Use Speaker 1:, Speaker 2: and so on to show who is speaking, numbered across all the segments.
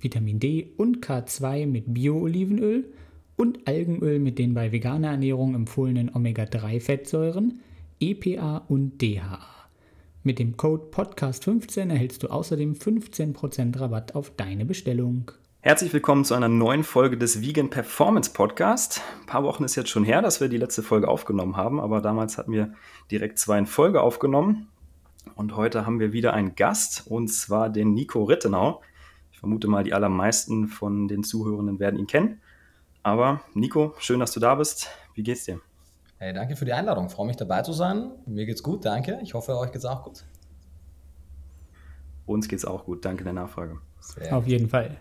Speaker 1: Vitamin D und K2 mit Bio-Olivenöl und Algenöl mit den bei veganer Ernährung empfohlenen Omega-3-Fettsäuren, EPA und DHA. Mit dem Code Podcast15 erhältst du außerdem 15% Rabatt auf deine Bestellung.
Speaker 2: Herzlich willkommen zu einer neuen Folge des Vegan Performance Podcast. Ein paar Wochen ist jetzt schon her, dass wir die letzte Folge aufgenommen haben, aber damals hatten wir direkt zwei in Folge aufgenommen. Und heute haben wir wieder einen Gast, und zwar den Nico Rittenau. Ich vermute mal, die allermeisten von den Zuhörenden werden ihn kennen. Aber Nico, schön, dass du da bist. Wie geht's dir?
Speaker 3: Hey, danke für die Einladung. Ich freue mich dabei zu sein. Mir geht's gut, danke. Ich hoffe, euch geht's auch gut.
Speaker 2: Uns geht's auch gut. Danke der Nachfrage.
Speaker 1: Sehr Auf jeden Fall.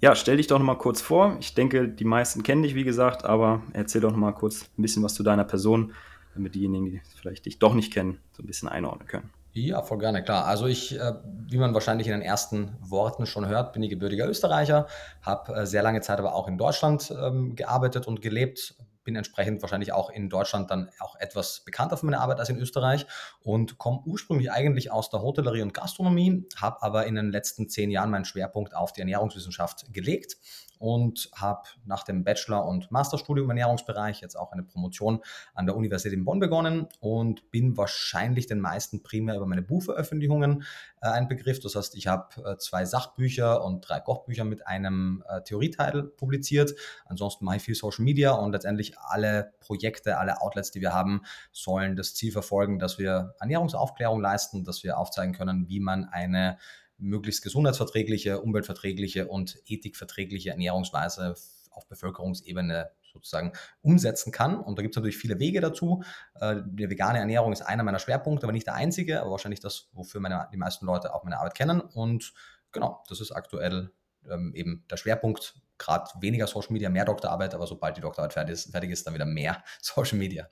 Speaker 2: Ja, stell dich doch noch mal kurz vor. Ich denke, die meisten kennen dich, wie gesagt, aber erzähl doch noch mal kurz ein bisschen was zu deiner Person, damit diejenigen, die vielleicht dich doch nicht kennen, so ein bisschen einordnen können.
Speaker 3: Ja, voll gerne, klar. Also ich, äh, wie man wahrscheinlich in den ersten Worten schon hört, bin ich gebürtiger Österreicher, habe äh, sehr lange Zeit aber auch in Deutschland ähm, gearbeitet und gelebt, bin entsprechend wahrscheinlich auch in Deutschland dann auch etwas bekannter für meine Arbeit als in Österreich und komme ursprünglich eigentlich aus der Hotellerie und Gastronomie, habe aber in den letzten zehn Jahren meinen Schwerpunkt auf die Ernährungswissenschaft gelegt und habe nach dem Bachelor- und Masterstudium im Ernährungsbereich jetzt auch eine Promotion an der Universität in Bonn begonnen und bin wahrscheinlich den meisten primär über meine Buchveröffentlichungen äh, ein Begriff. Das heißt, ich habe äh, zwei Sachbücher und drei Kochbücher mit einem äh, Theorieteil publiziert. Ansonsten mache ich viel Social Media und letztendlich alle Projekte, alle Outlets, die wir haben, sollen das Ziel verfolgen, dass wir Ernährungsaufklärung leisten, dass wir aufzeigen können, wie man eine möglichst gesundheitsverträgliche, umweltverträgliche und ethikverträgliche Ernährungsweise auf Bevölkerungsebene sozusagen umsetzen kann. Und da gibt es natürlich viele Wege dazu. Äh, die vegane Ernährung ist einer meiner Schwerpunkte, aber nicht der einzige, aber wahrscheinlich das, wofür meine, die meisten Leute auch meine Arbeit kennen. Und genau, das ist aktuell ähm, eben der Schwerpunkt. Gerade weniger Social Media, mehr Doktorarbeit, aber sobald die Doktorarbeit fertig ist, fertig ist dann wieder mehr Social Media.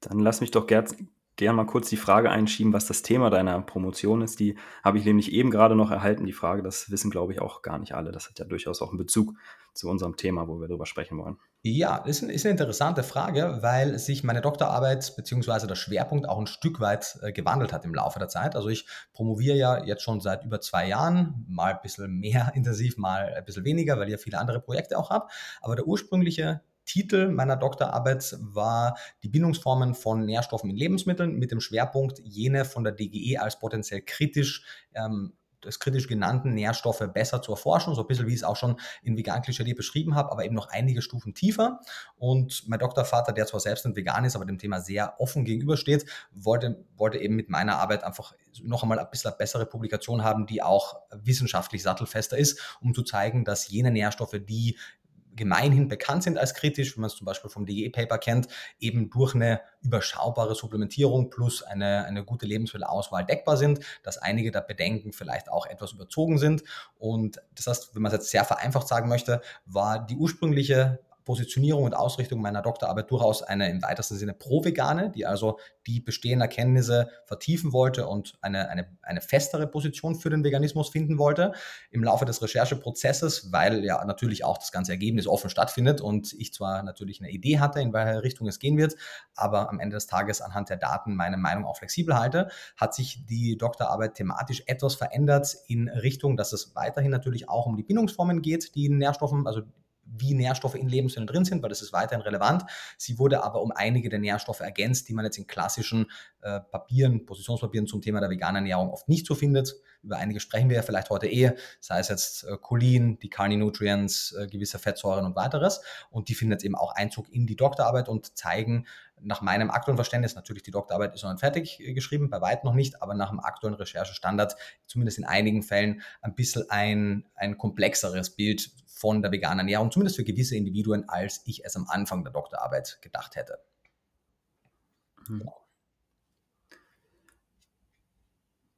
Speaker 2: Dann lass mich doch gerne mal kurz die Frage einschieben, was das Thema deiner Promotion ist. Die habe ich nämlich eben gerade noch erhalten, die Frage. Das wissen, glaube ich, auch gar nicht alle. Das hat ja durchaus auch einen Bezug zu unserem Thema, wo wir darüber sprechen wollen.
Speaker 3: Ja, ist, ein, ist eine interessante Frage, weil sich meine Doktorarbeit bzw. der Schwerpunkt auch ein Stück weit äh, gewandelt hat im Laufe der Zeit. Also ich promoviere ja jetzt schon seit über zwei Jahren, mal ein bisschen mehr intensiv, mal ein bisschen weniger, weil ich ja viele andere Projekte auch habe. Aber der ursprüngliche Titel meiner Doktorarbeit war die Bindungsformen von Nährstoffen in Lebensmitteln mit dem Schwerpunkt jene von der DGE als potenziell kritisch ähm, des kritisch genannten Nährstoffe besser zu erforschen, so ein bisschen wie ich es auch schon in Vegan Klischee beschrieben habe, aber eben noch einige Stufen tiefer. Und mein Doktorvater, der zwar selbst ein Vegan ist, aber dem Thema sehr offen gegenübersteht, wollte, wollte eben mit meiner Arbeit einfach noch einmal ein bisschen eine bessere Publikation haben, die auch wissenschaftlich sattelfester ist, um zu zeigen, dass jene Nährstoffe, die gemeinhin bekannt sind als kritisch, wenn man es zum Beispiel vom DE-Paper kennt, eben durch eine überschaubare Supplementierung plus eine, eine gute Lebensmittelauswahl deckbar sind, dass einige der Bedenken vielleicht auch etwas überzogen sind. Und das heißt, wenn man es jetzt sehr vereinfacht sagen möchte, war die ursprüngliche Positionierung und Ausrichtung meiner Doktorarbeit durchaus eine im weitesten Sinne pro-vegane, die also die bestehenden Erkenntnisse vertiefen wollte und eine, eine, eine festere Position für den Veganismus finden wollte. Im Laufe des Rechercheprozesses, weil ja natürlich auch das ganze Ergebnis offen stattfindet und ich zwar natürlich eine Idee hatte, in welche Richtung es gehen wird, aber am Ende des Tages anhand der Daten meine Meinung auch flexibel halte, hat sich die Doktorarbeit thematisch etwas verändert in Richtung, dass es weiterhin natürlich auch um die Bindungsformen geht, die in Nährstoffen, also wie Nährstoffe in Lebensmitteln drin sind, weil das ist weiterhin relevant. Sie wurde aber um einige der Nährstoffe ergänzt, die man jetzt in klassischen äh, Papieren, Positionspapieren zum Thema der veganen Ernährung oft nicht so findet. Über einige sprechen wir ja vielleicht heute eh, sei es jetzt äh, Cholin, die Carni-Nutrients, äh, gewisse Fettsäuren und weiteres. Und die finden jetzt eben auch Einzug in die Doktorarbeit und zeigen nach meinem aktuellen Verständnis, natürlich die Doktorarbeit ist noch nicht fertig äh, geschrieben, bei weitem noch nicht, aber nach dem aktuellen Recherchestandard, zumindest in einigen Fällen, ein bisschen ein, ein komplexeres Bild von der veganen Ernährung, zumindest für gewisse Individuen, als ich es am Anfang der Doktorarbeit gedacht hätte.
Speaker 2: Mhm.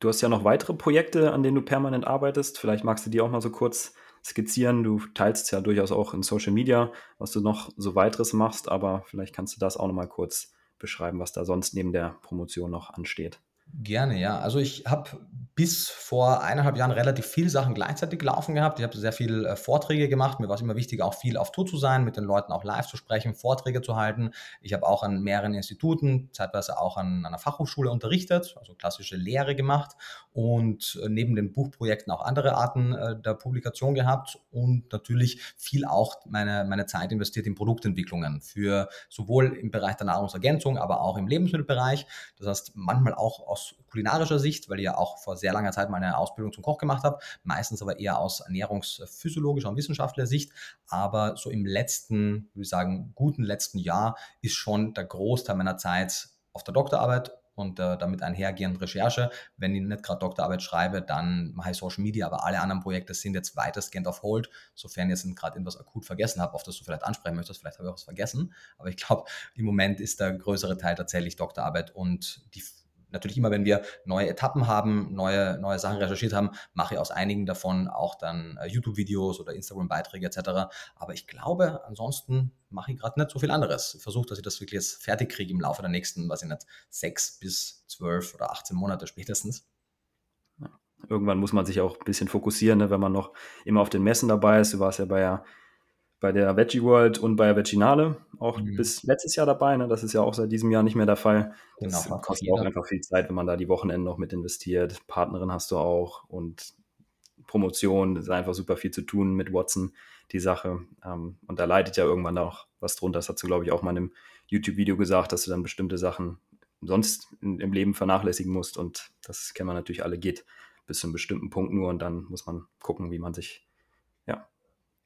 Speaker 2: du hast ja noch weitere Projekte, an denen du permanent arbeitest. Vielleicht magst du die auch mal so kurz skizzieren. Du teilst ja durchaus auch in Social Media, was du noch so weiteres machst, aber vielleicht kannst du das auch noch mal kurz beschreiben, was da sonst neben der Promotion noch ansteht.
Speaker 3: Gerne, ja. Also ich habe bis vor eineinhalb Jahren relativ viele Sachen gleichzeitig laufen gehabt. Ich habe sehr viele äh, Vorträge gemacht. Mir war es immer wichtig, auch viel auf Tour zu sein, mit den Leuten auch live zu sprechen, Vorträge zu halten. Ich habe auch an mehreren Instituten, zeitweise auch an, an einer Fachhochschule unterrichtet, also klassische Lehre gemacht und äh, neben den Buchprojekten auch andere Arten äh, der Publikation gehabt und natürlich viel auch meine, meine Zeit investiert in Produktentwicklungen für sowohl im Bereich der Nahrungsergänzung, aber auch im Lebensmittelbereich. Das heißt, manchmal auch aus kulinarischer Sicht, weil ich ja auch vor sehr langer Zeit meine Ausbildung zum Koch gemacht habe, meistens aber eher aus ernährungsphysiologischer und wissenschaftlicher Sicht. Aber so im letzten, würde ich sagen, guten letzten Jahr ist schon der Großteil meiner Zeit auf der Doktorarbeit und äh, damit einhergehend Recherche. Wenn ich nicht gerade Doktorarbeit schreibe, dann mache ich Social Media, aber alle anderen Projekte sind jetzt weitestgehend auf Hold, sofern ich jetzt gerade etwas akut vergessen habe, auf das du vielleicht ansprechen möchtest. Vielleicht habe ich auch was vergessen, aber ich glaube, im Moment ist der größere Teil tatsächlich Doktorarbeit und die natürlich immer, wenn wir neue Etappen haben, neue, neue Sachen recherchiert haben, mache ich aus einigen davon auch dann äh, YouTube-Videos oder Instagram-Beiträge etc. Aber ich glaube, ansonsten mache ich gerade nicht so viel anderes. Ich versuche, dass ich das wirklich jetzt fertig kriege im Laufe der nächsten, weiß ich nicht, sechs bis zwölf oder 18 Monate spätestens.
Speaker 2: Irgendwann muss man sich auch ein bisschen fokussieren, ne, wenn man noch immer auf den Messen dabei ist. Du warst ja bei der bei der Veggie World und bei der Veginale auch mhm. bis letztes Jahr dabei. Ne? Das ist ja auch seit diesem Jahr nicht mehr der Fall. Das genau, kostet auch einfach viel Zeit, wenn man da die Wochenenden noch mit investiert. Partnerin hast du auch und Promotion, das ist einfach super viel zu tun mit Watson, die Sache. Ähm, und da leidet ja irgendwann auch was drunter. Das hast du, glaube ich, auch mal in einem YouTube-Video gesagt, dass du dann bestimmte Sachen sonst im Leben vernachlässigen musst. Und das kennen wir natürlich alle, geht bis zu einem bestimmten Punkt nur. Und dann muss man gucken, wie man sich ja,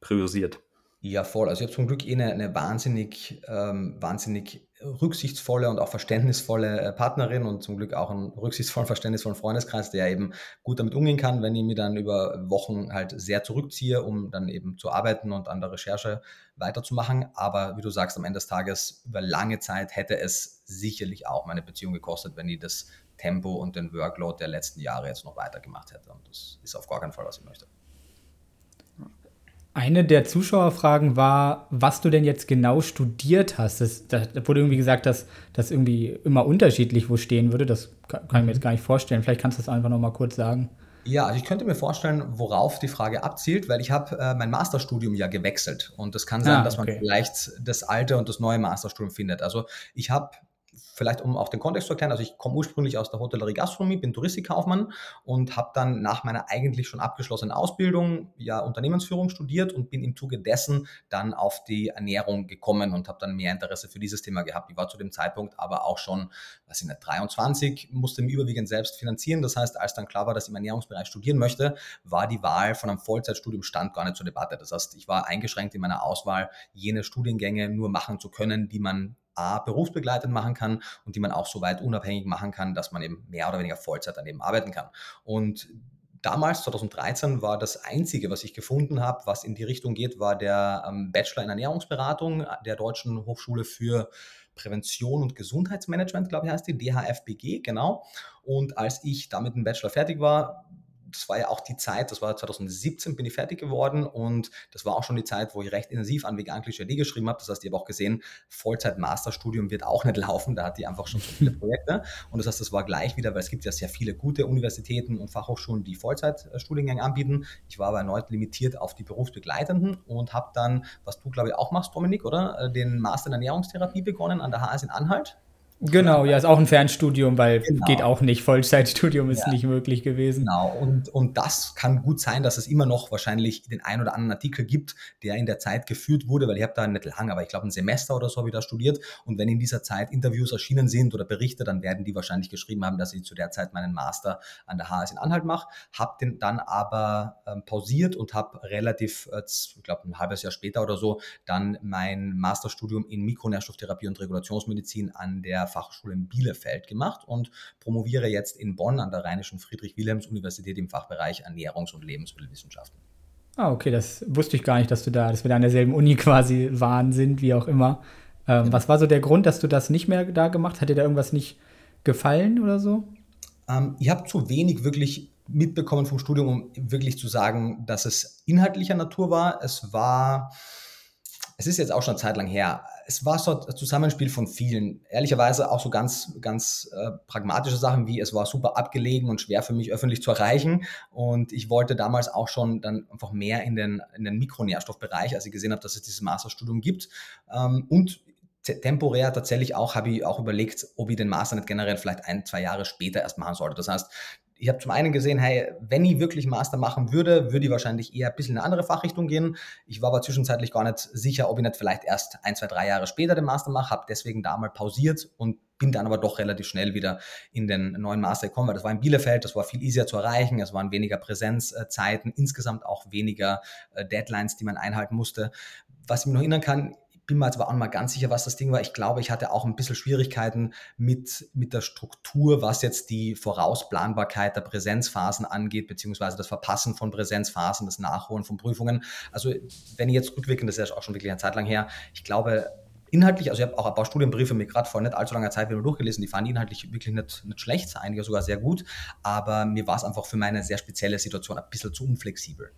Speaker 2: priorisiert.
Speaker 3: Ja, voll. Also ich habe zum Glück eh eine, eine wahnsinnig, ähm, wahnsinnig rücksichtsvolle und auch verständnisvolle äh, Partnerin und zum Glück auch einen rücksichtsvollen, verständnisvollen Freundeskreis, der eben gut damit umgehen kann, wenn ich mir dann über Wochen halt sehr zurückziehe, um dann eben zu arbeiten und an der Recherche weiterzumachen. Aber wie du sagst, am Ende des Tages über lange Zeit hätte es sicherlich auch meine Beziehung gekostet, wenn ich das Tempo und den Workload der letzten Jahre jetzt noch weitergemacht hätte. Und das ist auf gar keinen Fall, was ich möchte.
Speaker 1: Eine der Zuschauerfragen war, was du denn jetzt genau studiert hast. Das, da wurde irgendwie gesagt, dass das irgendwie immer unterschiedlich wo stehen würde. Das kann, kann ich mir jetzt gar nicht vorstellen. Vielleicht kannst du das einfach noch mal kurz sagen.
Speaker 3: Ja, also ich könnte mir vorstellen, worauf die Frage abzielt, weil ich habe äh, mein Masterstudium ja gewechselt und es kann sein, ah, dass man vielleicht das alte und das neue Masterstudium findet. Also ich habe vielleicht um auch den Kontext zu erklären, also ich komme ursprünglich aus der Hotellerie Gastronomie, bin Touristikkaufmann und habe dann nach meiner eigentlich schon abgeschlossenen Ausbildung ja Unternehmensführung studiert und bin im Zuge dessen dann auf die Ernährung gekommen und habe dann mehr Interesse für dieses Thema gehabt. Ich war zu dem Zeitpunkt aber auch schon, weiß ich nicht, 23, musste mich überwiegend selbst finanzieren. Das heißt, als dann klar war, dass ich im Ernährungsbereich studieren möchte, war die Wahl von einem Vollzeitstudium stand gar nicht zur Debatte. Das heißt, ich war eingeschränkt in meiner Auswahl, jene Studiengänge nur machen zu können, die man A, berufsbegleitend machen kann und die man auch so weit unabhängig machen kann, dass man eben mehr oder weniger Vollzeit daneben arbeiten kann. Und damals, 2013, war das Einzige, was ich gefunden habe, was in die Richtung geht, war der ähm, Bachelor in Ernährungsberatung der Deutschen Hochschule für Prävention und Gesundheitsmanagement, glaube ich, heißt die, DHFBG, genau. Und als ich damit im Bachelor fertig war, das war ja auch die Zeit, das war 2017, bin ich fertig geworden und das war auch schon die Zeit, wo ich recht intensiv an vegan Klischee geschrieben habe. Das heißt, ich habe auch gesehen, Vollzeit-Masterstudium wird auch nicht laufen, da hat die einfach schon so viele Projekte. Und das heißt, das war gleich wieder, weil es gibt ja sehr viele gute Universitäten und Fachhochschulen, die Vollzeitstudiengänge anbieten. Ich war aber erneut limitiert auf die Berufsbegleitenden und habe dann, was du glaube ich auch machst, Dominik, oder? Den Master in Ernährungstherapie begonnen an der HS in Anhalt.
Speaker 1: Genau, ja, ist auch ein Fernstudium, weil genau. geht auch nicht. Vollzeitstudium ist ja. nicht möglich gewesen.
Speaker 3: Genau, und, und das kann gut sein, dass es immer noch wahrscheinlich den ein oder anderen Artikel gibt, der in der Zeit geführt wurde, weil ich habe da nicht lange, aber ich glaube ein Semester oder so habe ich da studiert. Und wenn in dieser Zeit Interviews erschienen sind oder Berichte, dann werden die wahrscheinlich geschrieben haben, dass ich zu der Zeit meinen Master an der HS in Anhalt mache. Habe den dann aber ähm, pausiert und habe relativ, äh, ich glaube ein halbes Jahr später oder so, dann mein Masterstudium in Mikronährstofftherapie und Regulationsmedizin an der Fachschule in Bielefeld gemacht und promoviere jetzt in Bonn an der Rheinischen Friedrich-Wilhelms-Universität im Fachbereich Ernährungs- und Lebensmittelwissenschaften.
Speaker 1: Ah, okay, das wusste ich gar nicht, dass du da, dass wir da an derselben Uni quasi waren, sind, wie auch immer. Ähm, ja. Was war so der Grund, dass du das nicht mehr da gemacht hast? Hat dir da irgendwas nicht gefallen oder so?
Speaker 3: Ähm, ich habe zu wenig wirklich mitbekommen vom Studium, um wirklich zu sagen, dass es inhaltlicher Natur war. Es war, es ist jetzt auch schon eine Zeit lang her. Es war so ein Zusammenspiel von vielen. Ehrlicherweise auch so ganz, ganz äh, pragmatische Sachen wie, es war super abgelegen und schwer für mich öffentlich zu erreichen. Und ich wollte damals auch schon dann einfach mehr in den, in den Mikronährstoffbereich, als ich gesehen habe, dass es dieses Masterstudium gibt. Ähm, und temporär tatsächlich auch, habe ich auch überlegt, ob ich den Master nicht generell vielleicht ein, zwei Jahre später erst machen sollte. Das heißt, ich habe zum einen gesehen, hey, wenn ich wirklich Master machen würde, würde ich wahrscheinlich eher ein bisschen in eine andere Fachrichtung gehen. Ich war aber zwischenzeitlich gar nicht sicher, ob ich nicht vielleicht erst ein, zwei, drei Jahre später den Master mache, habe deswegen da mal pausiert und bin dann aber doch relativ schnell wieder in den neuen Master gekommen, weil das war in Bielefeld, das war viel easier zu erreichen, es waren weniger Präsenzzeiten, insgesamt auch weniger äh, Deadlines, die man einhalten musste. Was ich mich noch erinnern kann, bin mir jetzt aber auch mal ganz sicher, was das Ding war. Ich glaube, ich hatte auch ein bisschen Schwierigkeiten mit, mit der Struktur, was jetzt die Vorausplanbarkeit der Präsenzphasen angeht, beziehungsweise das Verpassen von Präsenzphasen, das Nachholen von Prüfungen. Also wenn ich jetzt rückwirkend, das ist ja auch schon wirklich eine Zeit lang her, ich glaube, inhaltlich, also ich habe auch ein paar Studienbriefe mir gerade vor nicht allzu langer Zeit wieder durchgelesen, die fanden inhaltlich wirklich nicht, nicht schlecht, einige sogar sehr gut, aber mir war es einfach für meine sehr spezielle Situation ein bisschen zu unflexibel.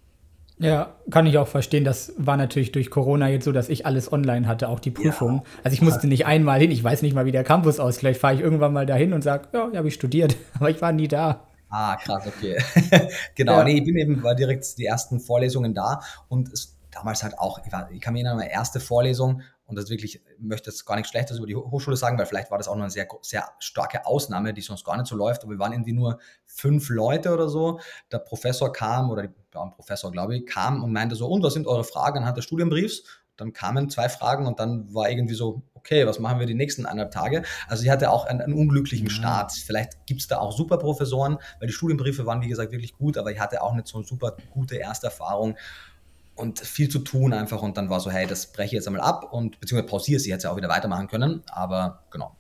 Speaker 1: Ja, kann ich auch verstehen. Das war natürlich durch Corona jetzt so, dass ich alles online hatte, auch die Prüfung. Ja. Also ich musste nicht einmal hin, ich weiß nicht mal, wie der Campus aussieht. Vielleicht fahre ich irgendwann mal dahin und sage, ja, ja habe ich studiert, aber ich war nie da.
Speaker 3: Ah, krass, okay. genau, ja. nee, ich bin eben, war direkt die ersten Vorlesungen da und es, damals halt auch, ich, war, ich kann mich erinnern, meine erste Vorlesung und das wirklich, ich möchte jetzt gar nichts Schlechtes über die Hochschule sagen, weil vielleicht war das auch noch eine sehr, sehr starke Ausnahme, die sonst gar nicht so läuft, aber wir waren irgendwie nur fünf Leute oder so. Der Professor kam, oder ja, ein Professor, glaube ich, kam und meinte so, und was sind eure Fragen anhand des Studienbriefs? Dann kamen zwei Fragen und dann war irgendwie so, okay, was machen wir die nächsten eineinhalb Tage? Also ich hatte auch einen, einen unglücklichen Start. Vielleicht gibt es da auch super Professoren, weil die Studienbriefe waren, wie gesagt, wirklich gut, aber ich hatte auch nicht so eine super gute erste Erfahrung und viel zu tun einfach und dann war so, hey, das breche ich jetzt einmal ab und beziehungsweise pausiere sie, hätte ja auch wieder weitermachen können, aber genau.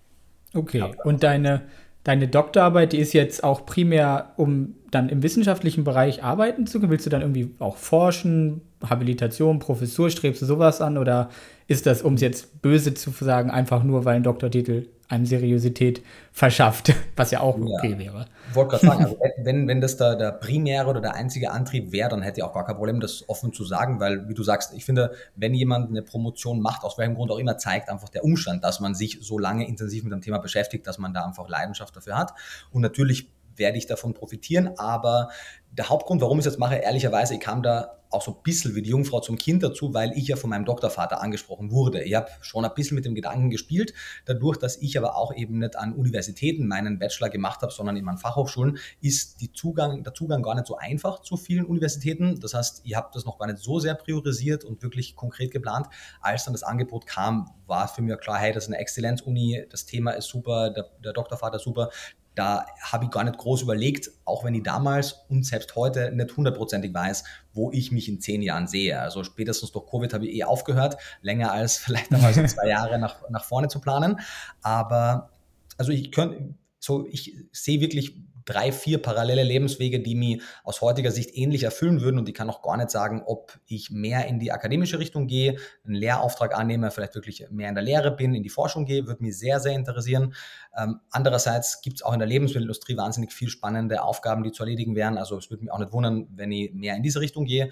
Speaker 1: Okay, ja. und deine, deine Doktorarbeit, die ist jetzt auch primär, um dann im wissenschaftlichen Bereich arbeiten zu können? Willst du dann irgendwie auch forschen, Habilitation, Professur, strebst du sowas an oder ist das, um es jetzt böse zu sagen, einfach nur, weil ein Doktortitel einem Seriosität verschafft, was ja auch okay ja. wäre.
Speaker 3: Ich wollte gerade sagen, also wenn, wenn das der, der primäre oder der einzige Antrieb wäre, dann hätte ich auch gar kein Problem, das offen zu sagen, weil, wie du sagst, ich finde, wenn jemand eine Promotion macht, aus welchem Grund auch immer, zeigt einfach der Umstand, dass man sich so lange intensiv mit dem Thema beschäftigt, dass man da einfach Leidenschaft dafür hat. Und natürlich werde ich davon profitieren, aber der Hauptgrund, warum ich es jetzt mache, ehrlicherweise, ich kam da auch so ein bisschen wie die Jungfrau zum Kind dazu, weil ich ja von meinem Doktorvater angesprochen wurde. Ich habe schon ein bisschen mit dem Gedanken gespielt, dadurch, dass ich aber auch eben nicht an Universitäten meinen Bachelor gemacht habe, sondern eben an Fachhochschulen, ist Zugang, der Zugang gar nicht so einfach zu vielen Universitäten. Das heißt, ich habe das noch gar nicht so sehr priorisiert und wirklich konkret geplant. Als dann das Angebot kam, war für mich klar, hey, das ist eine Exzellenzuni, das Thema ist super, der, der Doktorvater super, da habe ich gar nicht groß überlegt, auch wenn ich damals und selbst heute nicht hundertprozentig weiß, wo ich mich in zehn Jahren sehe. Also spätestens durch Covid habe ich eh aufgehört, länger als vielleicht einmal so zwei Jahre nach, nach vorne zu planen. Aber also ich könnte, so ich sehe wirklich drei, vier parallele Lebenswege, die mich aus heutiger Sicht ähnlich erfüllen würden. Und ich kann auch gar nicht sagen, ob ich mehr in die akademische Richtung gehe, einen Lehrauftrag annehme, vielleicht wirklich mehr in der Lehre bin, in die Forschung gehe, würde mich sehr, sehr interessieren. Ähm, andererseits gibt es auch in der Lebensmittelindustrie wahnsinnig viel spannende Aufgaben, die zu erledigen wären. Also es würde mich auch nicht wundern, wenn ich mehr in diese Richtung gehe.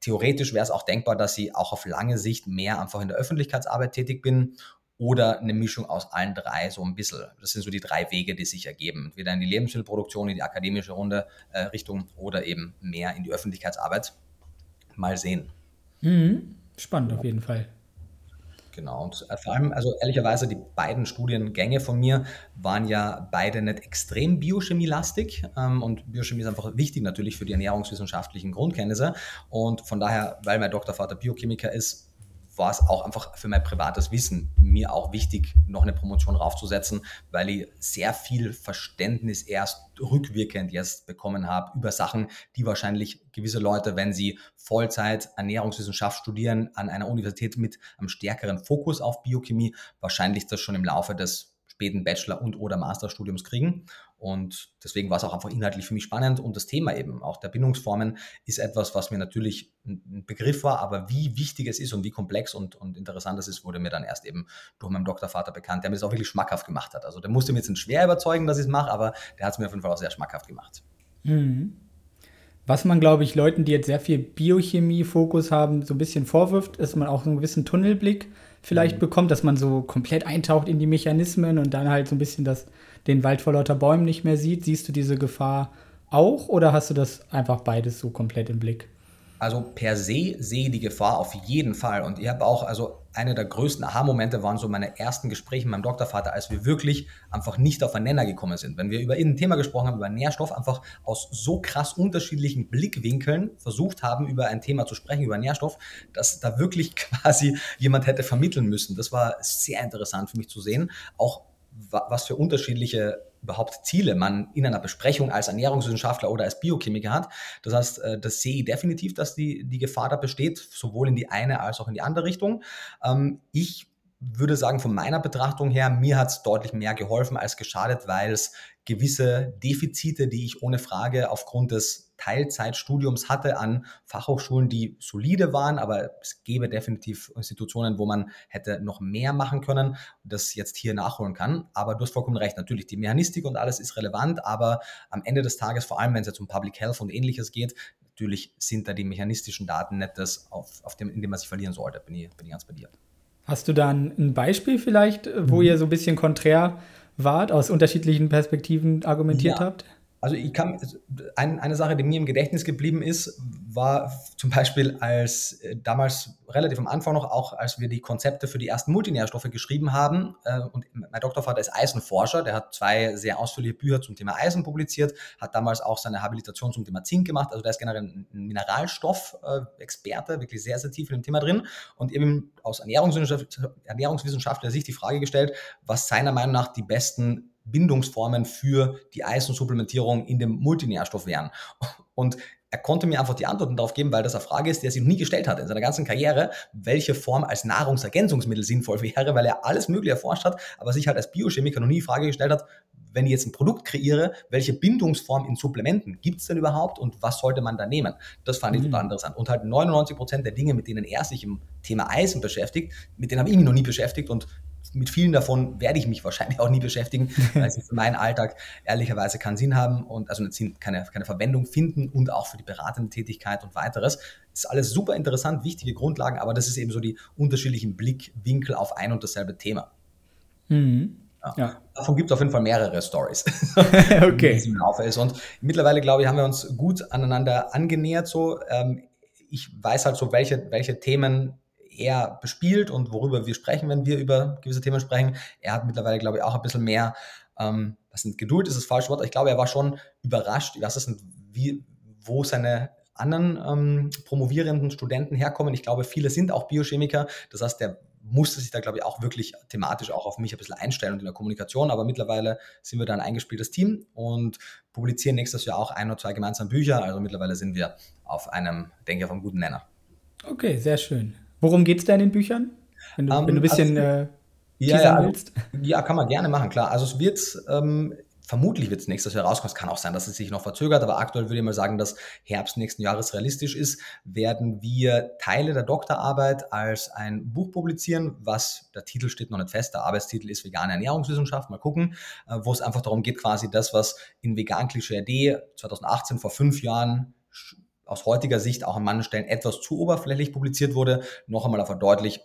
Speaker 3: Theoretisch wäre es auch denkbar, dass ich auch auf lange Sicht mehr einfach in der Öffentlichkeitsarbeit tätig bin oder eine Mischung aus allen drei so ein bisschen. Das sind so die drei Wege, die sich ergeben. Entweder in die Lebensmittelproduktion, in die akademische Runde äh, Richtung oder eben mehr in die Öffentlichkeitsarbeit. Mal sehen.
Speaker 1: Mhm. Spannend auf jeden Fall.
Speaker 3: Genau, und äh, vor allem, also ehrlicherweise, die beiden Studiengänge von mir waren ja beide nicht extrem biochemielastig ähm, und Biochemie ist einfach wichtig natürlich für die ernährungswissenschaftlichen Grundkenntnisse und von daher, weil mein Doktorvater Biochemiker ist, war es auch einfach für mein privates Wissen mir auch wichtig, noch eine Promotion raufzusetzen, weil ich sehr viel Verständnis erst rückwirkend jetzt bekommen habe über Sachen, die wahrscheinlich gewisse Leute, wenn sie Vollzeit Ernährungswissenschaft studieren, an einer Universität mit einem stärkeren Fokus auf Biochemie, wahrscheinlich das schon im Laufe des späten Bachelor- und oder Masterstudiums kriegen. Und deswegen war es auch einfach inhaltlich für mich spannend und das Thema eben auch der Bindungsformen ist etwas, was mir natürlich ein Begriff war, aber wie wichtig es ist und wie komplex und, und interessant es ist, wurde mir dann erst eben durch meinen Doktorvater bekannt, der mir das auch wirklich schmackhaft gemacht hat. Also der musste mir jetzt schwer überzeugen, dass ich es mache, aber der hat es mir auf jeden Fall auch sehr schmackhaft gemacht.
Speaker 1: Mhm. Was man, glaube ich, Leuten, die jetzt sehr viel Biochemie-Fokus haben, so ein bisschen vorwirft, ist man auch so einen gewissen Tunnelblick vielleicht mhm. bekommt, dass man so komplett eintaucht in die Mechanismen und dann halt so ein bisschen das, den Wald vor lauter Bäumen nicht mehr sieht. Siehst du diese Gefahr auch oder hast du das einfach beides so komplett im Blick?
Speaker 3: Also per se sehe die Gefahr auf jeden Fall. Und ich habe auch, also eine der größten Aha-Momente waren so meine ersten Gespräche mit meinem Doktorvater, als wir wirklich einfach nicht auf einen Nenner gekommen sind. Wenn wir über ein Thema gesprochen haben, über Nährstoff, einfach aus so krass unterschiedlichen Blickwinkeln versucht haben, über ein Thema zu sprechen, über Nährstoff, dass da wirklich quasi jemand hätte vermitteln müssen. Das war sehr interessant für mich zu sehen. Auch was für unterschiedliche überhaupt Ziele man in einer Besprechung als Ernährungswissenschaftler oder als Biochemiker hat. Das heißt, äh, das sehe ich definitiv, dass die, die Gefahr da besteht, sowohl in die eine als auch in die andere Richtung. Ähm, ich würde sagen, von meiner Betrachtung her, mir hat es deutlich mehr geholfen als geschadet, weil es gewisse Defizite, die ich ohne Frage aufgrund des Teilzeitstudiums hatte an Fachhochschulen, die solide waren, aber es gäbe definitiv Institutionen, wo man hätte noch mehr machen können, das jetzt hier nachholen kann. Aber du hast vollkommen recht, natürlich, die Mechanistik und alles ist relevant, aber am Ende des Tages, vor allem wenn es jetzt um Public Health und ähnliches geht, natürlich sind da die mechanistischen Daten nicht das, auf, auf dem, in dem man sich verlieren sollte, bin ich, bin ich ganz bei dir.
Speaker 1: Hast du da ein Beispiel vielleicht, wo mhm. ihr so ein bisschen konträr wart, aus unterschiedlichen Perspektiven argumentiert ja. habt?
Speaker 3: Also ich kann, ein, eine Sache, die mir im Gedächtnis geblieben ist, war zum Beispiel als äh, damals relativ am Anfang noch, auch als wir die Konzepte für die ersten Multinährstoffe geschrieben haben. Äh, und mein Doktorvater ist Eisenforscher, der hat zwei sehr ausführliche Bücher zum Thema Eisen publiziert, hat damals auch seine Habilitation zum Thema Zink gemacht. Also der ist generell ein Mineralstoff-Experte, wirklich sehr, sehr tief in dem Thema drin. Und eben aus Ernährungswissenschaftler Sicht die Frage gestellt, was seiner Meinung nach die besten Bindungsformen für die Eisensupplementierung in dem Multinährstoff wären. Und er konnte mir einfach die Antworten darauf geben, weil das eine Frage ist, die er sich noch nie gestellt hat in seiner ganzen Karriere, welche Form als Nahrungsergänzungsmittel sinnvoll wäre, weil er alles Mögliche erforscht hat, aber sich halt als Biochemiker noch nie die Frage gestellt hat, wenn ich jetzt ein Produkt kreiere, welche Bindungsform in Supplementen gibt es denn überhaupt und was sollte man da nehmen? Das fand ich mhm. total interessant. Und halt 99 Prozent der Dinge, mit denen er sich im Thema Eisen beschäftigt, mit denen habe ich mich noch nie beschäftigt und mit vielen davon werde ich mich wahrscheinlich auch nie beschäftigen, weil sie für meinen Alltag ehrlicherweise keinen Sinn haben und also keine, keine Verwendung finden und auch für die beratende Tätigkeit und weiteres. Das ist alles super interessant, wichtige Grundlagen, aber das ist eben so die unterschiedlichen Blickwinkel auf ein und dasselbe Thema. Mhm. Ja. Ja. Davon gibt es auf jeden Fall mehrere Stories, okay. die im Laufe ist. Und mittlerweile, glaube ich, haben wir uns gut aneinander angenähert. So, ähm, ich weiß halt so, welche, welche Themen er bespielt und worüber wir sprechen, wenn wir über gewisse Themen sprechen. Er hat mittlerweile, glaube ich, auch ein bisschen mehr, ähm, was sind Geduld ist das falsche Wort, ich glaube, er war schon überrascht, was ist wie, wo seine anderen ähm, promovierenden Studenten herkommen. Ich glaube, viele sind auch Biochemiker. Das heißt, der musste sich da, glaube ich, auch wirklich thematisch auch auf mich ein bisschen einstellen und in der Kommunikation. Aber mittlerweile sind wir da ein eingespieltes Team und publizieren nächstes Jahr auch ein oder zwei gemeinsame Bücher. Also mittlerweile sind wir auf einem, denke ich, auf einem guten Nenner.
Speaker 1: Okay, sehr schön. Worum geht es da in den Büchern? Wenn du, um, wenn du ein bisschen also, äh,
Speaker 3: ja, ja, willst. Ja, kann man gerne machen, klar. Also es wird, ähm, vermutlich wird es nächstes Jahr rauskommen. Es kann auch sein, dass es sich noch verzögert, aber aktuell würde ich mal sagen, dass Herbst nächsten Jahres realistisch ist, werden wir Teile der Doktorarbeit als ein Buch publizieren, was, der Titel steht noch nicht fest, der Arbeitstitel ist vegane Ernährungswissenschaft, mal gucken, äh, wo es einfach darum geht, quasi das, was in Vegan Klischee AD 2018 vor fünf Jahren aus heutiger Sicht auch an manchen Stellen etwas zu oberflächlich publiziert wurde, noch einmal auf ein deutlich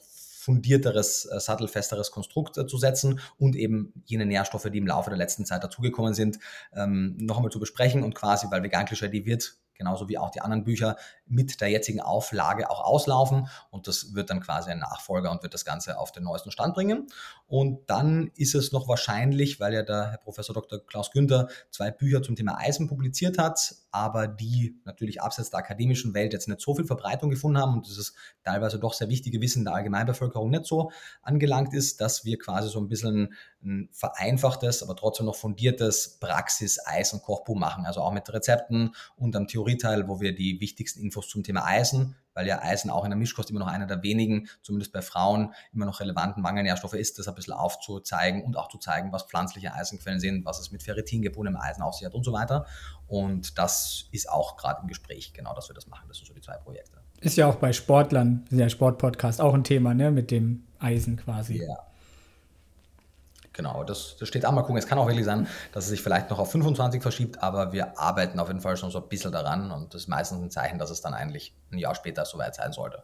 Speaker 3: fundierteres, äh, sattelfesteres Konstrukt äh, zu setzen und eben jene Nährstoffe, die im Laufe der letzten Zeit dazugekommen sind, ähm, noch einmal zu besprechen und quasi, weil Vegan die wird genauso wie auch die anderen Bücher mit der jetzigen Auflage auch auslaufen und das wird dann quasi ein Nachfolger und wird das Ganze auf den neuesten Stand bringen. Und dann ist es noch wahrscheinlich, weil ja der Herr Professor Dr. Klaus Günther zwei Bücher zum Thema Eisen publiziert hat, aber die natürlich abseits der akademischen Welt jetzt nicht so viel Verbreitung gefunden haben und dieses teilweise doch sehr wichtige Wissen der Allgemeinbevölkerung nicht so angelangt ist, dass wir quasi so ein bisschen ein vereinfachtes, aber trotzdem noch fundiertes Praxis-Eis- und Kochbuch machen. Also auch mit Rezepten und am Theorieteil, wo wir die wichtigsten Infos zum Thema Eisen, weil ja Eisen auch in der Mischkost immer noch einer der wenigen, zumindest bei Frauen, immer noch relevanten Mangelnährstoffe ist, das ein bisschen aufzuzeigen und auch zu zeigen, was pflanzliche Eisenquellen sind, was es mit Ferritin gebundenem Eisen auf sich hat und so weiter. Und das ist auch gerade im Gespräch, genau, dass wir das machen. Das sind so die zwei Projekte.
Speaker 1: Ist ja auch bei Sportlern, der Sportpodcast, auch ein Thema, ne, mit dem Eisen quasi.
Speaker 3: Ja. Genau, das, das steht auch mal gucken. Es kann auch wirklich sein, dass es sich vielleicht noch auf 25 verschiebt, aber wir arbeiten auf jeden Fall schon so ein bisschen daran und das ist meistens ein Zeichen, dass es dann eigentlich ein Jahr später soweit sein sollte.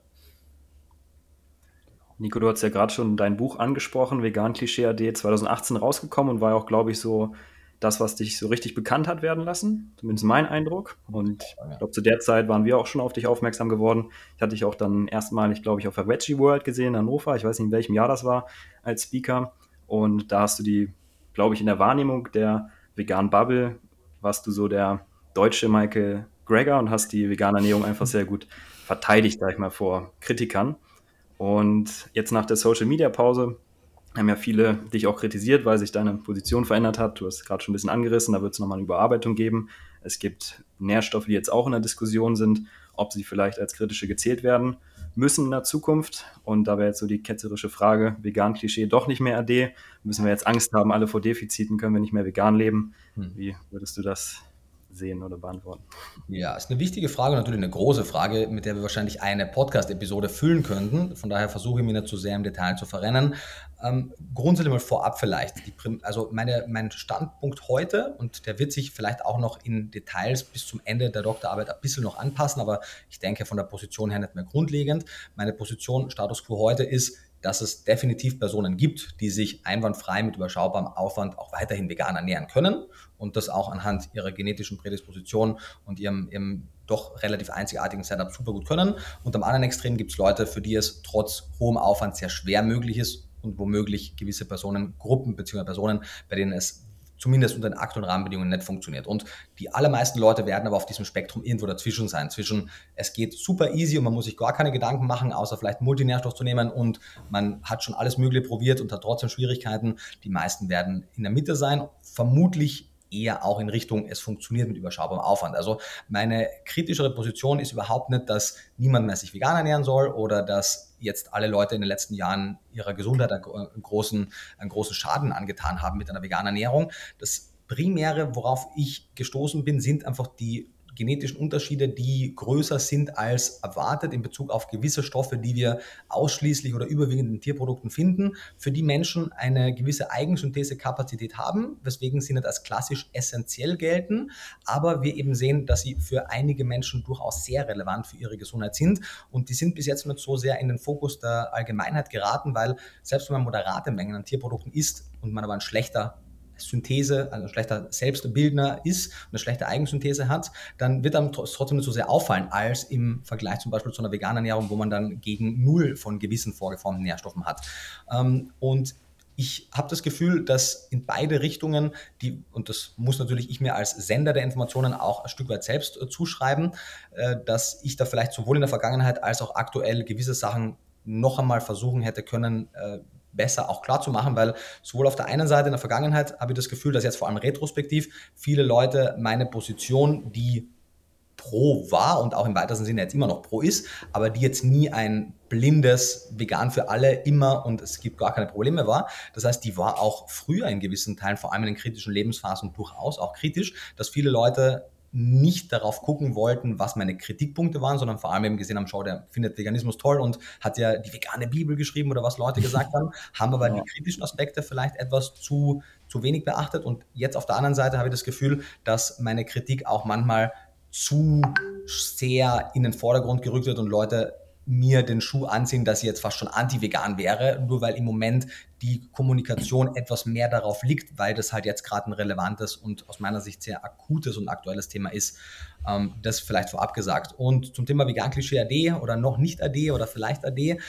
Speaker 2: Nico, du hast ja gerade schon dein Buch angesprochen, Vegan Klischee AD 2018 rausgekommen und war ja auch, glaube ich, so das, was dich so richtig bekannt hat werden lassen. Zumindest mein Eindruck. Und ich glaube, zu der Zeit waren wir auch schon auf dich aufmerksam geworden. Ich hatte dich auch dann erstmalig, glaube ich, auf der Veggie World gesehen in Hannover. Ich weiß nicht, in welchem Jahr das war, als Speaker. Und da hast du die, glaube ich, in der Wahrnehmung der veganen Bubble, warst du so der deutsche Michael Greger und hast die vegane Ernährung einfach sehr gut verteidigt, sag ich mal, vor Kritikern. Und jetzt nach der Social Media Pause haben ja viele dich auch kritisiert, weil sich deine Position verändert hat. Du hast gerade schon ein bisschen angerissen, da wird es nochmal eine Überarbeitung geben. Es gibt Nährstoffe, die jetzt auch in der Diskussion sind, ob sie vielleicht als kritische gezählt werden müssen in der Zukunft. Und da wäre jetzt so die ketzerische Frage, vegan-Klischee doch nicht mehr AD. Müssen wir jetzt Angst haben, alle vor Defiziten, können wir nicht mehr vegan leben? Hm. Wie würdest du das sehen oder beantworten?
Speaker 3: Ja, ist eine wichtige Frage, natürlich eine große Frage, mit der wir wahrscheinlich eine Podcast-Episode füllen könnten. Von daher versuche ich mich nicht zu sehr im Detail zu verrennen. Ähm, grundsätzlich mal vorab vielleicht. Die, also meine, mein Standpunkt heute, und der wird sich vielleicht auch noch in Details bis zum Ende der Doktorarbeit ein bisschen noch anpassen, aber ich denke von der Position her nicht mehr grundlegend. Meine Position, Status quo heute ist, dass es definitiv Personen gibt, die sich einwandfrei mit überschaubarem Aufwand auch weiterhin vegan ernähren können und das auch anhand ihrer genetischen Prädisposition und ihrem, ihrem doch relativ einzigartigen Setup super gut können. Und am anderen Extrem gibt es Leute, für die es trotz hohem Aufwand sehr schwer möglich ist und womöglich gewisse Personengruppen bzw. Personen, bei denen es zumindest unter den aktuellen Rahmenbedingungen nicht funktioniert. Und die allermeisten Leute werden aber auf diesem Spektrum irgendwo dazwischen sein. Zwischen es geht super easy und man muss sich gar keine Gedanken machen, außer vielleicht Multinährstoff zu nehmen und man hat schon alles Mögliche probiert und hat trotzdem Schwierigkeiten. Die meisten werden in der Mitte sein, vermutlich eher auch in Richtung, es funktioniert mit überschaubarem Aufwand. Also meine kritischere Position ist überhaupt nicht, dass niemand mehr sich vegan ernähren soll oder dass jetzt alle Leute in den letzten Jahren ihrer Gesundheit einen großen, einen großen Schaden angetan haben mit einer veganen Ernährung. Das Primäre, worauf ich gestoßen bin, sind einfach die genetischen Unterschiede, die größer sind als erwartet in Bezug auf gewisse Stoffe, die wir ausschließlich oder überwiegend in Tierprodukten finden, für die Menschen eine gewisse Eigensynthesekapazität haben, weswegen sie nicht als klassisch essentiell gelten, aber wir eben sehen, dass sie für einige Menschen durchaus sehr relevant für ihre Gesundheit sind. Und die sind bis jetzt nicht so sehr in den Fokus der Allgemeinheit geraten, weil selbst wenn man moderate Mengen an Tierprodukten isst und man aber ein schlechter Synthese, also ein schlechter Selbstbildner ist und eine schlechte Eigensynthese hat, dann wird einem trotzdem nicht so sehr auffallen, als im Vergleich zum Beispiel zu einer veganen Ernährung, wo man dann gegen null von gewissen vorgeformten Nährstoffen hat. Ähm, und ich habe das Gefühl, dass in beide Richtungen, die, und das muss natürlich ich mir als Sender der Informationen auch ein Stück weit selbst äh, zuschreiben, äh, dass ich da vielleicht sowohl in der Vergangenheit als auch aktuell gewisse Sachen noch einmal versuchen hätte können, äh, besser auch klar zu machen, weil sowohl auf der einen Seite in der Vergangenheit habe ich das Gefühl, dass jetzt vor allem retrospektiv viele Leute meine Position, die pro war und auch im weitesten Sinne jetzt immer noch pro ist, aber die jetzt nie ein blindes Vegan für alle immer und es gibt gar keine Probleme war. Das heißt, die war auch früher in gewissen Teilen, vor allem in den kritischen Lebensphasen durchaus auch kritisch, dass viele Leute nicht darauf gucken wollten, was meine Kritikpunkte waren, sondern vor allem eben gesehen haben, schau, der findet Veganismus toll und hat ja die vegane Bibel geschrieben oder was Leute gesagt haben, haben aber ja. die kritischen Aspekte vielleicht etwas zu, zu wenig beachtet. Und jetzt auf der anderen Seite habe ich das Gefühl, dass meine Kritik auch manchmal zu sehr in den Vordergrund gerückt wird und Leute mir den Schuh anziehen, dass ich jetzt fast schon anti-vegan wäre, nur weil im Moment die Kommunikation etwas mehr darauf liegt, weil das halt jetzt gerade ein relevantes und aus meiner Sicht sehr akutes und aktuelles Thema ist. Ähm, das vielleicht vorab gesagt. Und zum Thema Vegan-Klischee AD oder noch nicht AD oder vielleicht AD.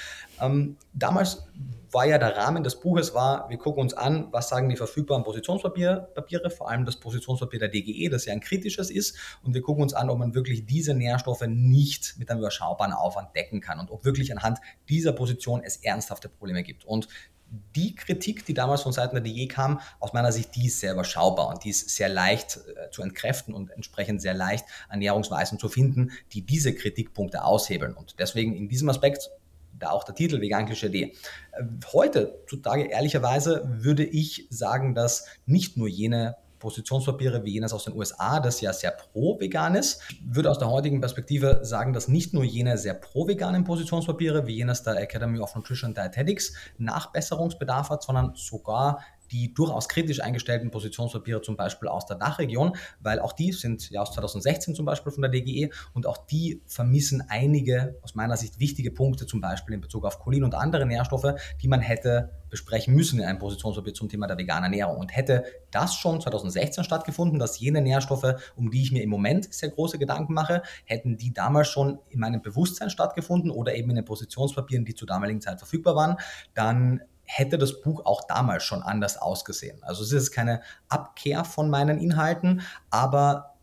Speaker 3: Ähm, damals war ja der Rahmen des Buches war, wir gucken uns an, was sagen die verfügbaren Positionspapiere, vor allem das Positionspapier der DGE, das ja ein kritisches ist, und wir gucken uns an, ob man wirklich diese Nährstoffe nicht mit einem überschaubaren Aufwand decken kann und ob wirklich anhand dieser Position es ernsthafte Probleme gibt. Und die Kritik, die damals von Seiten der DG kam, aus meiner Sicht, die ist sehr überschaubar und die ist sehr leicht äh, zu entkräften und entsprechend sehr leicht Ernährungsweisen zu finden, die diese Kritikpunkte aushebeln. Und deswegen in diesem Aspekt da auch der Titel Vegan Klischee. Heute, zutage ehrlicherweise, würde ich sagen, dass nicht nur jene Positionspapiere wie jenes aus den USA, das ja sehr pro-vegan ist. Ich würde aus der heutigen Perspektive sagen, dass nicht nur jene sehr pro-veganen Positionspapiere wie jenes der Academy of Nutrition Dietetics Nachbesserungsbedarf hat, sondern sogar die durchaus kritisch eingestellten Positionspapiere zum Beispiel aus der Dachregion, weil auch die sind ja aus 2016 zum Beispiel von der DGE und auch die vermissen einige aus meiner Sicht wichtige Punkte, zum Beispiel in Bezug auf Cholin und andere Nährstoffe, die man hätte besprechen müssen in einem Positionspapier zum Thema der veganen Ernährung. Und hätte das schon 2016 stattgefunden, dass jene Nährstoffe, um die ich mir im Moment sehr große Gedanken mache, hätten die damals schon in meinem Bewusstsein stattgefunden oder eben in den Positionspapieren, die zur damaligen Zeit verfügbar waren, dann hätte das Buch auch damals schon anders ausgesehen. Also es ist keine Abkehr von meinen Inhalten, aber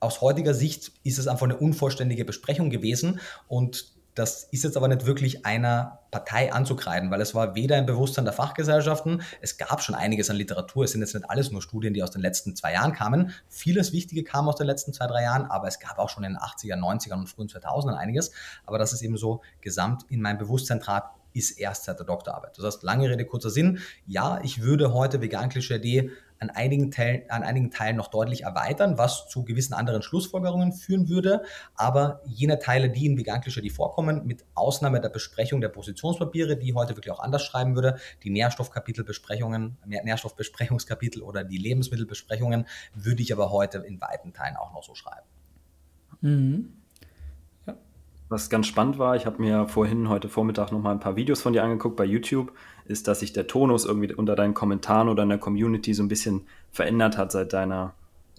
Speaker 3: aus heutiger Sicht ist es einfach eine unvollständige Besprechung gewesen und das ist jetzt aber nicht wirklich einer Partei anzukreiden, weil es war weder im Bewusstsein der Fachgesellschaften, es gab schon einiges an Literatur, es sind jetzt nicht alles nur Studien, die aus den letzten zwei Jahren kamen. Vieles Wichtige kam aus den letzten zwei, drei Jahren, aber es gab auch schon in den 80er, 90ern und frühen 2000ern einiges. Aber dass es eben so gesamt in mein Bewusstsein trat, ist erst seit der Doktorarbeit. Das heißt, lange Rede, kurzer Sinn. Ja, ich würde heute Vegan Klischee an einigen, Teilen, an einigen Teilen noch deutlich erweitern, was zu gewissen anderen Schlussfolgerungen führen würde. Aber jene Teile, die in Vegan Klischee vorkommen, mit Ausnahme der Besprechung der Positionspapiere, die ich heute wirklich auch anders schreiben würde, die Nährstoffkapitelbesprechungen, Nährstoffbesprechungskapitel oder die Lebensmittelbesprechungen, würde ich aber heute in weiten Teilen auch noch so schreiben. Mhm.
Speaker 2: Was ganz spannend war, ich habe mir vorhin heute Vormittag noch mal ein paar Videos von dir angeguckt bei YouTube, ist, dass sich der Tonus irgendwie unter deinen Kommentaren oder in der Community so ein bisschen verändert hat seit deiner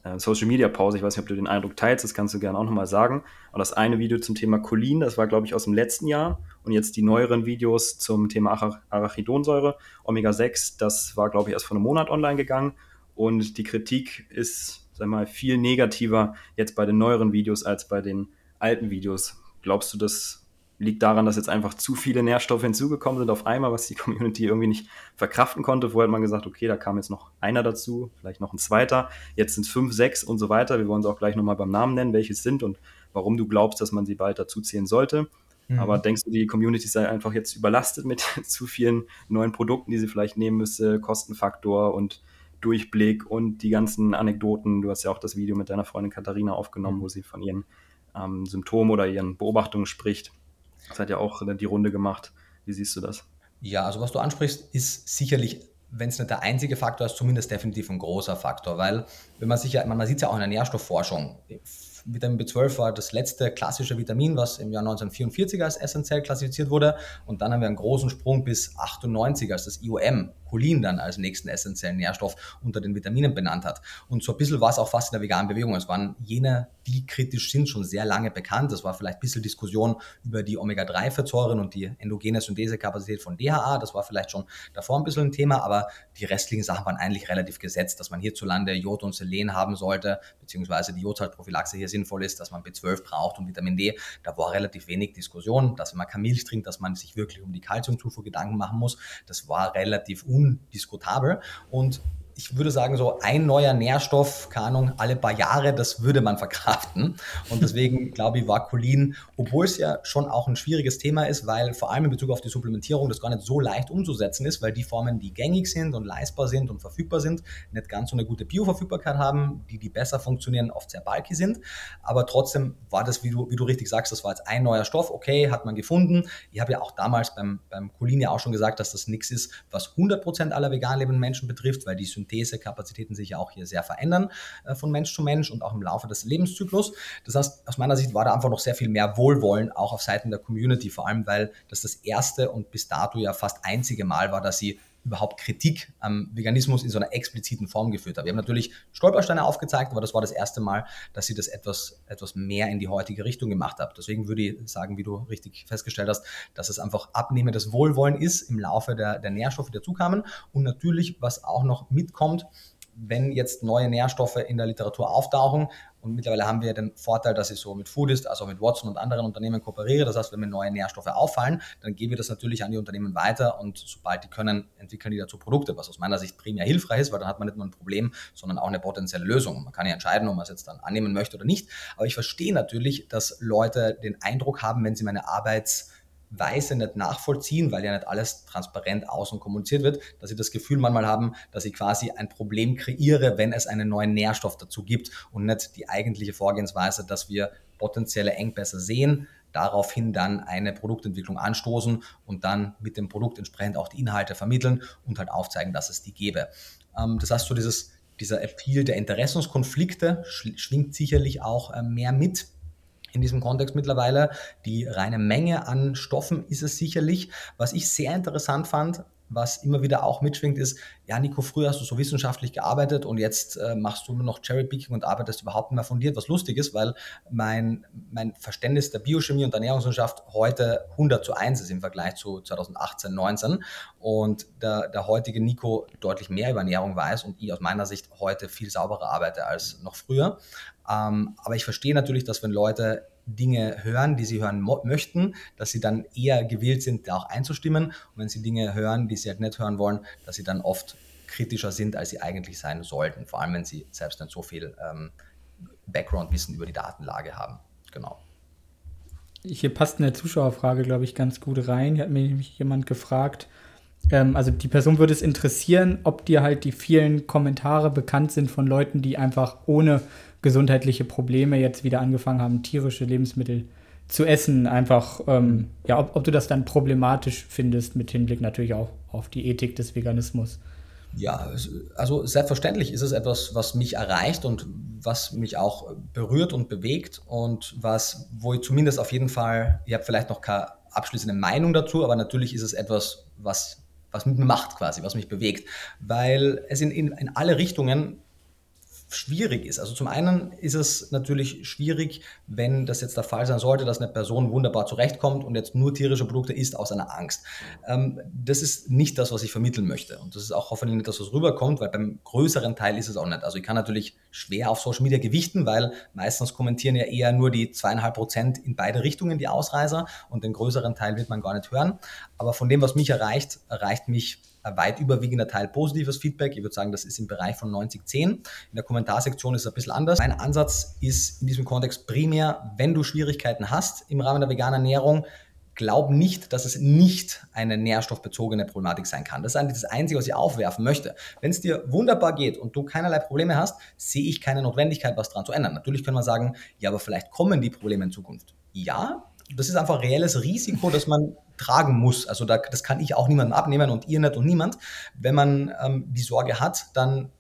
Speaker 2: äh, Social Media Pause. Ich weiß nicht, ob du den Eindruck teilst, das kannst du gerne auch noch mal sagen. Aber das eine Video zum Thema Cholin, das war, glaube ich, aus dem letzten Jahr. Und jetzt die neueren Videos zum Thema Arachidonsäure, Omega-6, das war, glaube ich, erst vor einem Monat online gegangen. Und die Kritik ist, sag mal, viel negativer jetzt bei den neueren Videos als bei den alten Videos. Glaubst du, das liegt daran, dass jetzt einfach zu viele Nährstoffe hinzugekommen sind auf einmal, was die Community irgendwie nicht verkraften konnte? Vorher hat man gesagt, okay, da kam jetzt noch einer dazu, vielleicht noch ein zweiter. Jetzt sind es fünf, sechs und so weiter. Wir wollen sie auch gleich nochmal beim Namen nennen, welche es sind und warum du glaubst, dass man sie bald dazuzählen sollte. Mhm. Aber denkst du, die Community sei einfach jetzt überlastet mit zu vielen neuen Produkten, die sie vielleicht nehmen müsste, Kostenfaktor und Durchblick und die ganzen Anekdoten? Du hast ja auch das Video mit deiner Freundin Katharina aufgenommen, mhm. wo sie von ihren ähm, Symptomen oder ihren Beobachtungen spricht. Das hat ja auch die Runde gemacht. Wie siehst du das?
Speaker 3: Ja, also was du ansprichst, ist sicherlich, wenn es nicht der einzige Faktor ist, zumindest definitiv ein großer Faktor, weil wenn man sich ja, man, sieht es ja auch in der Nährstoffforschung, Vitamin B12 war das letzte klassische Vitamin, was im Jahr 1944 als essentiell klassifiziert wurde. Und dann haben wir einen großen Sprung bis 98 als das IOM Cholin dann als nächsten essentiellen Nährstoff unter den Vitaminen benannt hat. Und so ein bisschen war es auch fast in der veganen Bewegung. Es waren jene, die kritisch sind, schon sehr lange bekannt. Es war vielleicht ein bisschen Diskussion über die Omega-3-Fettsäuren und die endogene Synthesekapazität von DHA. Das war vielleicht schon davor ein bisschen ein Thema, aber die restlichen Sachen waren eigentlich relativ gesetzt, dass man hierzulande Jod und Selen haben sollte, beziehungsweise die Jodsalzprophylaxe hier sinnvoll ist, dass man B12 braucht und Vitamin D. Da war relativ wenig Diskussion, dass man kein Milch trinkt, dass man sich wirklich um die Kalziumzufuhr Gedanken machen muss. Das war relativ un undiskutabel. Und ich würde sagen, so ein neuer Nährstoff, keine Ahnung, alle paar Jahre, das würde man verkraften. Und deswegen glaube ich, war Cholin, obwohl es ja schon auch ein schwieriges Thema ist, weil vor allem in Bezug auf die Supplementierung das gar nicht so leicht umzusetzen ist, weil die Formen, die gängig sind und leistbar sind und verfügbar sind, nicht ganz so eine gute Bioverfügbarkeit haben, die, die besser funktionieren, oft sehr bulky sind. Aber trotzdem war das, wie du, wie du richtig sagst, das war jetzt ein neuer Stoff, okay, hat man gefunden. Ich habe ja auch damals beim, beim Cholin ja auch schon gesagt, dass das nichts ist, was 100% aller vegan lebenden Menschen betrifft, weil die Synthesekapazitäten sich ja auch hier sehr verändern äh, von Mensch zu Mensch und auch im Laufe des Lebenszyklus. Das heißt, aus meiner Sicht war da einfach noch sehr viel mehr Wohlwollen auch auf Seiten der Community, vor allem weil das das erste und bis dato ja fast einzige Mal war, dass sie überhaupt Kritik am Veganismus in so einer expliziten Form geführt hat. Wir haben natürlich Stolpersteine aufgezeigt, aber das war das erste Mal, dass sie das etwas, etwas mehr in die heutige Richtung gemacht hat. Deswegen würde ich sagen, wie du richtig festgestellt hast, dass es einfach abnehmendes Wohlwollen ist im Laufe der, der Nährstoffe, die dazukamen. Und natürlich, was auch noch mitkommt, wenn jetzt neue Nährstoffe in der Literatur auftauchen, und mittlerweile haben wir den Vorteil, dass ich so mit Foodist, also mit Watson und anderen Unternehmen kooperiere. Das heißt, wenn mir neue Nährstoffe auffallen, dann geben wir das natürlich an die Unternehmen weiter und sobald die können, entwickeln die dazu Produkte, was aus meiner Sicht primär hilfreich ist, weil dann hat man nicht nur ein Problem, sondern auch eine potenzielle Lösung. Man kann ja entscheiden, ob man es jetzt dann annehmen möchte oder nicht. Aber ich verstehe natürlich, dass Leute den Eindruck haben, wenn sie meine Arbeits Weise nicht nachvollziehen, weil ja nicht alles transparent außen kommuniziert wird, dass sie das Gefühl manchmal haben, dass ich quasi ein Problem kreiere, wenn es einen neuen Nährstoff dazu gibt und nicht die eigentliche Vorgehensweise, dass wir potenzielle Engpässe sehen, daraufhin dann eine Produktentwicklung anstoßen und dann mit dem Produkt entsprechend auch die Inhalte vermitteln und halt aufzeigen, dass es die gäbe. Ähm, das heißt, so dieses, dieser Appeal der Interessenskonflikte schwingt sicherlich auch äh, mehr mit in diesem Kontext mittlerweile. Die reine Menge an Stoffen ist es sicherlich. Was ich sehr interessant fand, was immer wieder auch mitschwingt, ist, ja, Nico, früher hast du so wissenschaftlich gearbeitet und jetzt äh, machst du nur noch Cherrypicking und arbeitest überhaupt nicht mehr fundiert, was lustig ist, weil mein, mein Verständnis der Biochemie und Ernährungswissenschaft heute 100 zu 1 ist im Vergleich zu 2018, 19 und der, der heutige Nico deutlich mehr über Ernährung weiß und ich aus meiner Sicht heute viel sauberer arbeite als noch früher. Ähm, aber ich verstehe natürlich, dass wenn Leute Dinge hören, die sie hören möchten, dass sie dann eher gewillt sind, da auch einzustimmen. Und wenn sie Dinge hören, die sie halt nicht hören wollen, dass sie dann oft kritischer sind, als sie eigentlich sein sollten. Vor allem, wenn sie selbst nicht so viel ähm, Background-Wissen über die Datenlage haben. Genau.
Speaker 1: Hier passt eine Zuschauerfrage, glaube ich, ganz gut rein. Hier hat mich jemand gefragt, ähm, also die Person würde es interessieren, ob dir halt die vielen Kommentare bekannt sind von Leuten, die einfach ohne gesundheitliche Probleme jetzt wieder angefangen haben, tierische Lebensmittel zu essen. Einfach, ähm, ja, ob, ob du das dann problematisch findest, mit Hinblick natürlich auch auf die Ethik des Veganismus.
Speaker 3: Ja, also selbstverständlich ist es etwas, was mich erreicht und was mich auch berührt und bewegt und was, wo ich zumindest auf jeden Fall, ich habe vielleicht noch keine abschließende Meinung dazu, aber natürlich ist es etwas, was, was mit mir macht quasi, was mich bewegt, weil es in, in, in alle Richtungen schwierig ist. Also zum einen ist es natürlich schwierig, wenn das jetzt der Fall sein sollte, dass eine Person wunderbar zurechtkommt und jetzt nur tierische Produkte isst aus einer Angst. Ähm, das ist nicht das, was ich vermitteln möchte. Und das ist auch hoffentlich nicht das, was rüberkommt, weil beim größeren Teil ist es auch nicht. Also ich kann natürlich schwer auf Social Media gewichten, weil meistens kommentieren ja eher nur die zweieinhalb Prozent in beide Richtungen die Ausreißer und den größeren Teil wird man gar nicht hören. Aber von dem, was mich erreicht, erreicht mich weit überwiegender Teil positives Feedback. Ich würde sagen, das ist im Bereich von 90-10. In der Kommentarsektion ist es ein bisschen anders. Mein Ansatz ist in diesem Kontext primär, wenn du Schwierigkeiten hast im Rahmen der veganen Ernährung, glaub nicht, dass es nicht eine nährstoffbezogene Problematik sein kann. Das ist eigentlich das Einzige, was ich aufwerfen möchte. Wenn es dir wunderbar geht und du keinerlei Probleme hast, sehe ich keine Notwendigkeit, was daran zu ändern. Natürlich können wir sagen, ja, aber vielleicht kommen die Probleme in Zukunft. Ja, das ist einfach reelles Risiko, das man tragen muss. Also da, das kann ich auch niemandem abnehmen und ihr nicht und niemand. Wenn man ähm, die Sorge hat, dann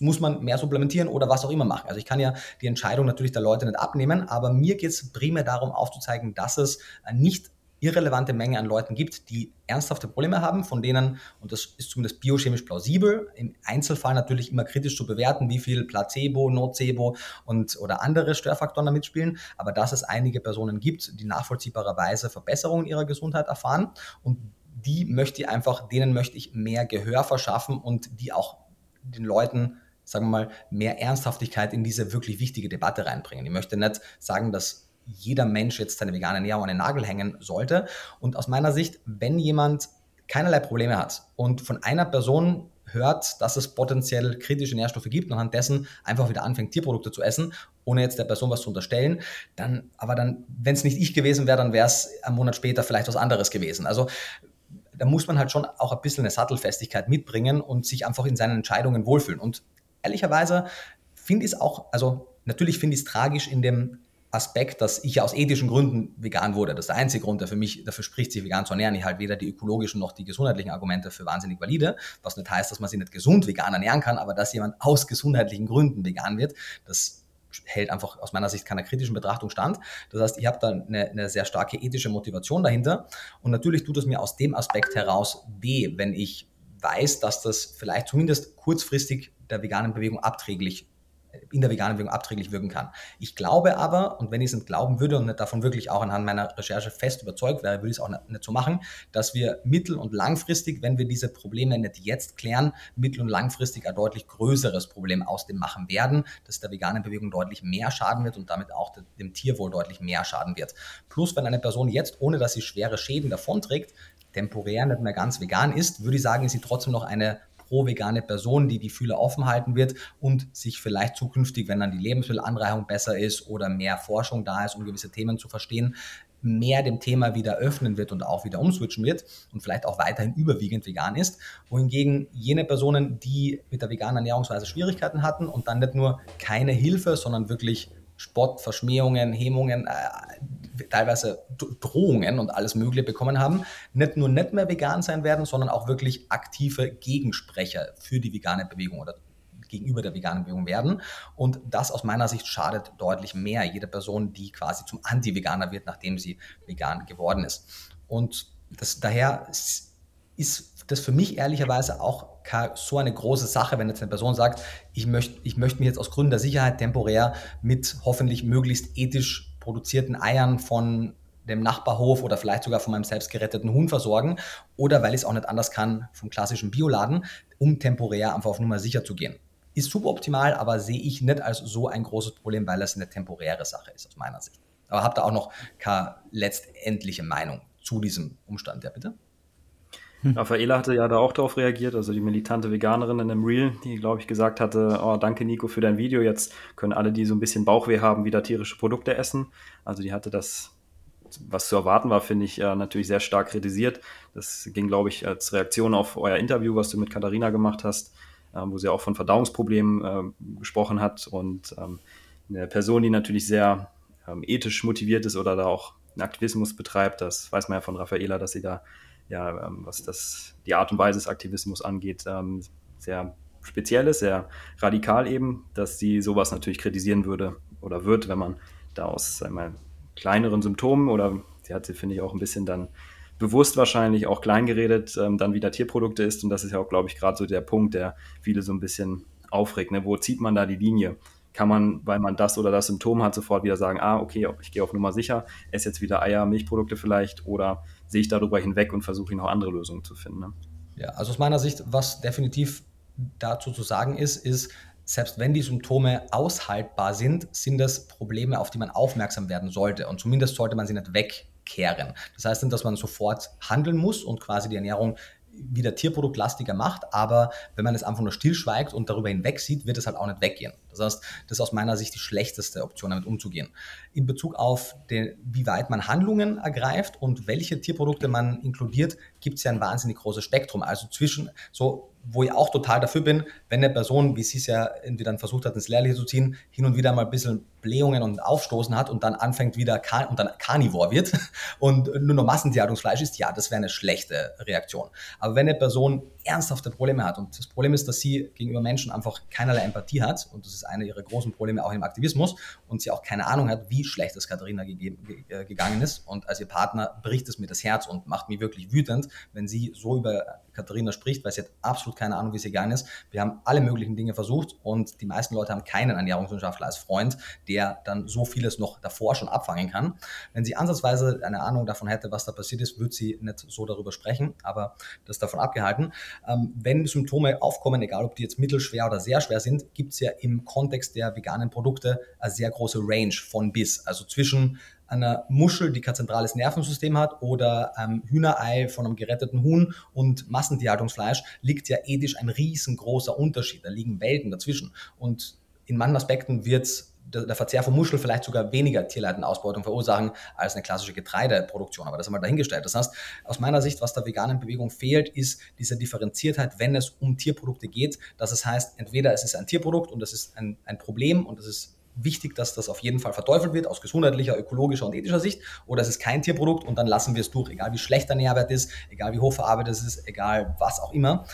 Speaker 3: muss man mehr supplementieren oder was auch immer machen. Also ich kann ja die Entscheidung natürlich der Leute nicht abnehmen, aber mir geht es primär darum aufzuzeigen, dass es nicht irrelevante Menge an Leuten gibt, die ernsthafte Probleme haben, von denen, und das ist zumindest biochemisch plausibel, im Einzelfall natürlich immer kritisch zu bewerten, wie viel Placebo, Nocebo und oder andere Störfaktoren da mitspielen, aber dass es einige Personen gibt, die nachvollziehbarerweise Verbesserungen ihrer Gesundheit erfahren und die möchte ich einfach, denen möchte ich mehr Gehör verschaffen und die auch den Leuten sagen wir mal, mehr Ernsthaftigkeit in diese wirklich wichtige Debatte reinbringen. Ich möchte nicht sagen, dass jeder Mensch jetzt seine vegane Ernährung an den Nagel hängen sollte. Und aus meiner Sicht, wenn jemand keinerlei Probleme hat und von einer Person hört, dass es potenziell kritische Nährstoffe gibt und anhand dessen einfach wieder anfängt, Tierprodukte zu essen, ohne jetzt der Person was zu unterstellen, dann, aber dann, wenn es nicht ich gewesen wäre, dann wäre es einen Monat später vielleicht was anderes gewesen. Also da muss man halt schon auch ein bisschen eine Sattelfestigkeit mitbringen und sich einfach in seinen Entscheidungen wohlfühlen. Und ehrlicherweise finde ich es auch, also natürlich finde ich es tragisch in dem Aspekt, dass ich aus ethischen Gründen vegan wurde. Das ist der einzige Grund, der für mich dafür spricht, sich vegan zu ernähren. Ich halte weder die ökologischen noch die gesundheitlichen Argumente für wahnsinnig valide, was nicht heißt, dass man sich nicht gesund vegan ernähren kann, aber dass jemand aus gesundheitlichen Gründen vegan wird, das hält einfach aus meiner Sicht keiner kritischen Betrachtung stand. Das heißt, ich habe da eine, eine, sehr starke ethische Motivation dahinter. Und natürlich tut es mir aus dem Aspekt heraus weh, wenn ich weiß, dass das vielleicht zumindest kurzfristig der veganen Bewegung abträglich in der veganen Bewegung abträglich wirken kann. Ich glaube aber, und wenn ich es nicht glauben würde und nicht davon wirklich auch anhand meiner Recherche fest überzeugt wäre, würde ich es auch nicht, so machen, dass wir mittel- und langfristig, wenn wir diese Probleme nicht jetzt klären, mittel- und langfristig ein deutlich größeres Problem aus dem machen werden, dass der veganen Bewegung deutlich mehr schaden wird und damit auch dem Tierwohl deutlich mehr schaden wird. Plus, wenn eine Person jetzt, ohne dass sie schwere Schäden davonträgt, temporär nicht mehr ganz vegan ist, würde ich sagen, ist sie trotzdem noch eine pro-vegane Person, die die Fühler offen halten wird und sich vielleicht zukünftig, wenn dann die Lebensmittelanreichung besser ist oder mehr Forschung da ist, um gewisse Themen zu verstehen, mehr dem Thema wieder öffnen wird und auch wieder umswitchen wird und vielleicht auch weiterhin überwiegend vegan ist. Wohingegen jene Personen, die mit der veganen Ernährungsweise Schwierigkeiten hatten und dann nicht nur keine Hilfe, sondern wirklich Spott, Verschmähungen, Hemmungen, äh, teilweise Drohungen und alles Mögliche bekommen haben, nicht nur nicht mehr vegan sein werden, sondern auch wirklich aktive Gegensprecher für die vegane Bewegung oder gegenüber der veganen Bewegung werden. Und das aus meiner Sicht schadet deutlich mehr jede Person, die quasi zum Anti-Veganer wird, nachdem sie vegan geworden ist. Und das, daher ist das für mich ehrlicherweise auch so eine große Sache, wenn jetzt eine Person sagt, ich möchte, ich möchte mich jetzt aus Gründen der Sicherheit temporär mit hoffentlich möglichst ethisch produzierten Eiern von dem Nachbarhof oder vielleicht sogar von meinem selbst geretteten Huhn versorgen oder weil ich es auch nicht anders kann vom klassischen Bioladen, um temporär einfach auf Nummer sicher zu gehen. Ist suboptimal, aber sehe ich nicht als so ein großes Problem, weil es eine temporäre Sache ist aus meiner Sicht. Aber habt ihr auch noch keine letztendliche Meinung zu diesem Umstand, ja bitte?
Speaker 2: Hm. Raffaela hatte ja da auch darauf reagiert, also die militante Veganerin in einem Reel, die, glaube ich, gesagt hatte, oh, danke Nico für dein Video, jetzt können alle, die so ein bisschen Bauchweh haben, wieder tierische Produkte essen. Also die hatte das, was zu erwarten war, finde ich, ja, natürlich sehr stark kritisiert. Das ging, glaube ich, als Reaktion auf euer Interview, was du mit Katharina gemacht hast, äh, wo sie auch von Verdauungsproblemen äh, gesprochen hat und ähm, eine Person, die natürlich sehr ähm, ethisch motiviert ist oder da auch einen Aktivismus betreibt, das weiß man ja von Raffaela, dass sie da ja, ähm, was das, die Art und Weise des Aktivismus angeht, ähm, sehr speziell ist, sehr radikal eben, dass sie sowas natürlich kritisieren würde oder wird, wenn man da aus einmal kleineren Symptomen oder sie hat sie, finde ich, auch ein bisschen dann bewusst wahrscheinlich auch kleingeredet, ähm, dann wieder Tierprodukte isst. Und das ist ja auch, glaube ich, gerade so der Punkt, der viele so ein bisschen aufregt. Ne? Wo zieht man da die Linie? Kann man, weil man das oder das Symptom hat, sofort wieder sagen, ah, okay, ich gehe auf Nummer sicher, esse jetzt wieder Eier, Milchprodukte vielleicht oder sehe ich darüber hinweg und versuche noch andere Lösungen zu finden. Ne?
Speaker 3: Ja, also aus meiner Sicht, was definitiv dazu zu sagen ist, ist, selbst wenn die Symptome aushaltbar sind, sind das Probleme, auf die man aufmerksam werden sollte. Und zumindest sollte man sie nicht wegkehren. Das heißt nicht, dass man sofort handeln muss und quasi die Ernährung wieder tierproduktlastiger macht, aber wenn man es einfach nur stillschweigt und darüber hinweg sieht, wird es halt auch nicht weggehen. Das heißt, das ist aus meiner Sicht die schlechteste Option, damit umzugehen. In Bezug auf den, wie weit man Handlungen ergreift und welche Tierprodukte man inkludiert, gibt es ja ein wahnsinnig großes Spektrum. Also zwischen so wo ich auch total dafür bin, wenn eine Person, wie sie es ja irgendwie dann versucht hat, ins Lehrliche zu ziehen, hin und wieder mal ein bisschen Blähungen und Aufstoßen hat und dann anfängt wieder und dann Carnivore wird und nur noch Massentierhaltungsfleisch ist, ja, das wäre eine schlechte Reaktion. Aber wenn eine Person ernsthafte Probleme hat und das Problem ist, dass sie gegenüber Menschen einfach keinerlei Empathie hat und das ist eine ihrer großen Probleme auch im Aktivismus und sie auch keine Ahnung hat, wie schlecht es Katharina gegeben, äh, gegangen ist und als ihr Partner bricht es mir das Herz und macht mich wirklich wütend, wenn sie so über Katharina spricht, weil sie hat absolut keine Ahnung, wie sie gegangen ist. Wir haben alle möglichen Dinge versucht und die meisten Leute haben keinen Ernährungswissenschaftler als Freund, der dann so vieles noch davor schon abfangen kann. Wenn sie ansatzweise eine Ahnung davon hätte, was da passiert ist, würde sie nicht so darüber sprechen, aber das ist davon abgehalten. Ähm, wenn Symptome aufkommen, egal ob die jetzt mittelschwer oder sehr schwer sind, gibt es ja im Kontext der veganen Produkte eine sehr große Range von bis. Also zwischen einer Muschel, die kein zentrales Nervensystem hat, oder einem Hühnerei von einem geretteten Huhn und Massentierhaltungsfleisch liegt ja ethisch ein riesengroßer Unterschied. Da liegen Welten dazwischen. Und in manchen Aspekten wird der Verzehr von Muschel vielleicht sogar weniger Tierleitenausbeutung verursachen als eine klassische Getreideproduktion. Aber das haben wir dahingestellt. Das heißt, aus meiner Sicht, was der veganen Bewegung fehlt, ist diese Differenziertheit, wenn es um Tierprodukte geht. Dass es heißt, entweder es ist ein Tierprodukt und es ist ein, ein Problem und es ist wichtig, dass das auf jeden Fall verteufelt wird, aus gesundheitlicher, ökologischer und ethischer Sicht, oder es ist kein Tierprodukt und dann lassen wir es durch, egal wie schlecht der Nährwert ist, egal wie hoch verarbeitet es ist, egal was auch immer.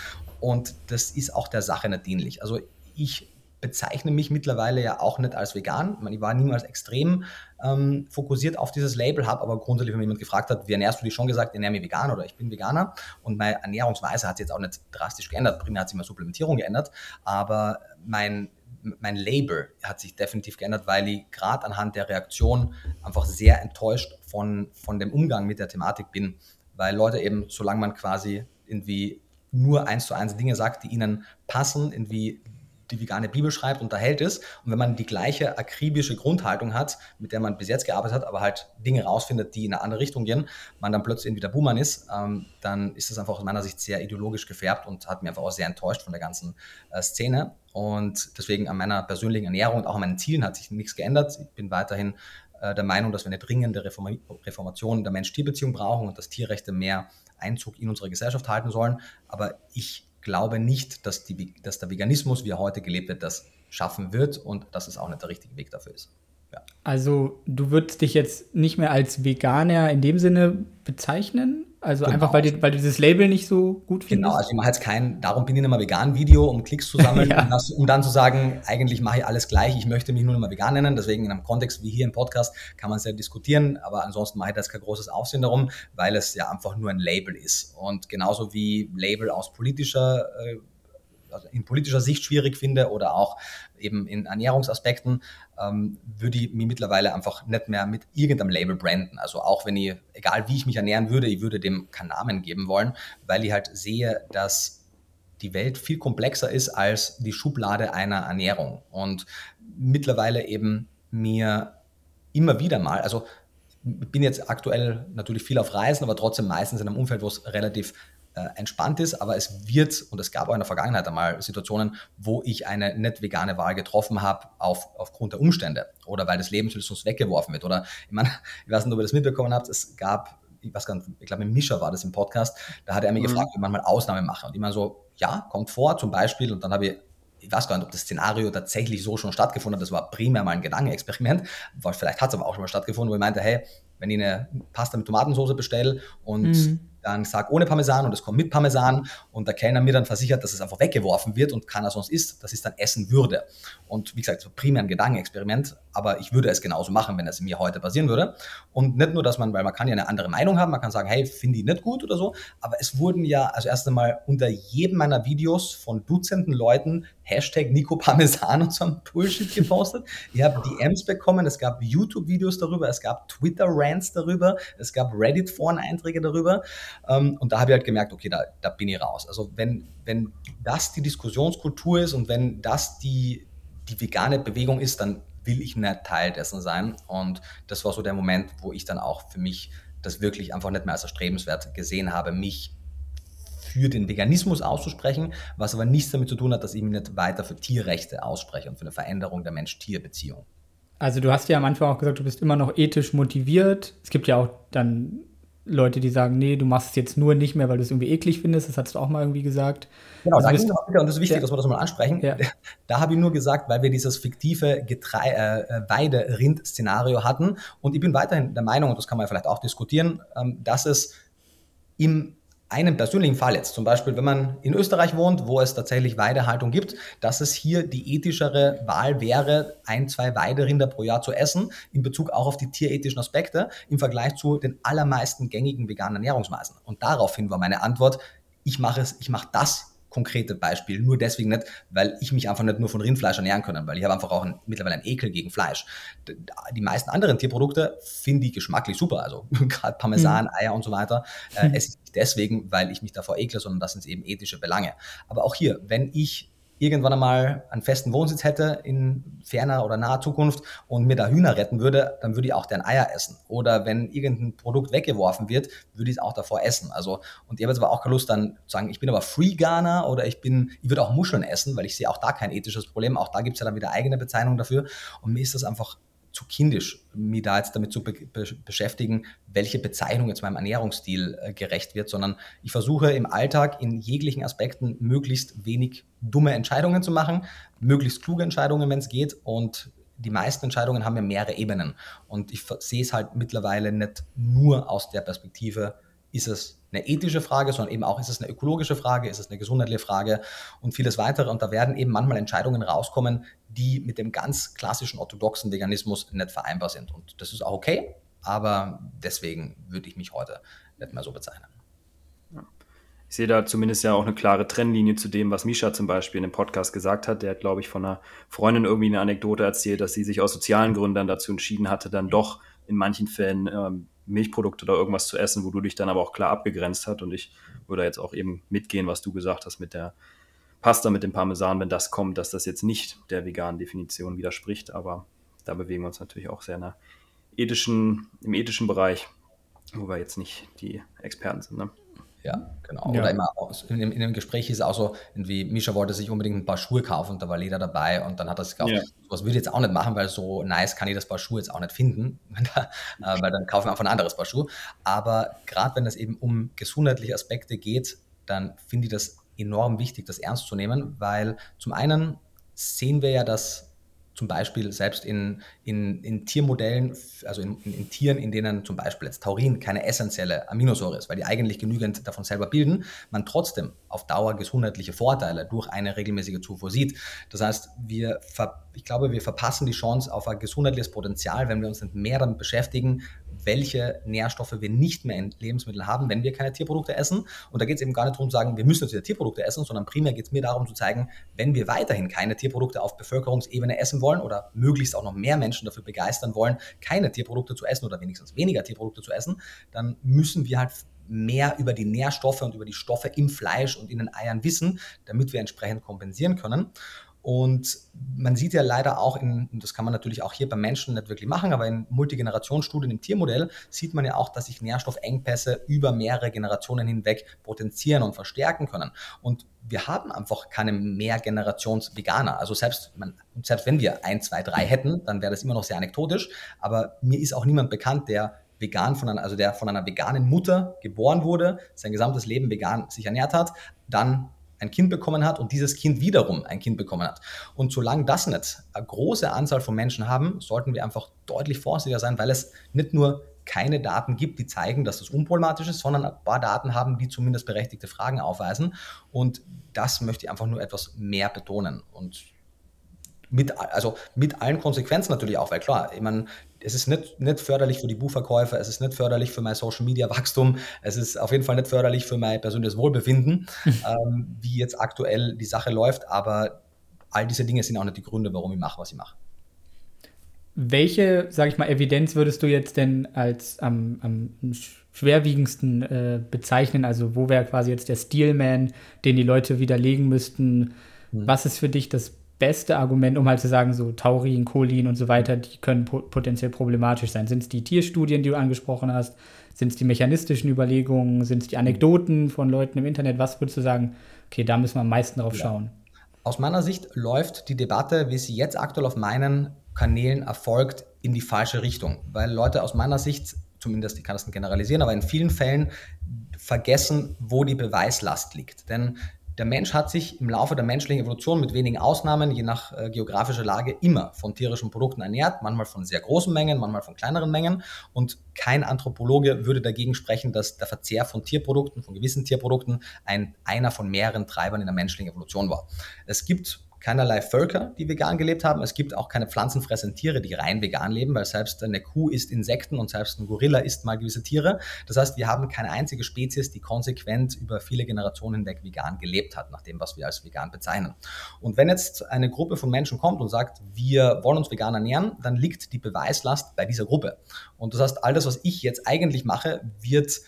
Speaker 3: Und das ist auch der Sache nicht dienlich. Also ich bezeichne mich mittlerweile ja auch nicht als vegan. Ich, meine, ich war niemals extrem ähm, fokussiert auf dieses Label, habe aber grundsätzlich, wenn jemand gefragt hat, wie ernährst du dich, schon gesagt, ich ernähre mich vegan oder ich bin Veganer. Und meine Ernährungsweise hat sich jetzt auch nicht drastisch geändert. Primär hat sich meine Supplementierung geändert, aber mein mein Label hat sich definitiv geändert, weil ich gerade anhand der Reaktion einfach sehr enttäuscht von, von dem Umgang mit der Thematik bin, weil Leute eben, solange man quasi irgendwie nur eins zu eins Dinge sagt, die ihnen passen, irgendwie die vegane Bibel schreibt, unterhält es. Und wenn man die gleiche akribische Grundhaltung hat, mit der man bis jetzt gearbeitet hat, aber halt Dinge rausfindet, die in eine andere Richtung gehen, man dann plötzlich wieder Buhmann ist, ähm, dann ist das einfach aus meiner Sicht sehr ideologisch gefärbt und hat mir einfach auch sehr enttäuscht von der ganzen äh, Szene. Und deswegen an meiner persönlichen Ernährung und auch an meinen Zielen hat sich nichts geändert. Ich bin weiterhin äh, der Meinung, dass wir eine dringende Reform Reformation der Mensch-Tier-Beziehung brauchen und dass Tierrechte mehr Einzug in unsere Gesellschaft halten sollen. Aber ich glaube nicht, dass, die, dass der Veganismus, wie er heute gelebt wird, das schaffen wird und dass es auch nicht der richtige Weg dafür ist.
Speaker 1: Ja. Also du würdest dich jetzt nicht mehr als Veganer in dem Sinne bezeichnen? Also genau. einfach, weil du, weil du dieses Label nicht so gut findest?
Speaker 3: Genau, also ich mache jetzt kein, darum bin ich nicht mehr Vegan-Video, um Klicks zu sammeln, ja. um, das, um, dann zu sagen, eigentlich mache ich alles gleich, ich möchte mich nur mal vegan nennen. Deswegen in einem Kontext wie hier im Podcast kann man es ja diskutieren, aber ansonsten mache ich da kein großes Aufsehen darum, weil es ja einfach nur ein Label ist. Und genauso wie Label aus politischer äh, also in politischer Sicht schwierig finde oder auch eben in Ernährungsaspekten, ähm, würde ich mich mittlerweile einfach nicht mehr mit irgendeinem Label branden. Also auch wenn ich, egal wie ich mich ernähren würde, ich würde dem keinen Namen geben wollen, weil ich halt sehe, dass die Welt viel komplexer ist als die Schublade einer Ernährung. Und mittlerweile eben mir immer wieder mal, also ich bin jetzt aktuell natürlich viel auf Reisen, aber trotzdem meistens in einem Umfeld, wo es relativ entspannt ist, aber es wird, und es gab auch in der Vergangenheit einmal Situationen, wo ich eine nicht vegane Wahl getroffen habe auf, aufgrund der Umstände oder weil das Lebensmittel sonst weggeworfen wird. Oder ich meine, ich weiß nicht, ob ihr das mitbekommen habt, es gab, ich weiß gar nicht, ich glaube, mit Mischer war das im Podcast, da hat er mir mhm. gefragt, ob man mal Ausnahme mache. Und ich meine so, ja, kommt vor, zum Beispiel, und dann habe ich ich weiß gar nicht, ob das Szenario tatsächlich so schon stattgefunden hat. Das war primär mal ein Gedankenexperiment. Vielleicht hat es aber auch schon mal stattgefunden, wo ich meinte, hey, wenn ich eine Pasta mit Tomatensauce bestelle und mhm dann sag ohne Parmesan und es kommt mit Parmesan und der Kellner mir dann versichert, dass es einfach weggeworfen wird und keiner sonst isst, dass ich es dann essen würde. Und wie gesagt, primär ein Gedankenexperiment, aber ich würde es genauso machen, wenn es mir heute passieren würde. Und nicht nur, dass man, weil man kann ja eine andere Meinung haben, man kann sagen, hey, finde ich nicht gut oder so, aber es wurden ja also erst einmal unter jedem meiner Videos von Dutzenden Leuten Hashtag Nico Parmesan und so ein Bullshit gepostet. Ich habe DMs bekommen, es gab YouTube-Videos darüber, es gab Twitter-Rants darüber, es gab Reddit-Foren-Einträge darüber. Ähm, und da habe ich halt gemerkt, okay, da, da bin ich raus. Also wenn, wenn das die Diskussionskultur ist und wenn das die, die vegane Bewegung ist, dann will ich nicht Teil dessen sein. Und das war so der Moment, wo ich dann auch für mich das wirklich einfach nicht mehr als erstrebenswert gesehen habe, mich für den Veganismus auszusprechen, was aber nichts damit zu tun hat, dass ich mich nicht weiter für Tierrechte ausspreche und für eine Veränderung der Mensch-Tier-Beziehung.
Speaker 1: Also du hast ja am Anfang auch gesagt, du bist immer noch ethisch motiviert. Es gibt ja auch dann Leute, die sagen, nee, du machst es jetzt nur nicht mehr, weil du es irgendwie eklig findest. Das hast du auch mal irgendwie gesagt.
Speaker 3: Genau, also da ging es und das ist wichtig, ja. dass wir das mal ansprechen. Ja. Da habe ich nur gesagt, weil wir dieses fiktive Getrei äh, Weide-Rind-Szenario hatten. Und ich bin weiterhin der Meinung, und das kann man vielleicht auch diskutieren, ähm, dass es im einem persönlichen Fall jetzt, zum Beispiel, wenn man in Österreich wohnt, wo es tatsächlich Weidehaltung gibt, dass es hier die ethischere Wahl wäre, ein, zwei Weiderinder pro Jahr zu essen, in Bezug auch auf die tierethischen Aspekte, im Vergleich zu den allermeisten gängigen veganen Ernährungsweisen. Und daraufhin war meine Antwort, ich mache es, ich mache das konkrete Beispiel. Nur deswegen nicht, weil ich mich einfach nicht nur von Rindfleisch ernähren kann, weil ich habe einfach auch ein, mittlerweile einen Ekel gegen Fleisch. Die meisten anderen Tierprodukte finde ich geschmacklich super, also gerade Parmesan, mhm. Eier und so weiter. Mhm. Es ist nicht deswegen, weil ich mich davor ekle, sondern das sind eben ethische Belange. Aber auch hier, wenn ich irgendwann einmal einen festen Wohnsitz hätte in ferner oder naher Zukunft und mir da Hühner retten würde, dann würde ich auch deren Eier essen. Oder wenn irgendein Produkt weggeworfen wird, würde ich es auch davor essen. Also, und habe jetzt aber auch keine Lust dann zu sagen, ich bin aber Free-Ghana oder ich bin, ich würde auch Muscheln essen, weil ich sehe auch da kein ethisches Problem. Auch da gibt es ja dann wieder eigene Bezeichnungen dafür. Und mir ist das einfach zu kindisch, mich da jetzt damit zu be be beschäftigen, welche Bezeichnung jetzt meinem Ernährungsstil äh, gerecht wird, sondern ich versuche im Alltag in jeglichen Aspekten möglichst wenig dumme Entscheidungen zu machen, möglichst kluge Entscheidungen, wenn es geht und die meisten Entscheidungen haben ja mehrere Ebenen. Und ich sehe es halt mittlerweile nicht nur aus der Perspektive, ist es eine ethische Frage, sondern eben auch, ist es eine ökologische Frage, ist es eine gesundheitliche Frage und vieles weitere. Und da werden eben manchmal Entscheidungen rauskommen, die mit dem ganz klassischen orthodoxen Veganismus nicht vereinbar sind. Und das ist auch okay, aber deswegen würde ich mich heute nicht mehr so bezeichnen
Speaker 2: ich sehe da zumindest ja auch eine klare Trennlinie zu dem, was Misha zum Beispiel in dem Podcast gesagt hat. Der hat, glaube ich, von einer Freundin irgendwie eine Anekdote erzählt, dass sie sich aus sozialen Gründen dazu entschieden hatte, dann doch in manchen Fällen ähm, Milchprodukte oder irgendwas zu essen, wo du dich dann aber auch klar abgegrenzt hast. Und ich würde jetzt auch eben mitgehen, was du gesagt hast mit der Pasta mit dem Parmesan, wenn das kommt, dass das jetzt nicht der veganen Definition widerspricht. Aber da bewegen wir uns natürlich auch sehr in der ethischen, im ethischen Bereich, wo wir jetzt nicht die Experten sind. Ne?
Speaker 3: Ja, genau. Ja. Oder immer in, in, dem Gespräch ist es auch so, irgendwie, Misha wollte sich unbedingt ein paar Schuhe kaufen und da war Leder dabei und dann hat er sich gekauft. Ja. Was würde ich jetzt auch nicht machen, weil so nice kann ich das Paar Schuhe jetzt auch nicht finden, äh, weil dann kaufen wir einfach ein anderes Paar Schuhe. Aber gerade wenn es eben um gesundheitliche Aspekte geht, dann finde ich das enorm wichtig, das ernst zu nehmen, weil zum einen sehen wir ja, dass zum Beispiel selbst in, in, in Tiermodellen, also in, in, in, Tieren, in denen zum Beispiel jetzt Taurin keine essentielle Aminosäure ist, weil die eigentlich genügend davon selber bilden, man trotzdem auf Dauer gesundheitliche Vorteile durch eine regelmäßige Zufuhr sieht. Das heißt, wir, ich glaube, wir verpassen die Chance auf ein gesundheitliches Potenzial, wenn wir uns nicht mehr damit beschäftigen, welche Nährstoffe wir nicht mehr in Lebensmitteln haben, wenn wir keine Tierprodukte essen. Und da geht es eben gar nicht darum zu sagen, wir müssen jetzt wieder Tierprodukte essen, sondern primär geht es mir darum zu zeigen, wenn wir weiterhin keine Tierprodukte auf Bevölkerungsebene essen wollen oder möglichst auch noch mehr Menschen dafür begeistern wollen, keine Tierprodukte zu essen oder wenigstens weniger Tierprodukte zu essen, dann müssen wir halt mehr über die Nährstoffe und über die Stoffe im Fleisch und in den Eiern wissen, damit wir entsprechend kompensieren können. Und man sieht ja leider auch, in, das kann man natürlich auch hier bei Menschen nicht wirklich machen, aber in Multigenerationsstudien im Tiermodell sieht man ja auch, dass sich Nährstoffengpässe über mehrere Generationen hinweg potenzieren und verstärken können. Und wir haben einfach keine Mehrgenerations-Veganer. Also selbst, man, selbst wenn wir ein, zwei, drei hätten, dann wäre das immer noch sehr anekdotisch. Aber mir ist auch niemand bekannt, der vegan von einer, also der von einer veganen Mutter geboren wurde, sein gesamtes Leben vegan sich ernährt hat, dann ein Kind bekommen hat und dieses Kind wiederum ein Kind bekommen hat. Und solange das nicht eine große Anzahl von Menschen haben, sollten wir einfach deutlich vorsichtiger sein, weil es nicht nur keine Daten gibt, die zeigen, dass das unproblematisch ist, sondern ein paar Daten haben, die zumindest berechtigte Fragen aufweisen. Und das möchte ich einfach nur etwas mehr betonen. Und mit, also mit allen Konsequenzen natürlich auch, weil klar, ich meine, es ist nicht, nicht förderlich für die Buchverkäufe, es ist nicht förderlich für mein Social Media Wachstum, es ist auf jeden Fall nicht förderlich für mein persönliches Wohlbefinden, ähm, wie jetzt aktuell die Sache läuft, aber all diese Dinge sind auch nicht die Gründe, warum ich mache, was ich mache.
Speaker 1: Welche, sage ich mal, Evidenz würdest du jetzt denn als am, am schwerwiegendsten äh, bezeichnen? Also wo wäre quasi jetzt der Steelman, den die Leute widerlegen müssten? Hm. Was ist für dich das beste Argument, um halt zu sagen, so Taurin, Cholin und so weiter, die können po potenziell problematisch sein? Sind es die Tierstudien, die du angesprochen hast? Sind es die mechanistischen Überlegungen? Sind es die Anekdoten von Leuten im Internet? Was würdest du sagen, okay, da müssen wir am meisten drauf ja. schauen?
Speaker 3: Aus meiner Sicht läuft die Debatte, wie sie jetzt aktuell auf meinen Kanälen erfolgt, in die falsche Richtung. Weil Leute aus meiner Sicht, zumindest ich kann das nicht generalisieren, aber in vielen Fällen vergessen, wo die Beweislast liegt. Denn der Mensch hat sich im Laufe der menschlichen Evolution mit wenigen Ausnahmen, je nach äh, geografischer Lage, immer von tierischen Produkten ernährt, manchmal von sehr großen Mengen, manchmal von kleineren Mengen. Und kein Anthropologe würde dagegen sprechen, dass der Verzehr von Tierprodukten, von gewissen Tierprodukten, ein, einer von mehreren Treibern in der menschlichen Evolution war. Es gibt keinerlei Völker, die vegan gelebt haben. Es gibt auch keine pflanzenfressenden Tiere, die rein vegan leben, weil selbst eine Kuh isst Insekten und selbst ein Gorilla isst mal gewisse Tiere. Das heißt, wir haben keine einzige Spezies, die konsequent über viele Generationen hinweg vegan gelebt hat, nach dem, was wir als vegan bezeichnen. Und wenn jetzt eine Gruppe von Menschen kommt und sagt, wir wollen uns vegan ernähren, dann liegt die Beweislast bei dieser Gruppe. Und das heißt, all das, was ich jetzt eigentlich mache, wird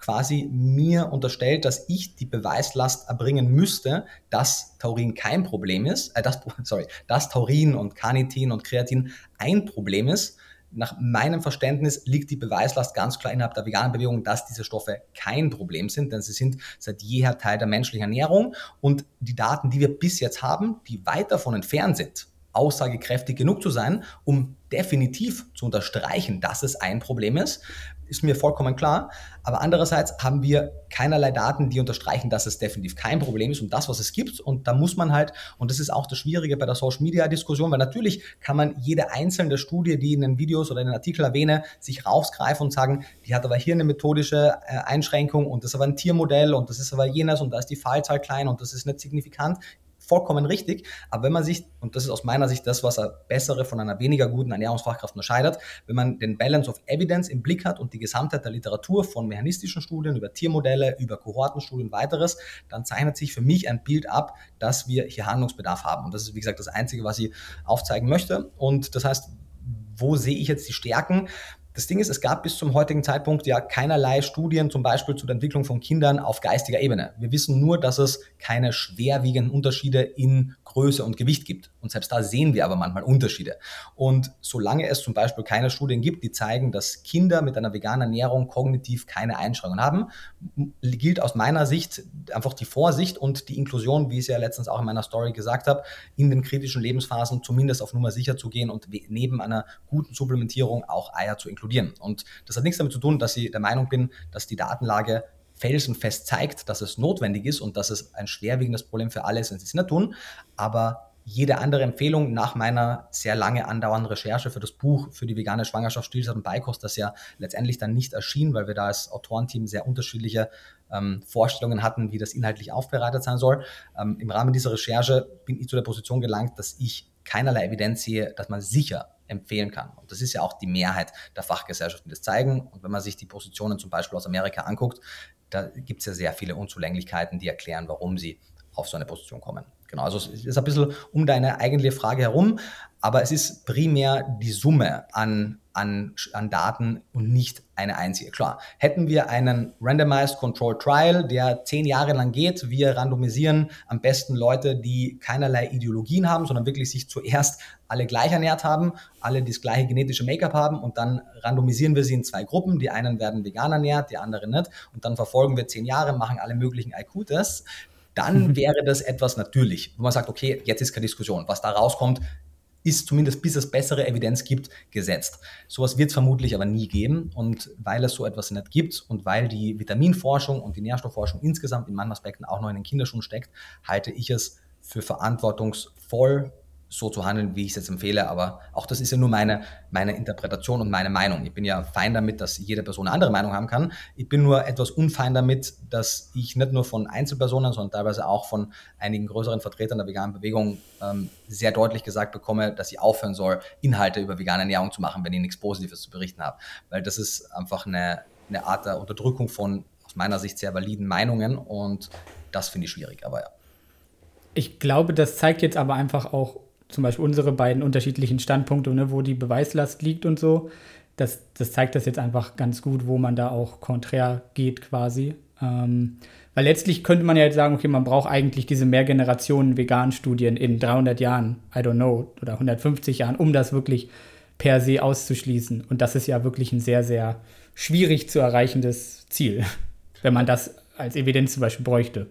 Speaker 3: quasi mir unterstellt, dass ich die Beweislast erbringen müsste, dass Taurin kein Problem ist, äh, das, sorry, dass Taurin und Carnitin und Kreatin ein Problem ist. Nach meinem Verständnis liegt die Beweislast ganz klar innerhalb der veganen Bewegung, dass diese Stoffe kein Problem sind, denn sie sind seit jeher Teil der menschlichen Ernährung und die Daten, die wir bis jetzt haben, die weit davon entfernt sind, aussagekräftig genug zu sein, um definitiv zu unterstreichen, dass es ein Problem ist, ist mir vollkommen klar. Aber andererseits haben wir keinerlei Daten, die unterstreichen, dass es definitiv kein Problem ist und das, was es gibt. Und da muss man halt, und das ist auch das Schwierige bei der Social Media Diskussion, weil natürlich kann man jede einzelne Studie, die in den Videos oder in den Artikeln erwähne, sich rausgreifen und sagen, die hat aber hier eine methodische äh, Einschränkung und das ist aber ein Tiermodell und das ist aber jenes und da ist die Fallzahl klein und das ist nicht signifikant vollkommen richtig. Aber wenn man sich, und das ist aus meiner Sicht das, was eine bessere von einer weniger guten Ernährungsfachkraft unterscheidet, wenn man den Balance of Evidence im Blick hat und die Gesamtheit der Literatur von mechanistischen Studien über Tiermodelle, über Kohortenstudien weiteres, dann zeichnet sich für mich ein Bild ab, dass wir hier Handlungsbedarf haben. Und das ist, wie gesagt, das Einzige, was ich aufzeigen möchte. Und das heißt, wo sehe ich jetzt die Stärken? Das Ding ist, es gab bis zum heutigen Zeitpunkt ja keinerlei Studien, zum Beispiel zur Entwicklung von Kindern auf geistiger Ebene. Wir wissen nur, dass es keine schwerwiegenden Unterschiede in Größe und Gewicht gibt. Und selbst da sehen wir aber manchmal Unterschiede. Und solange es zum Beispiel keine Studien gibt, die zeigen, dass Kinder mit einer veganen Ernährung kognitiv keine Einschränkungen haben, gilt aus meiner Sicht einfach die Vorsicht und die Inklusion, wie ich es ja letztens auch in meiner Story gesagt habe, in den kritischen Lebensphasen zumindest auf Nummer sicher zu gehen und neben einer guten Supplementierung auch Eier zu inkludieren. Und das hat nichts damit zu tun, dass ich der Meinung bin, dass die Datenlage felsenfest zeigt, dass es notwendig ist und dass es ein schwerwiegendes Problem für alle ist, wenn sie es nicht tun. Aber jede andere Empfehlung nach meiner sehr lange andauernden Recherche für das Buch für die vegane Schwangerschaft, Stillzeit und Beikost, das ja letztendlich dann nicht erschien, weil wir da als Autorenteam sehr unterschiedliche ähm, Vorstellungen hatten, wie das inhaltlich aufbereitet sein soll. Ähm, Im Rahmen dieser Recherche bin ich zu der Position gelangt, dass ich keinerlei Evidenz sehe, dass man sicher empfehlen kann. Und das ist ja auch die Mehrheit der Fachgesellschaften, die das zeigen. Und wenn man sich die Positionen zum Beispiel aus Amerika anguckt, da gibt es ja sehr viele Unzulänglichkeiten, die erklären, warum sie auf so eine Position kommen. Genau, also es ist ein bisschen um deine eigentliche Frage herum, aber es ist primär die Summe an, an, an Daten und nicht eine einzige. Klar, hätten wir einen Randomized Control Trial, der zehn Jahre lang geht, wir randomisieren am besten Leute, die keinerlei Ideologien haben, sondern wirklich sich zuerst alle gleich ernährt haben, alle das gleiche genetische Make-up haben und dann randomisieren wir sie in zwei Gruppen. Die einen werden vegan ernährt, die anderen nicht. Und dann verfolgen wir zehn Jahre, machen alle möglichen IQ-Tests dann mhm. wäre das etwas natürlich, wo man sagt, okay, jetzt ist keine Diskussion. Was da rauskommt, ist zumindest bis es bessere Evidenz gibt, gesetzt. Sowas wird es vermutlich aber nie geben. Und weil es so etwas nicht gibt und weil die Vitaminforschung und die Nährstoffforschung insgesamt in manchen Aspekten auch noch in den Kinderschuhen steckt, halte ich es für verantwortungsvoll so zu handeln, wie ich es jetzt empfehle. Aber auch das ist ja nur meine, meine Interpretation und meine Meinung. Ich bin ja fein damit, dass jede Person eine andere Meinung haben kann. Ich bin nur etwas unfein damit, dass ich nicht nur von Einzelpersonen, sondern teilweise auch von einigen größeren Vertretern der veganen Bewegung ähm, sehr deutlich gesagt bekomme, dass ich aufhören soll, Inhalte über vegane Ernährung zu machen, wenn ich nichts Positives zu berichten habe. Weil das ist einfach eine, eine Art der Unterdrückung von aus meiner Sicht sehr validen Meinungen und das finde ich schwierig, aber ja.
Speaker 1: Ich glaube, das zeigt jetzt aber einfach auch zum Beispiel unsere beiden unterschiedlichen Standpunkte, ne, wo die Beweislast liegt und so. Das, das zeigt das jetzt einfach ganz gut, wo man da auch konträr geht quasi. Ähm, weil letztlich könnte man ja jetzt sagen, okay, man braucht eigentlich diese Mehrgenerationen Vegan-Studien in 300 Jahren, I don't know, oder 150 Jahren, um das wirklich per se auszuschließen. Und das ist ja wirklich ein sehr, sehr schwierig zu erreichendes Ziel, wenn man das als Evidenz zum Beispiel bräuchte.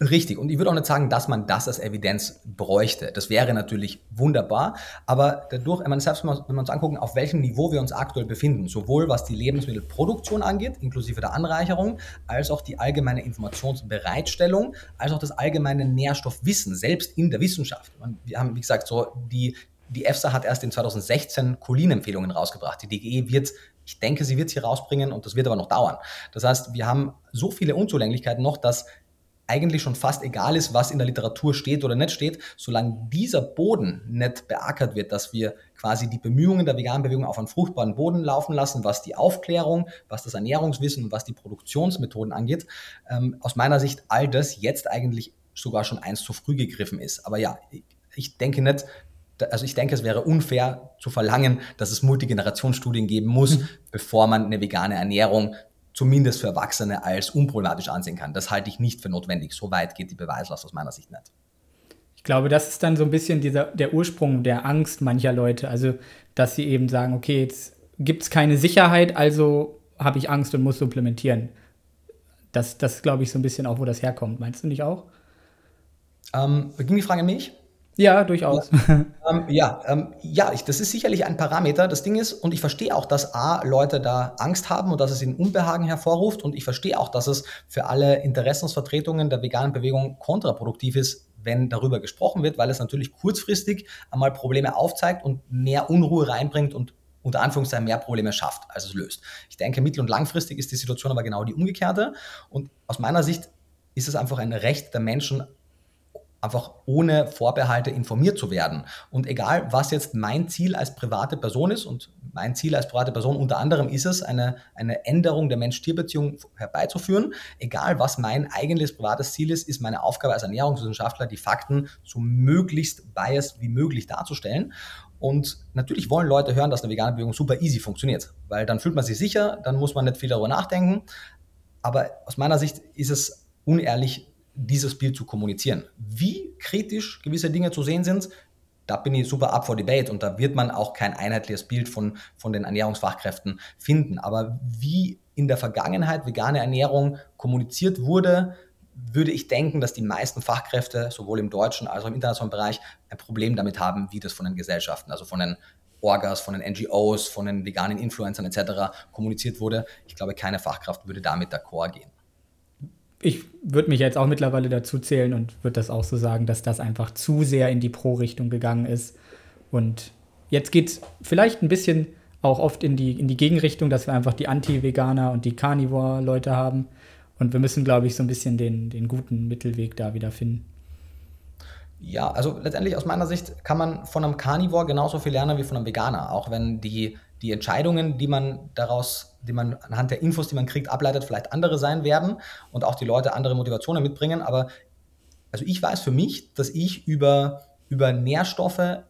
Speaker 3: Richtig. Und ich würde auch nicht sagen, dass man das als Evidenz bräuchte. Das wäre natürlich wunderbar. Aber dadurch, wenn man selbst wenn wir uns angucken, auf welchem Niveau wir uns aktuell befinden, sowohl was die Lebensmittelproduktion angeht, inklusive der Anreicherung, als auch die allgemeine Informationsbereitstellung, als auch das allgemeine Nährstoffwissen, selbst in der Wissenschaft. Wir haben, wie gesagt, so die, die EFSA hat erst in 2016 Cholin-Empfehlungen rausgebracht. Die DGE wird ich denke, sie wird sie rausbringen und das wird aber noch dauern. Das heißt, wir haben so viele Unzulänglichkeiten noch, dass eigentlich schon fast egal ist, was in der Literatur steht oder nicht steht, solange dieser Boden nicht beackert wird, dass wir quasi die Bemühungen der veganen Bewegung auf einen fruchtbaren Boden laufen lassen, was die Aufklärung, was das Ernährungswissen und was die Produktionsmethoden angeht, ähm, aus meiner Sicht all das jetzt eigentlich sogar schon eins zu früh gegriffen ist. Aber ja, ich denke nicht, also ich denke, es wäre unfair zu verlangen, dass es Multigenerationsstudien geben muss, mhm. bevor man eine vegane Ernährung zumindest für Erwachsene als unproblematisch ansehen kann. Das halte ich nicht für notwendig. So weit geht die Beweislast aus meiner Sicht nicht.
Speaker 1: Ich glaube, das ist dann so ein bisschen dieser, der Ursprung der Angst mancher Leute. Also, dass sie eben sagen, okay, jetzt gibt es keine Sicherheit, also habe ich Angst und muss supplementieren. Das, das glaube ich so ein bisschen auch, wo das herkommt. Meinst du nicht auch?
Speaker 3: Ähm, ging die Frage an mich?
Speaker 1: Ja, durchaus.
Speaker 3: Ja, ähm, ja, ähm, ja ich, das ist sicherlich ein Parameter. Das Ding ist, und ich verstehe auch, dass A, Leute da Angst haben und dass es ihnen Unbehagen hervorruft. Und ich verstehe auch, dass es für alle Interessensvertretungen der veganen Bewegung kontraproduktiv ist, wenn darüber gesprochen wird, weil es natürlich kurzfristig einmal Probleme aufzeigt und mehr Unruhe reinbringt und unter Anführungszeichen mehr Probleme schafft, als es löst. Ich denke, mittel- und langfristig ist die Situation aber genau die umgekehrte. Und aus meiner Sicht ist es einfach ein Recht der Menschen, einfach ohne Vorbehalte informiert zu werden. Und egal, was jetzt mein Ziel als private Person ist, und mein Ziel als private Person unter anderem ist es, eine, eine Änderung der Mensch-Tier-Beziehung herbeizuführen, egal was mein eigentliches privates Ziel ist, ist meine Aufgabe als Ernährungswissenschaftler, die Fakten so möglichst biased wie möglich darzustellen. Und natürlich wollen Leute hören, dass eine vegane Bewegung super easy funktioniert, weil dann fühlt man sich sicher, dann muss man nicht viel darüber nachdenken. Aber aus meiner Sicht ist es unehrlich, dieses Bild zu kommunizieren. Wie kritisch gewisse Dinge zu sehen sind, da bin ich super up for debate und da wird man auch kein einheitliches Bild von, von den Ernährungsfachkräften finden. Aber wie in der Vergangenheit vegane Ernährung kommuniziert wurde, würde ich denken, dass die meisten Fachkräfte sowohl im deutschen als auch im internationalen Bereich ein Problem damit haben, wie das von den Gesellschaften, also von den Orgas, von den NGOs, von den veganen Influencern etc. kommuniziert wurde. Ich glaube, keine Fachkraft würde damit d'accord gehen
Speaker 1: ich würde mich jetzt auch mittlerweile dazu zählen und würde das auch so sagen, dass das einfach zu sehr in die Pro-Richtung gegangen ist. Und jetzt geht es vielleicht ein bisschen auch oft in die, in die Gegenrichtung, dass wir einfach die Anti-Veganer und die Carnivore-Leute haben. Und wir müssen, glaube ich, so ein bisschen den, den guten Mittelweg da wieder finden.
Speaker 3: Ja, also letztendlich aus meiner Sicht kann man von einem Carnivore genauso viel lernen wie von einem Veganer, auch wenn die die Entscheidungen, die man daraus, die man anhand der Infos, die man kriegt, ableitet, vielleicht andere sein werden und auch die Leute andere Motivationen mitbringen. Aber also ich weiß für mich, dass ich über, über Nährstoffe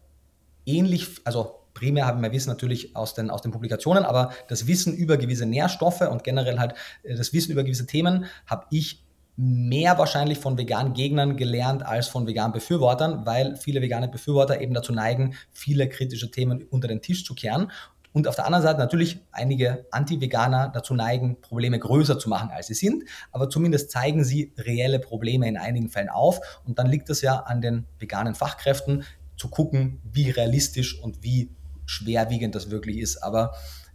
Speaker 3: ähnlich, also primär haben wir Wissen natürlich aus den, aus den Publikationen, aber das Wissen über gewisse Nährstoffe und generell halt äh, das Wissen über gewisse Themen habe ich mehr wahrscheinlich von veganen Gegnern gelernt als von veganen Befürwortern, weil viele vegane Befürworter eben dazu neigen, viele kritische Themen unter den Tisch zu kehren. Und auf der anderen Seite natürlich einige Anti-Veganer dazu neigen, Probleme größer zu machen, als sie sind. Aber zumindest zeigen sie reelle Probleme in einigen Fällen auf. Und dann liegt es ja an den veganen Fachkräften, zu gucken, wie realistisch und wie schwerwiegend das wirklich ist. Aber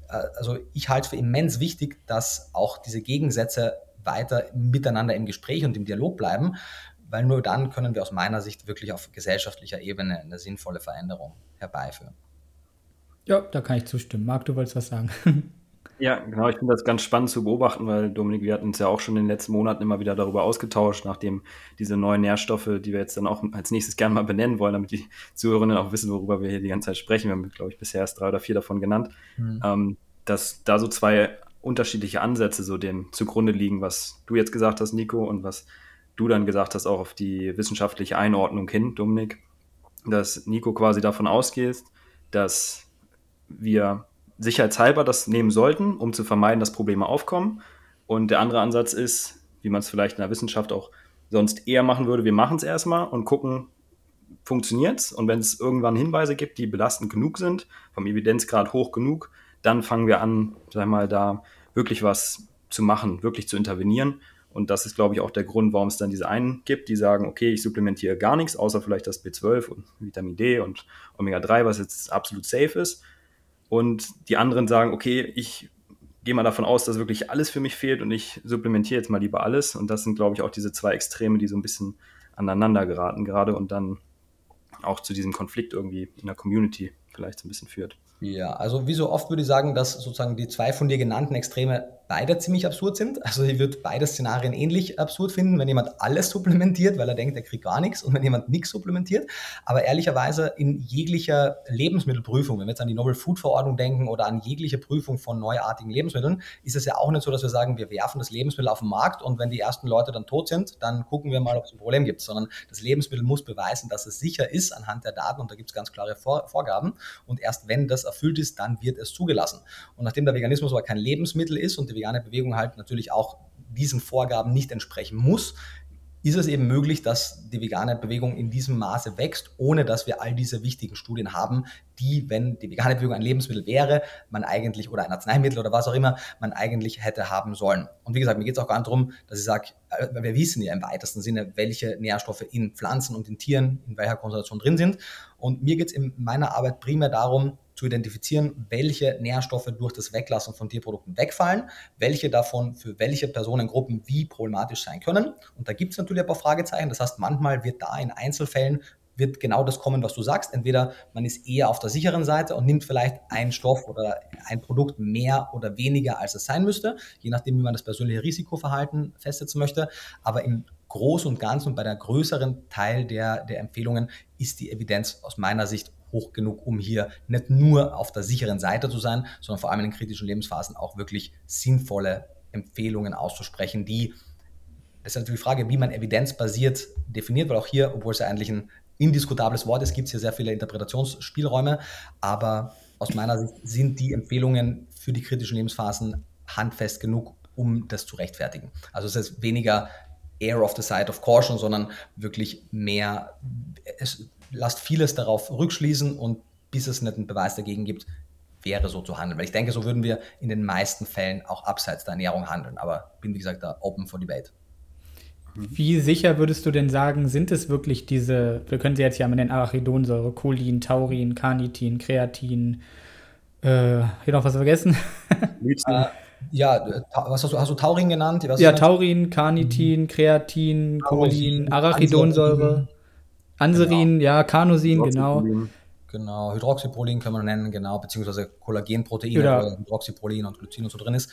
Speaker 3: äh, also ich halte für immens wichtig, dass auch diese Gegensätze weiter miteinander im Gespräch und im Dialog bleiben, weil nur dann können wir aus meiner Sicht wirklich auf gesellschaftlicher Ebene eine sinnvolle Veränderung herbeiführen.
Speaker 1: Ja, da kann ich zustimmen. Marc, du wolltest was sagen.
Speaker 2: Ja, genau. Ich finde das ganz spannend zu beobachten, weil Dominik, wir hatten uns ja auch schon in den letzten Monaten immer wieder darüber ausgetauscht, nachdem diese neuen Nährstoffe, die wir jetzt dann auch als nächstes gerne mal benennen wollen, damit die Zuhörerinnen auch wissen, worüber wir hier die ganze Zeit sprechen. Wir haben, glaube ich, bisher erst drei oder vier davon genannt, mhm. ähm, dass da so zwei unterschiedliche Ansätze so dem zugrunde liegen, was du jetzt gesagt hast, Nico, und was du dann gesagt hast, auch auf die wissenschaftliche Einordnung hin, Dominik, dass Nico quasi davon ausgeht, dass wir sicherheitshalber das nehmen sollten, um zu vermeiden, dass Probleme aufkommen. Und der andere Ansatz ist, wie man es vielleicht in der Wissenschaft auch sonst eher machen würde, wir machen es erstmal und gucken, funktioniert es. Und wenn es irgendwann Hinweise gibt, die belastend genug sind, vom Evidenzgrad hoch genug, dann fangen wir an, sag mal, da wirklich was zu machen, wirklich zu intervenieren. Und das ist, glaube ich, auch der Grund, warum es dann diese einen gibt, die sagen, okay, ich supplementiere gar nichts, außer vielleicht das B12 und Vitamin D und Omega-3, was jetzt absolut safe ist. Und die anderen sagen, okay, ich gehe mal davon aus, dass wirklich alles für mich fehlt und ich supplementiere jetzt mal lieber alles. Und das sind, glaube ich, auch diese zwei Extreme, die so ein bisschen aneinander geraten gerade und dann auch zu diesem Konflikt irgendwie in der Community vielleicht so ein bisschen führt.
Speaker 3: Ja, also wie so oft würde ich sagen, dass sozusagen die zwei von dir genannten Extreme beide ziemlich absurd sind. Also ich würde beide Szenarien ähnlich absurd finden, wenn jemand alles supplementiert, weil er denkt, er kriegt gar nichts und wenn jemand nichts supplementiert. Aber ehrlicherweise in jeglicher Lebensmittelprüfung, wenn wir jetzt an die Novel Food Verordnung denken oder an jegliche Prüfung von neuartigen Lebensmitteln, ist es ja auch nicht so, dass wir sagen, wir werfen das Lebensmittel auf den Markt und wenn die ersten Leute dann tot sind, dann gucken wir mal, ob es ein Problem gibt, sondern das Lebensmittel muss beweisen, dass es sicher ist anhand der Daten und da gibt es ganz klare Vor Vorgaben und erst wenn das erfüllt ist, dann wird es zugelassen. Und nachdem der Veganismus aber kein Lebensmittel ist und die vegane Bewegung halt natürlich auch diesen Vorgaben nicht entsprechen muss, ist es eben möglich, dass die vegane Bewegung in diesem Maße wächst, ohne dass wir all diese wichtigen Studien haben, die, wenn die vegane Bewegung ein Lebensmittel wäre, man eigentlich oder ein Arzneimittel oder was auch immer, man eigentlich hätte haben sollen. Und wie gesagt, mir geht es auch gar nicht darum, dass ich sage, äh, wir wissen ja im weitesten Sinne, welche Nährstoffe in Pflanzen und in Tieren in welcher Konzentration drin sind. Und mir geht es in meiner Arbeit primär darum, zu identifizieren, welche Nährstoffe durch das Weglassen von Tierprodukten wegfallen, welche davon für welche Personengruppen wie problematisch sein können. Und da gibt es natürlich ein paar Fragezeichen. Das heißt, manchmal wird da in Einzelfällen wird genau das kommen, was du sagst. Entweder man ist eher auf der sicheren Seite und nimmt vielleicht einen Stoff oder ein Produkt mehr oder weniger, als es sein müsste, je nachdem, wie man das persönliche Risikoverhalten festsetzen möchte. Aber im Großen und Ganzen und bei der größeren Teil der, der Empfehlungen ist die Evidenz aus meiner Sicht hoch genug, um hier nicht nur auf der sicheren Seite zu sein, sondern vor allem in kritischen Lebensphasen auch wirklich sinnvolle Empfehlungen auszusprechen, die, das ist natürlich die Frage, wie man evidenzbasiert definiert, weil auch hier, obwohl es ja eigentlich ein indiskutables Wort ist, gibt es hier sehr viele Interpretationsspielräume, aber aus meiner Sicht sind die Empfehlungen für die kritischen Lebensphasen handfest genug, um das zu rechtfertigen. Also es ist weniger Air of the Side of Caution, sondern wirklich mehr, es lasst vieles darauf rückschließen und bis es nicht einen Beweis dagegen gibt, wäre so zu handeln. Weil ich denke, so würden wir in den meisten Fällen auch abseits der Ernährung handeln. Aber bin, wie gesagt, da open for debate.
Speaker 1: Wie sicher würdest du denn sagen, sind es wirklich diese, wir können sie jetzt ja mit den Arachidonsäure, Cholin, Taurin, Carnitin, Kreatin, äh, hier noch was vergessen?
Speaker 3: äh, ja, was hast du, hast du Taurin genannt?
Speaker 1: Was ja, Taurin, Carnitin, mhm. Kreatin, Cholin, Arachidonsäure, Anserin, genau. ja, Carnosin, genau.
Speaker 3: Genau, Hydroxyprolin können wir nennen, genau, beziehungsweise Kollagenproteine, ja. wo Hydroxyprolin und Glycin und so drin ist.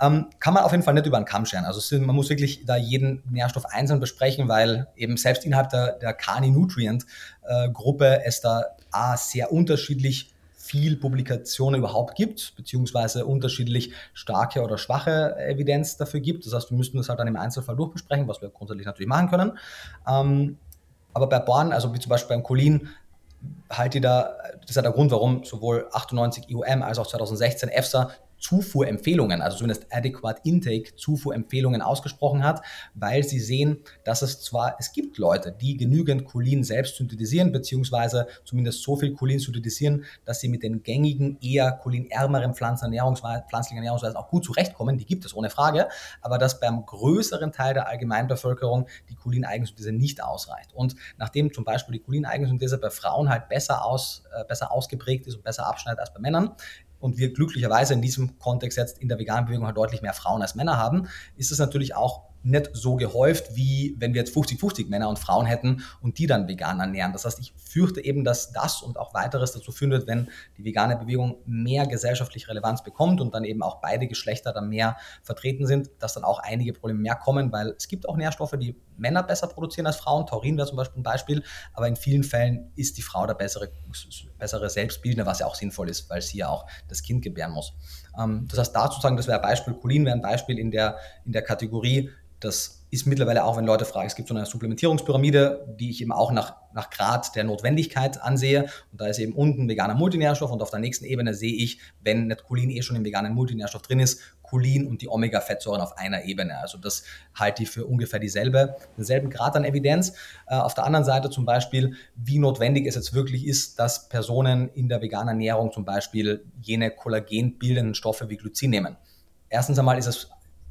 Speaker 3: Ähm, kann man auf jeden Fall nicht über einen Kamm scheren. Also sind, man muss wirklich da jeden Nährstoff einzeln besprechen, weil eben selbst innerhalb der, der Carni-Nutrient-Gruppe es da A, sehr unterschiedlich viel Publikationen überhaupt gibt, beziehungsweise unterschiedlich starke oder schwache Evidenz dafür gibt. Das heißt, wir müssten das halt dann im Einzelfall durchbesprechen, was wir grundsätzlich natürlich machen können. Ähm, aber bei Born, also wie zum Beispiel beim Cholin, halt ihr da, das ist ja der Grund, warum sowohl 98 IOM als auch 2016 EFSA Zufuhrempfehlungen, also zumindest Adequate Intake Zufuhrempfehlungen ausgesprochen hat, weil sie sehen, dass es zwar, es gibt Leute, die genügend Cholin selbst synthetisieren, beziehungsweise zumindest so viel Cholin synthetisieren, dass sie mit den gängigen, eher cholinärmeren pflanzlichen Ernährungsweisen auch gut zurechtkommen, die gibt es ohne Frage, aber dass beim größeren Teil der Allgemeinbevölkerung die Cholin-Eigensynthese nicht ausreicht. Und nachdem zum Beispiel die Cholin-Eigensynthese bei Frauen halt besser, aus, äh, besser ausgeprägt ist und besser abschneidet als bei Männern, und wir glücklicherweise in diesem Kontext jetzt in der veganen Bewegung halt deutlich mehr Frauen als Männer haben, ist es natürlich auch nicht so gehäuft, wie wenn wir jetzt 50-50 Männer und Frauen hätten und die dann vegan ernähren. Das heißt, ich fürchte eben, dass das und auch weiteres dazu führen wird, wenn die vegane Bewegung mehr gesellschaftlich Relevanz bekommt und dann eben auch beide Geschlechter dann mehr vertreten sind, dass dann auch einige Probleme mehr kommen, weil es gibt auch Nährstoffe, die Männer besser produzieren als Frauen. Taurin wäre zum Beispiel ein Beispiel, aber in vielen Fällen ist die Frau der bessere, bessere Selbstbildner, was ja auch sinnvoll ist, weil sie ja auch das Kind gebären muss. Ähm, das heißt, dazu sagen, das wäre ein Beispiel, Cholin wäre ein Beispiel in der, in der Kategorie, das ist mittlerweile auch, wenn Leute fragen, es gibt so eine Supplementierungspyramide, die ich eben auch nach, nach Grad der Notwendigkeit ansehe. Und da ist eben unten veganer Multinährstoff und auf der nächsten Ebene sehe ich, wenn Cholin eh schon im veganen Multinährstoff drin ist, Cholin und die Omega-Fettsäuren auf einer Ebene. Also das halte ich für ungefähr dieselbe, denselben Grad an Evidenz. Äh, auf der anderen Seite zum Beispiel, wie notwendig es jetzt wirklich ist, dass Personen in der veganen Ernährung zum Beispiel jene kollagenbildenden Stoffe wie Glycin nehmen. Erstens einmal ist es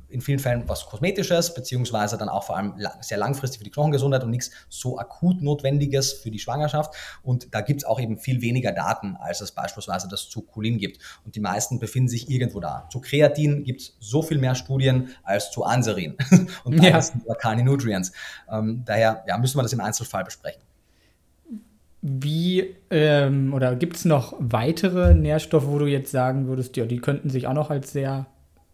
Speaker 3: in vielen Fällen was Kosmetisches, beziehungsweise dann auch vor allem sehr langfristig für die Knochengesundheit und nichts so akut Notwendiges für die Schwangerschaft. Und da gibt es auch eben viel weniger Daten, als es beispielsweise das zu Cholin gibt. Und die meisten befinden sich irgendwo da. Zu Kreatin gibt es so viel mehr Studien als zu Anserin und ja. Carni Nutrients. Ähm, daher ja, müssen wir das im Einzelfall besprechen.
Speaker 1: Wie ähm, oder gibt es noch weitere Nährstoffe, wo du jetzt sagen würdest, ja, die könnten sich auch noch als sehr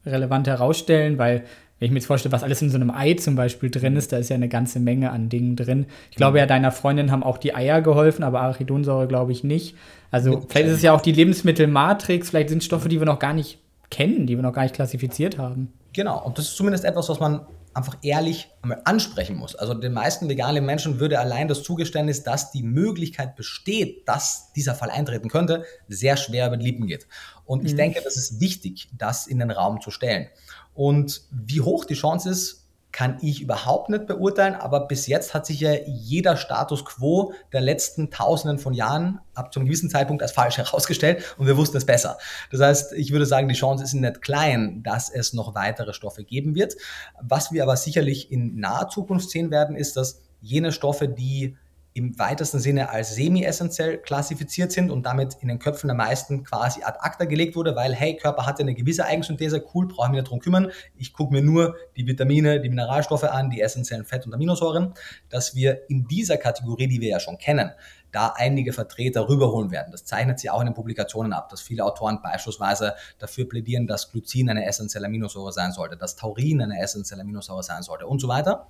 Speaker 1: relevant herausstellen, weil wenn ich mir jetzt vorstelle, was alles in so einem Ei zum Beispiel drin ist, da ist ja eine ganze Menge an Dingen drin. Ich glaube ja, deiner Freundin haben auch die Eier geholfen, aber Arachidonsäure glaube ich nicht. Also vielleicht ist es ja auch die Lebensmittelmatrix, vielleicht sind Stoffe, die wir noch gar nicht kennen, die wir noch gar nicht klassifiziert haben.
Speaker 3: Genau, und das ist zumindest etwas, was man einfach ehrlich einmal ansprechen muss. Also den meisten veganen Menschen würde allein das Zugeständnis, dass die Möglichkeit besteht, dass dieser Fall eintreten könnte, sehr schwer über die Lippen geht. Und ich mhm. denke, das ist wichtig, das in den Raum zu stellen. Und wie hoch die Chance ist, kann ich überhaupt nicht beurteilen, aber bis jetzt hat sich ja jeder Status quo der letzten Tausenden von Jahren ab zu einem gewissen Zeitpunkt als falsch herausgestellt und wir wussten es besser. Das heißt, ich würde sagen, die Chance ist nicht klein, dass es noch weitere Stoffe geben wird. Was wir aber sicherlich in naher Zukunft sehen werden, ist, dass jene Stoffe, die im weitesten Sinne als semi-essentiell klassifiziert sind und damit in den Köpfen der meisten quasi ad acta gelegt wurde, weil, hey, Körper hat ja eine gewisse Eigensynthese, cool, brauche ich mich nicht drum kümmern. Ich gucke mir nur die Vitamine, die Mineralstoffe an, die essentiellen Fett- und Aminosäuren, dass wir in dieser Kategorie, die wir ja schon kennen, da einige Vertreter rüberholen werden. Das zeichnet sich auch in den Publikationen ab, dass viele Autoren beispielsweise dafür plädieren, dass Glycin eine essentielle Aminosäure sein sollte, dass Taurin eine essentielle Aminosäure sein sollte und so weiter.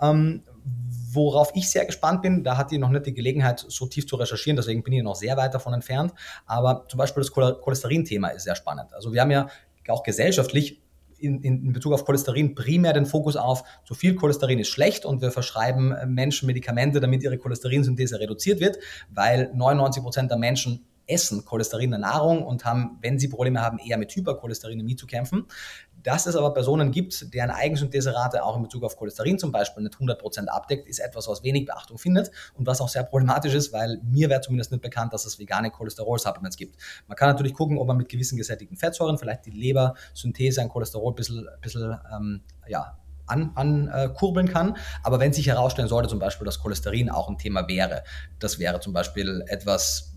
Speaker 3: Ähm, worauf ich sehr gespannt bin, da hatte ich noch nicht die Gelegenheit, so tief zu recherchieren, deswegen bin ich noch sehr weit davon entfernt. Aber zum Beispiel das Cholesterin-Thema ist sehr spannend. Also wir haben ja auch gesellschaftlich in, in Bezug auf Cholesterin primär den Fokus auf, zu viel Cholesterin ist schlecht und wir verschreiben Menschen Medikamente, damit ihre Cholesterinsynthese reduziert wird, weil 99 Prozent der Menschen essen Cholesterin in der Nahrung und haben, wenn sie Probleme haben, eher mit Hypercholesterinämie zu kämpfen. Dass es aber Personen gibt, deren Eigensyntheserate auch in Bezug auf Cholesterin zum Beispiel nicht 100% abdeckt, ist etwas, was wenig Beachtung findet und was auch sehr problematisch ist, weil mir wäre zumindest nicht bekannt, dass es vegane Cholesterol-Supplements gibt. Man kann natürlich gucken, ob man mit gewissen gesättigten Fettsäuren vielleicht die Lebersynthese an Cholesterol ein bisschen, bisschen ähm, ja, ankurbeln an, äh, kann. Aber wenn sich herausstellen sollte, zum Beispiel, dass Cholesterin auch ein Thema wäre, das wäre zum Beispiel etwas,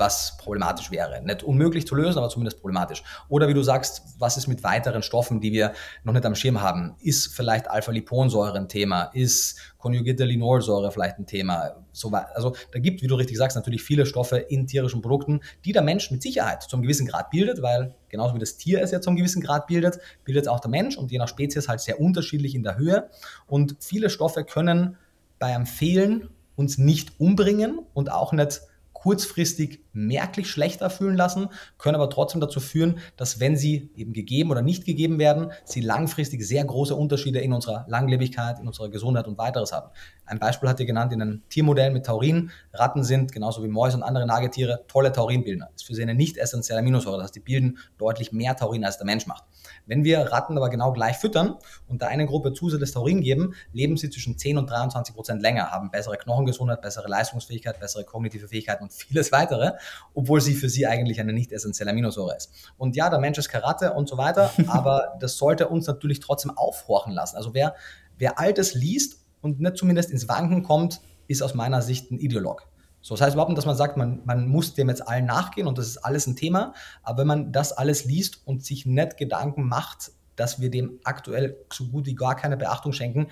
Speaker 3: was problematisch wäre. Nicht unmöglich zu lösen, aber zumindest problematisch. Oder wie du sagst, was ist mit weiteren Stoffen, die wir noch nicht am Schirm haben? Ist vielleicht Alpha-Liponsäure ein Thema? Ist konjugierte Linolsäure vielleicht ein Thema? So, also da gibt, wie du richtig sagst, natürlich viele Stoffe in tierischen Produkten, die der Mensch mit Sicherheit zum gewissen Grad bildet, weil genauso wie das Tier es ja zum gewissen Grad bildet, bildet es auch der Mensch und je nach Spezies halt sehr unterschiedlich in der Höhe. Und viele Stoffe können bei einem Fehlen uns nicht umbringen und auch nicht kurzfristig merklich schlechter fühlen lassen, können aber trotzdem dazu führen, dass wenn sie eben gegeben oder nicht gegeben werden, sie langfristig sehr große Unterschiede in unserer Langlebigkeit, in unserer Gesundheit und weiteres haben. Ein Beispiel hat ihr genannt in einem Tiermodell mit Taurin. Ratten sind, genauso wie Mäuse und andere Nagetiere, tolle Taurinbildner. Das ist für sie eine nicht essentielle Aminosäure. Das heißt, die bilden deutlich mehr Taurin, als der Mensch macht. Wenn wir Ratten aber genau gleich füttern und der einen Gruppe zusätzliches Taurin geben, leben sie zwischen 10 und 23 Prozent länger, haben bessere Knochengesundheit, bessere Leistungsfähigkeit, bessere kognitive Fähigkeit und vieles weitere, obwohl sie für sie eigentlich eine nicht essentielle Aminosäure ist. Und ja, der Mensch ist Karate und so weiter, aber das sollte uns natürlich trotzdem aufhorchen lassen. Also wer, wer Altes liest und nicht zumindest ins Wanken kommt, ist aus meiner Sicht ein Ideolog. So, das heißt überhaupt nicht, dass man sagt, man, man muss dem jetzt allen nachgehen und das ist alles ein Thema. Aber wenn man das alles liest und sich nicht Gedanken macht, dass wir dem aktuell so gut wie gar keine Beachtung schenken,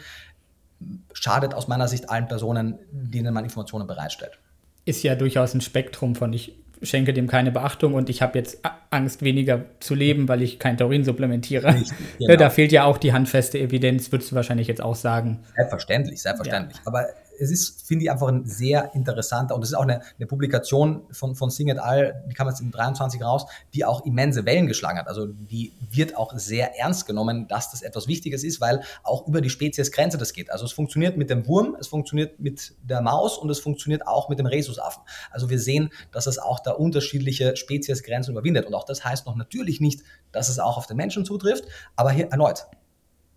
Speaker 3: schadet aus meiner Sicht allen Personen, denen man Informationen bereitstellt.
Speaker 1: Ist ja durchaus ein Spektrum von ich schenke dem keine Beachtung und ich habe jetzt Angst, weniger zu leben, weil ich kein Taurin supplementiere. Genau. Da fehlt ja auch die handfeste Evidenz, würdest du wahrscheinlich jetzt auch sagen.
Speaker 3: Selbstverständlich, selbstverständlich. Ja. Aber es ist, finde ich, einfach ein sehr interessanter und es ist auch eine, eine Publikation von, von Sing et al., die kam jetzt in 23 raus, die auch immense Wellen geschlagen hat. Also die wird auch sehr ernst genommen, dass das etwas Wichtiges ist, weil auch über die Speziesgrenze das geht. Also es funktioniert mit dem Wurm, es funktioniert mit der Maus und es funktioniert auch mit dem Rhesusaffen. Also wir sehen, dass es auch da unterschiedliche Speziesgrenzen überwindet. Und auch das heißt noch natürlich nicht, dass es auch auf den Menschen zutrifft, aber hier erneut,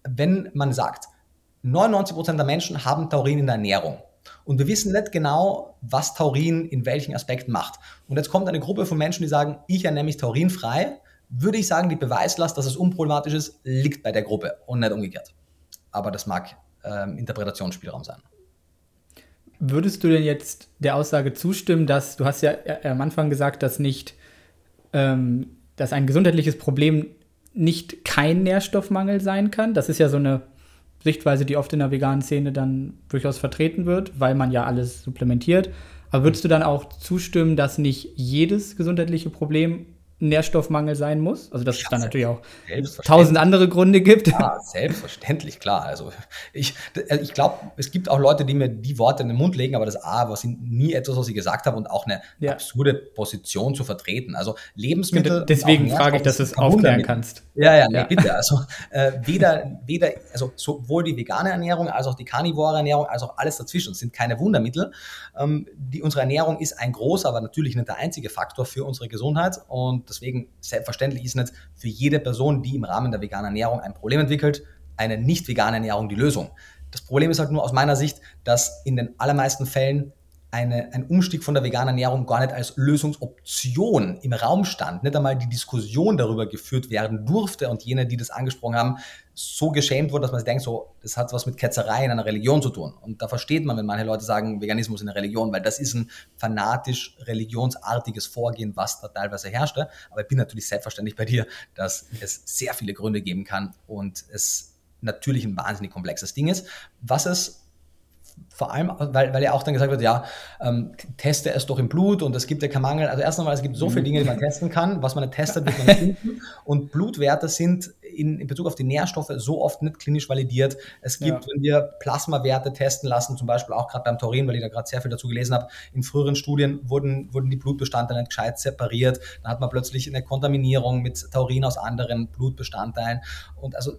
Speaker 3: wenn man sagt, 99% der Menschen haben Taurin in der Ernährung. Und wir wissen nicht genau, was Taurin in welchen Aspekten macht. Und jetzt kommt eine Gruppe von Menschen, die sagen, ich ernähre mich taurinfrei. Würde ich sagen, die Beweislast, dass es unproblematisch ist, liegt bei der Gruppe und nicht umgekehrt. Aber das mag ähm, Interpretationsspielraum sein.
Speaker 1: Würdest du denn jetzt der Aussage zustimmen, dass du hast ja äh, am Anfang gesagt, dass nicht, ähm, dass ein gesundheitliches Problem nicht kein Nährstoffmangel sein kann? Das ist ja so eine Sichtweise, die oft in der veganen Szene dann durchaus vertreten wird, weil man ja alles supplementiert. Aber würdest du dann auch zustimmen, dass nicht jedes gesundheitliche Problem Nährstoffmangel sein muss. Also dass ja, es dann natürlich auch tausend andere Gründe gibt.
Speaker 3: Ja, selbstverständlich, klar. Also ich, ich glaube, es gibt auch Leute, die mir die Worte in den Mund legen, aber das A, was sie nie etwas, was ich gesagt habe und auch eine ja. absurde Position zu vertreten. Also Lebensmittel.
Speaker 1: Deswegen frage ich, dass du es aufklären kannst.
Speaker 3: Ja, ja, nee, ja. bitte. Also äh, weder, weder, also sowohl die vegane Ernährung als auch die karnivore Ernährung als auch alles dazwischen sind keine Wundermittel. Ähm, die, unsere Ernährung ist ein großer, aber natürlich nicht der einzige Faktor für unsere Gesundheit und deswegen selbstverständlich ist nicht für jede Person, die im Rahmen der veganen Ernährung ein Problem entwickelt, eine nicht vegane Ernährung die Lösung. Das Problem ist halt nur aus meiner Sicht, dass in den allermeisten Fällen eine, ein Umstieg von der veganen Ernährung gar nicht als Lösungsoption im Raum stand, nicht einmal die Diskussion darüber geführt werden durfte und jene, die das angesprochen haben, so geschämt wurden, dass man sich denkt, so, das hat was mit Ketzerei in einer Religion zu tun. Und da versteht man, wenn manche Leute sagen, Veganismus in der Religion, weil das ist ein fanatisch religionsartiges Vorgehen, was da teilweise herrschte. Aber ich bin natürlich selbstverständlich bei dir, dass es sehr viele Gründe geben kann und es natürlich ein wahnsinnig komplexes Ding ist. Was es vor allem, weil, weil ja auch dann gesagt wird, ja, ähm, teste es doch im Blut und es gibt ja keinen Mangel. Also erst einmal, es gibt so viele Dinge, die man testen kann. Was man nicht testet, wird man nicht finden. Und Blutwerte sind in, in Bezug auf die Nährstoffe so oft nicht klinisch validiert. Es gibt, ja. wenn wir Plasmawerte testen lassen, zum Beispiel auch gerade beim Taurin, weil ich da gerade sehr viel dazu gelesen habe, in früheren Studien wurden, wurden die Blutbestandteile nicht gescheit separiert. Dann hat man plötzlich eine Kontaminierung mit Taurin aus anderen Blutbestandteilen. Und also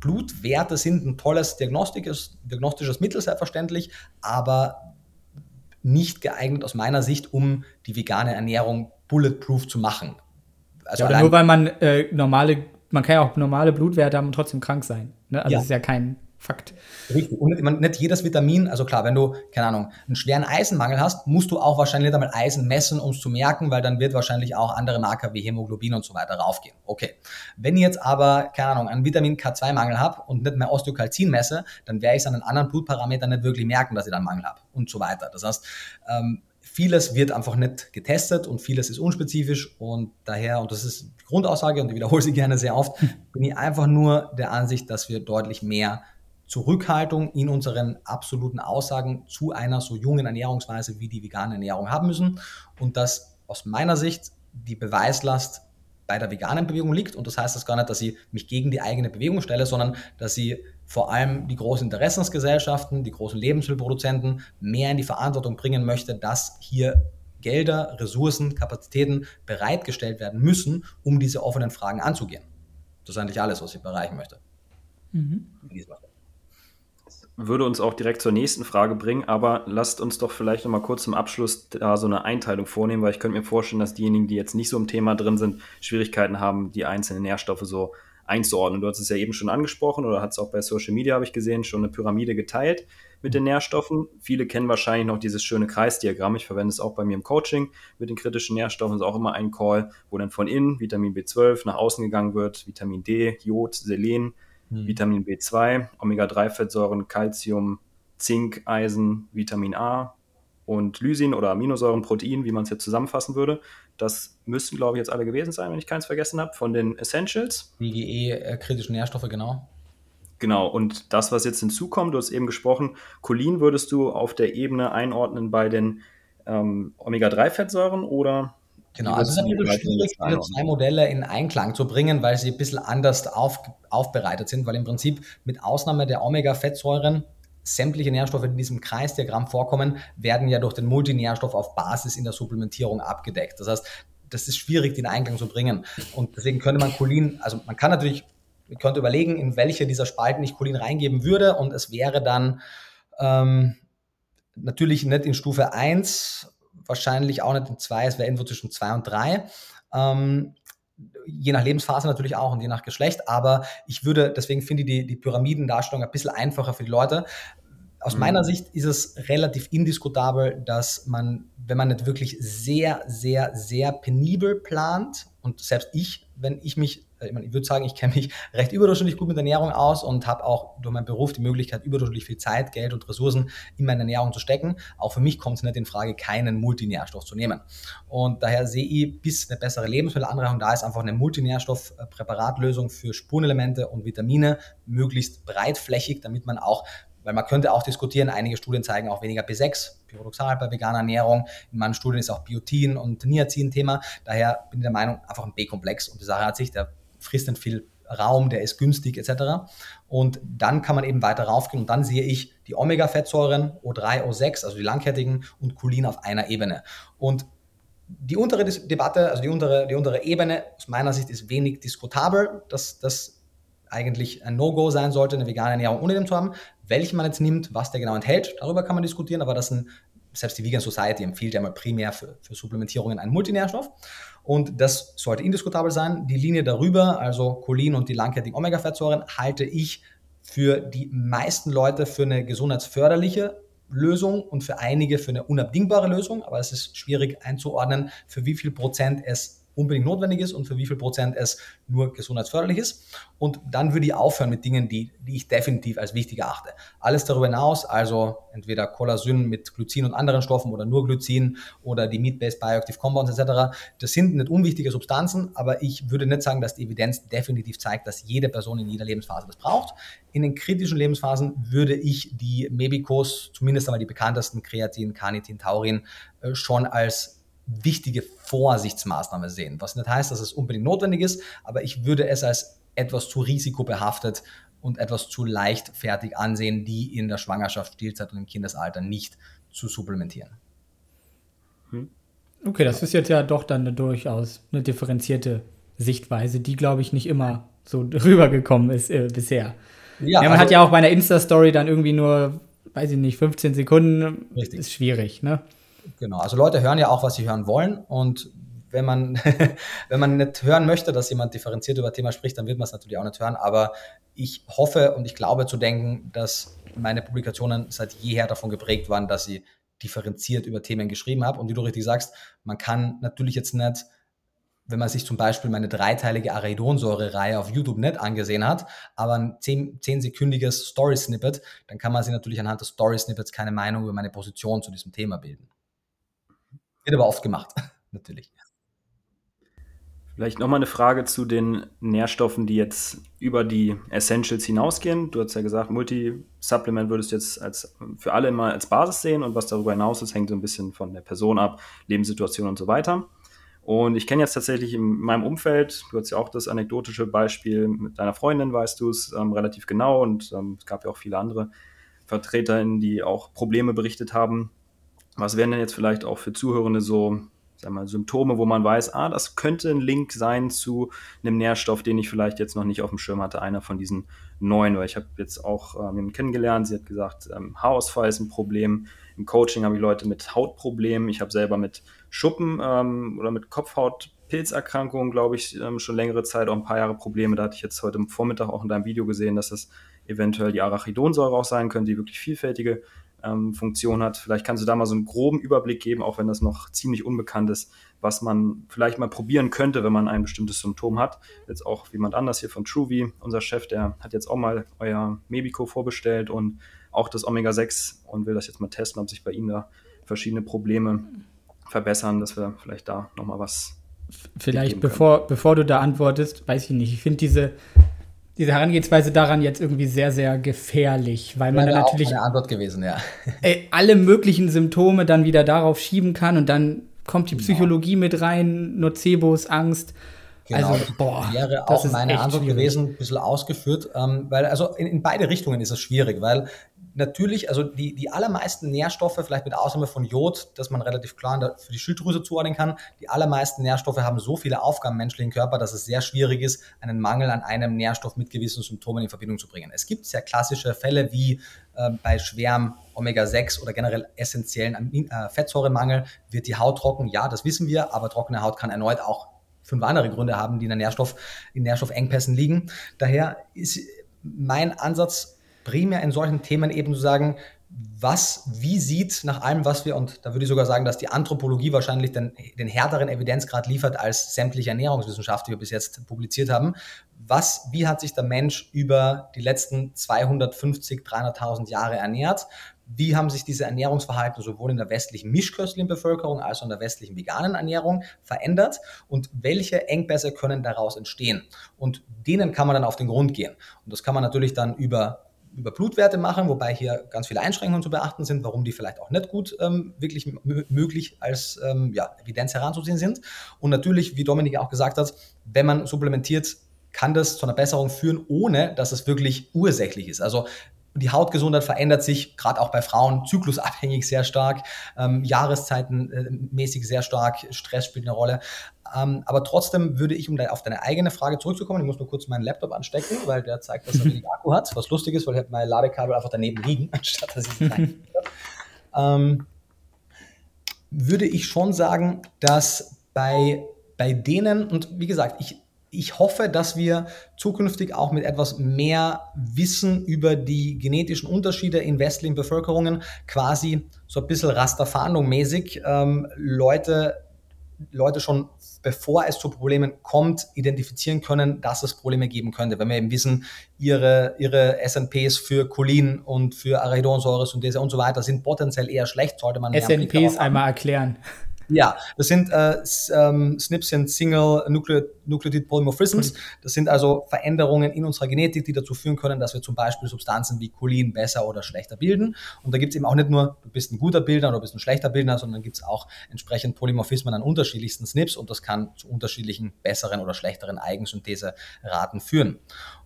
Speaker 3: Blutwerte sind ein tolles diagnostisches Mittel, selbstverständlich, aber nicht geeignet aus meiner Sicht, um die vegane Ernährung bulletproof zu machen.
Speaker 1: Also ja, nur weil man äh, normale, man kann ja auch normale Blutwerte haben und trotzdem krank sein. Ne? Also ja. ist ja kein Fakt.
Speaker 3: Richtig. Und nicht, nicht jedes Vitamin, also klar, wenn du, keine Ahnung, einen schweren Eisenmangel hast, musst du auch wahrscheinlich einmal Eisen messen, um es zu merken, weil dann wird wahrscheinlich auch andere Marker wie Hämoglobin und so weiter raufgehen. Okay. Wenn ich jetzt aber, keine Ahnung, einen Vitamin K2-Mangel habe und nicht mehr Osteokalzin messe, dann werde ich es an den anderen Blutparametern nicht wirklich merken, dass ich da einen Mangel habe und so weiter. Das heißt, ähm, vieles wird einfach nicht getestet und vieles ist unspezifisch und daher, und das ist die Grundaussage und ich wiederhole sie gerne sehr oft, bin ich einfach nur der Ansicht, dass wir deutlich mehr Zurückhaltung in unseren absoluten Aussagen zu einer so jungen Ernährungsweise wie die vegane Ernährung haben müssen und dass aus meiner Sicht die Beweislast bei der veganen Bewegung liegt. Und das heißt das gar nicht, dass ich mich gegen die eigene Bewegung stelle, sondern dass sie vor allem die großen Interessensgesellschaften, die großen Lebensmittelproduzenten mehr in die Verantwortung bringen möchte, dass hier Gelder, Ressourcen, Kapazitäten bereitgestellt werden müssen, um diese offenen Fragen anzugehen. Das ist eigentlich alles, was ich erreichen möchte. Mhm
Speaker 2: würde uns auch direkt zur nächsten Frage bringen, aber lasst uns doch vielleicht noch mal kurz zum Abschluss da so eine Einteilung vornehmen, weil ich könnte mir vorstellen, dass diejenigen, die jetzt nicht so im Thema drin sind, Schwierigkeiten haben, die einzelnen Nährstoffe so einzuordnen. Du hast es ja eben schon angesprochen oder hat es auch bei Social Media, habe ich gesehen, schon eine Pyramide geteilt mit den Nährstoffen. Viele kennen wahrscheinlich noch dieses schöne Kreisdiagramm. Ich verwende es auch bei mir im Coaching mit den kritischen Nährstoffen. Das ist auch immer ein Call, wo dann von innen Vitamin B12 nach außen gegangen wird, Vitamin D, Jod, Selen, hm. Vitamin B2, Omega-3-Fettsäuren, Calcium, Zink, Eisen, Vitamin A und Lysin oder Aminosäuren, Protein, wie man es jetzt zusammenfassen würde. Das müssten, glaube ich, jetzt alle gewesen sein, wenn ich keins vergessen habe, von den Essentials.
Speaker 3: IgE, äh, kritische Nährstoffe, genau.
Speaker 2: Genau, und das, was jetzt hinzukommt, du hast eben gesprochen, Cholin würdest du auf der Ebene einordnen bei den ähm, Omega-3-Fettsäuren oder
Speaker 3: Genau, also es ist natürlich schwierig, diese zwei Modelle in Einklang zu bringen, weil sie ein bisschen anders auf, aufbereitet sind, weil im Prinzip mit Ausnahme der Omega-Fettsäuren sämtliche Nährstoffe, die in diesem Kreisdiagramm vorkommen, werden ja durch den Multinährstoff auf Basis in der Supplementierung abgedeckt. Das heißt, das ist schwierig, den Einklang zu bringen. Und deswegen könnte man Cholin, also man kann natürlich, man könnte überlegen, in welche dieser Spalten ich Cholin reingeben würde und es wäre dann ähm, natürlich nicht in Stufe 1 wahrscheinlich auch nicht in zwei, es wäre irgendwo zwischen zwei und drei. Ähm, je nach Lebensphase natürlich auch und je nach Geschlecht, aber ich würde, deswegen finde ich die, die Pyramidendarstellung ein bisschen einfacher für die Leute. Aus mhm. meiner Sicht ist es relativ indiskutabel, dass man, wenn man nicht wirklich sehr, sehr, sehr penibel plant, und selbst ich, wenn ich mich äh, ich, meine, ich würde sagen, ich kenne mich recht überdurchschnittlich gut mit Ernährung aus und habe auch durch meinen Beruf die Möglichkeit, überdurchschnittlich viel Zeit, Geld und Ressourcen in meine Ernährung zu stecken. Auch für mich kommt es nicht in Frage, keinen Multinährstoff zu nehmen. Und daher sehe ich, bis eine bessere Lebensmittelanreichung da ist, einfach eine Multinährstoffpräparatlösung für Spurenelemente und Vitamine möglichst breitflächig, damit man auch weil man könnte auch diskutieren, einige Studien zeigen auch weniger B6, pyridoxal bei veganer Ernährung. In manchen Studien ist auch Biotin und Niacin Thema. Daher bin ich der Meinung, einfach ein B-Komplex. Und die Sache hat sich, der frisst nicht viel Raum, der ist günstig etc. Und dann kann man eben weiter raufgehen und dann sehe ich die Omega-Fettsäuren O3, O6, also die langkettigen und Cholin auf einer Ebene. Und die untere Debatte, also die untere, die untere Ebene aus meiner Sicht ist wenig diskutabel, dass das eigentlich ein No-Go sein sollte, eine vegane Ernährung ohne dem zu haben. Welchen man jetzt nimmt, was der genau enthält, darüber kann man diskutieren, aber das sind, selbst die Vegan Society empfiehlt ja mal primär für, für Supplementierungen einen Multinährstoff. Und das sollte indiskutabel sein. Die Linie darüber, also Cholin und die langkettigen Omega-Fettsäuren, halte ich für die meisten Leute für eine gesundheitsförderliche Lösung und für einige für eine unabdingbare Lösung. Aber es ist schwierig einzuordnen, für wie viel Prozent es unbedingt notwendig ist und für wie viel Prozent es nur gesundheitsförderlich ist. Und dann würde ich aufhören mit Dingen, die, die ich definitiv als wichtig erachte. Alles darüber hinaus, also entweder Colasyn mit Glycin und anderen Stoffen oder nur Glycin oder die Meat-Based Bioactive Compounds etc., das sind nicht unwichtige Substanzen, aber ich würde nicht sagen, dass die Evidenz definitiv zeigt, dass jede Person in jeder Lebensphase das braucht. In den kritischen Lebensphasen würde ich die Mebicos, zumindest einmal die bekanntesten Kreatin, Carnitin, Taurin, äh, schon als wichtige Vorsichtsmaßnahme sehen. Was nicht heißt, dass es unbedingt notwendig ist, aber ich würde es als etwas zu risikobehaftet und etwas zu leichtfertig ansehen, die in der Schwangerschaft, Stillzeit und im Kindesalter nicht zu supplementieren.
Speaker 1: Hm. Okay, das ist jetzt ja doch dann eine durchaus eine differenzierte Sichtweise, die, glaube ich, nicht immer so rübergekommen ist äh, bisher. Ja, ja man also, hat ja auch bei einer Insta-Story dann irgendwie nur, weiß ich nicht, 15 Sekunden. Richtig. Ist schwierig, ne?
Speaker 3: Genau, also Leute hören ja auch, was sie hören wollen und wenn man, wenn man nicht hören möchte, dass jemand differenziert über ein Thema spricht, dann wird man es natürlich auch nicht hören. Aber ich hoffe und ich glaube zu denken, dass meine Publikationen seit jeher davon geprägt waren, dass ich differenziert über Themen geschrieben habe. Und wie du richtig sagst, man kann natürlich jetzt nicht, wenn man sich zum Beispiel meine dreiteilige Arachidonsäure-Reihe auf YouTube nicht angesehen hat, aber ein zehnsekündiges Story-Snippet, dann kann man sich natürlich anhand des Story-Snippets keine Meinung über meine Position zu diesem Thema bilden. Wird aber oft gemacht, natürlich.
Speaker 2: Vielleicht nochmal eine Frage zu den Nährstoffen, die jetzt über die Essentials hinausgehen. Du hast ja gesagt, Multi-Supplement würdest du jetzt als, für alle immer als Basis sehen und was darüber hinaus ist, hängt so ein bisschen von der Person ab, Lebenssituation und so weiter. Und ich kenne jetzt tatsächlich in meinem Umfeld, du hast ja auch das anekdotische Beispiel mit deiner Freundin, weißt du es ähm, relativ genau und ähm, es gab ja auch viele andere VertreterInnen, die auch Probleme berichtet haben was wären denn jetzt vielleicht auch für Zuhörende so sag mal, Symptome, wo man weiß, ah, das könnte ein Link sein zu einem Nährstoff, den ich vielleicht jetzt noch nicht auf dem Schirm hatte, einer von diesen neun, weil ich habe jetzt auch ähm, kennengelernt, sie hat gesagt, ähm, Haarausfall ist ein Problem, im Coaching habe ich Leute mit Hautproblemen, ich habe selber mit Schuppen ähm, oder mit Kopfhautpilzerkrankungen, glaube ich, ähm, schon längere Zeit, auch ein paar Jahre Probleme, da hatte ich jetzt heute Vormittag auch in deinem Video gesehen, dass das eventuell die Arachidonsäure auch sein könnte, die wirklich vielfältige ähm, Funktion hat. Vielleicht kannst du da mal so einen groben Überblick geben, auch wenn das noch ziemlich unbekannt ist, was man vielleicht mal probieren könnte, wenn man ein bestimmtes Symptom hat. Jetzt auch jemand anders hier von TrueV, unser Chef, der hat jetzt auch mal euer Mebico vorbestellt und auch das Omega-6 und will das jetzt mal testen, ob sich bei ihm da verschiedene Probleme verbessern, dass wir vielleicht da nochmal was.
Speaker 1: Vielleicht bevor, bevor du da antwortest, weiß ich nicht. Ich finde diese diese Herangehensweise daran jetzt irgendwie sehr, sehr gefährlich, weil man dann natürlich
Speaker 3: gewesen, ja.
Speaker 1: Ey, alle möglichen Symptome dann wieder darauf schieben kann und dann kommt die genau. Psychologie genau. mit rein, Nocebos, Angst.
Speaker 3: Genau, also, boah, wäre auch meine Antwort schwierig. gewesen, ein bisschen ausgeführt, ähm, weil also in, in, beide Richtungen ist es schwierig, weil natürlich, also die, die allermeisten Nährstoffe, vielleicht mit Ausnahme von Jod, das man relativ klar für die Schilddrüse zuordnen kann, die allermeisten Nährstoffe haben so viele Aufgaben im menschlichen Körper, dass es sehr schwierig ist, einen Mangel an einem Nährstoff mit gewissen Symptomen in Verbindung zu bringen. Es gibt sehr klassische Fälle wie äh, bei schwerem Omega-6 oder generell essentiellen äh, Fettsäuremangel wird die Haut trocken. Ja, das wissen wir, aber trockene Haut kann erneut auch fünf andere Gründe haben, die in, Nährstoff, in Nährstoffengpässen liegen. Daher ist mein Ansatz primär in solchen Themen eben zu sagen, was, wie sieht nach allem, was wir, und da würde ich sogar sagen, dass die Anthropologie wahrscheinlich den, den härteren Evidenzgrad liefert als sämtliche Ernährungswissenschaft, die wir bis jetzt publiziert haben. Was, wie hat sich der Mensch über die letzten 250, 300.000 Jahre ernährt? Wie haben sich diese Ernährungsverhalten sowohl in der westlichen mischköstlichen Bevölkerung als auch in der westlichen veganen Ernährung verändert? Und welche Engpässe können daraus entstehen? Und denen kann man dann auf den Grund gehen. Und das kann man natürlich dann über über Blutwerte machen, wobei hier ganz viele Einschränkungen zu beachten sind, warum die vielleicht auch nicht gut ähm, wirklich möglich als ähm, ja, Evidenz heranzusehen sind. Und natürlich, wie Dominik auch gesagt hat, wenn man supplementiert, kann das zu einer Besserung führen, ohne dass es wirklich ursächlich ist. Also die Hautgesundheit verändert sich, gerade auch bei Frauen, zyklusabhängig sehr stark, ähm, Jahreszeitenmäßig äh, sehr stark, Stress spielt eine Rolle. Ähm, aber trotzdem würde ich, um auf deine eigene Frage zurückzukommen, ich muss nur kurz meinen Laptop anstecken, weil der zeigt, dass er wenig Akku hat, was lustig ist, weil ich habe mein Ladekabel einfach daneben liegen, anstatt dass ich es ähm, würde ich schon sagen, dass bei, bei denen, und wie gesagt, ich ich hoffe, dass wir zukünftig auch mit etwas mehr Wissen über die genetischen Unterschiede in westlichen Bevölkerungen quasi so ein bisschen Rasterfahndung mäßig ähm, Leute Leute schon, bevor es zu Problemen kommt, identifizieren können, dass es Probleme geben könnte. Wenn wir eben wissen, ihre, ihre SNPs für Cholin und für Arachidonsäure, Synthese und so weiter sind potenziell eher schlecht, sollte man
Speaker 1: SNPs einmal erklären.
Speaker 3: Ja, das sind äh, ähm, SNPs sind Single Nucleotide Polymorphisms. Das sind also Veränderungen in unserer Genetik, die dazu führen können, dass wir zum Beispiel Substanzen wie Cholin besser oder schlechter bilden. Und da gibt es eben auch nicht nur, du bist ein guter Bildner oder du bist ein schlechter Bildner, sondern gibt es auch entsprechend Polymorphismen an unterschiedlichsten SNPs und das kann zu unterschiedlichen besseren oder schlechteren Eigensyntheseraten führen.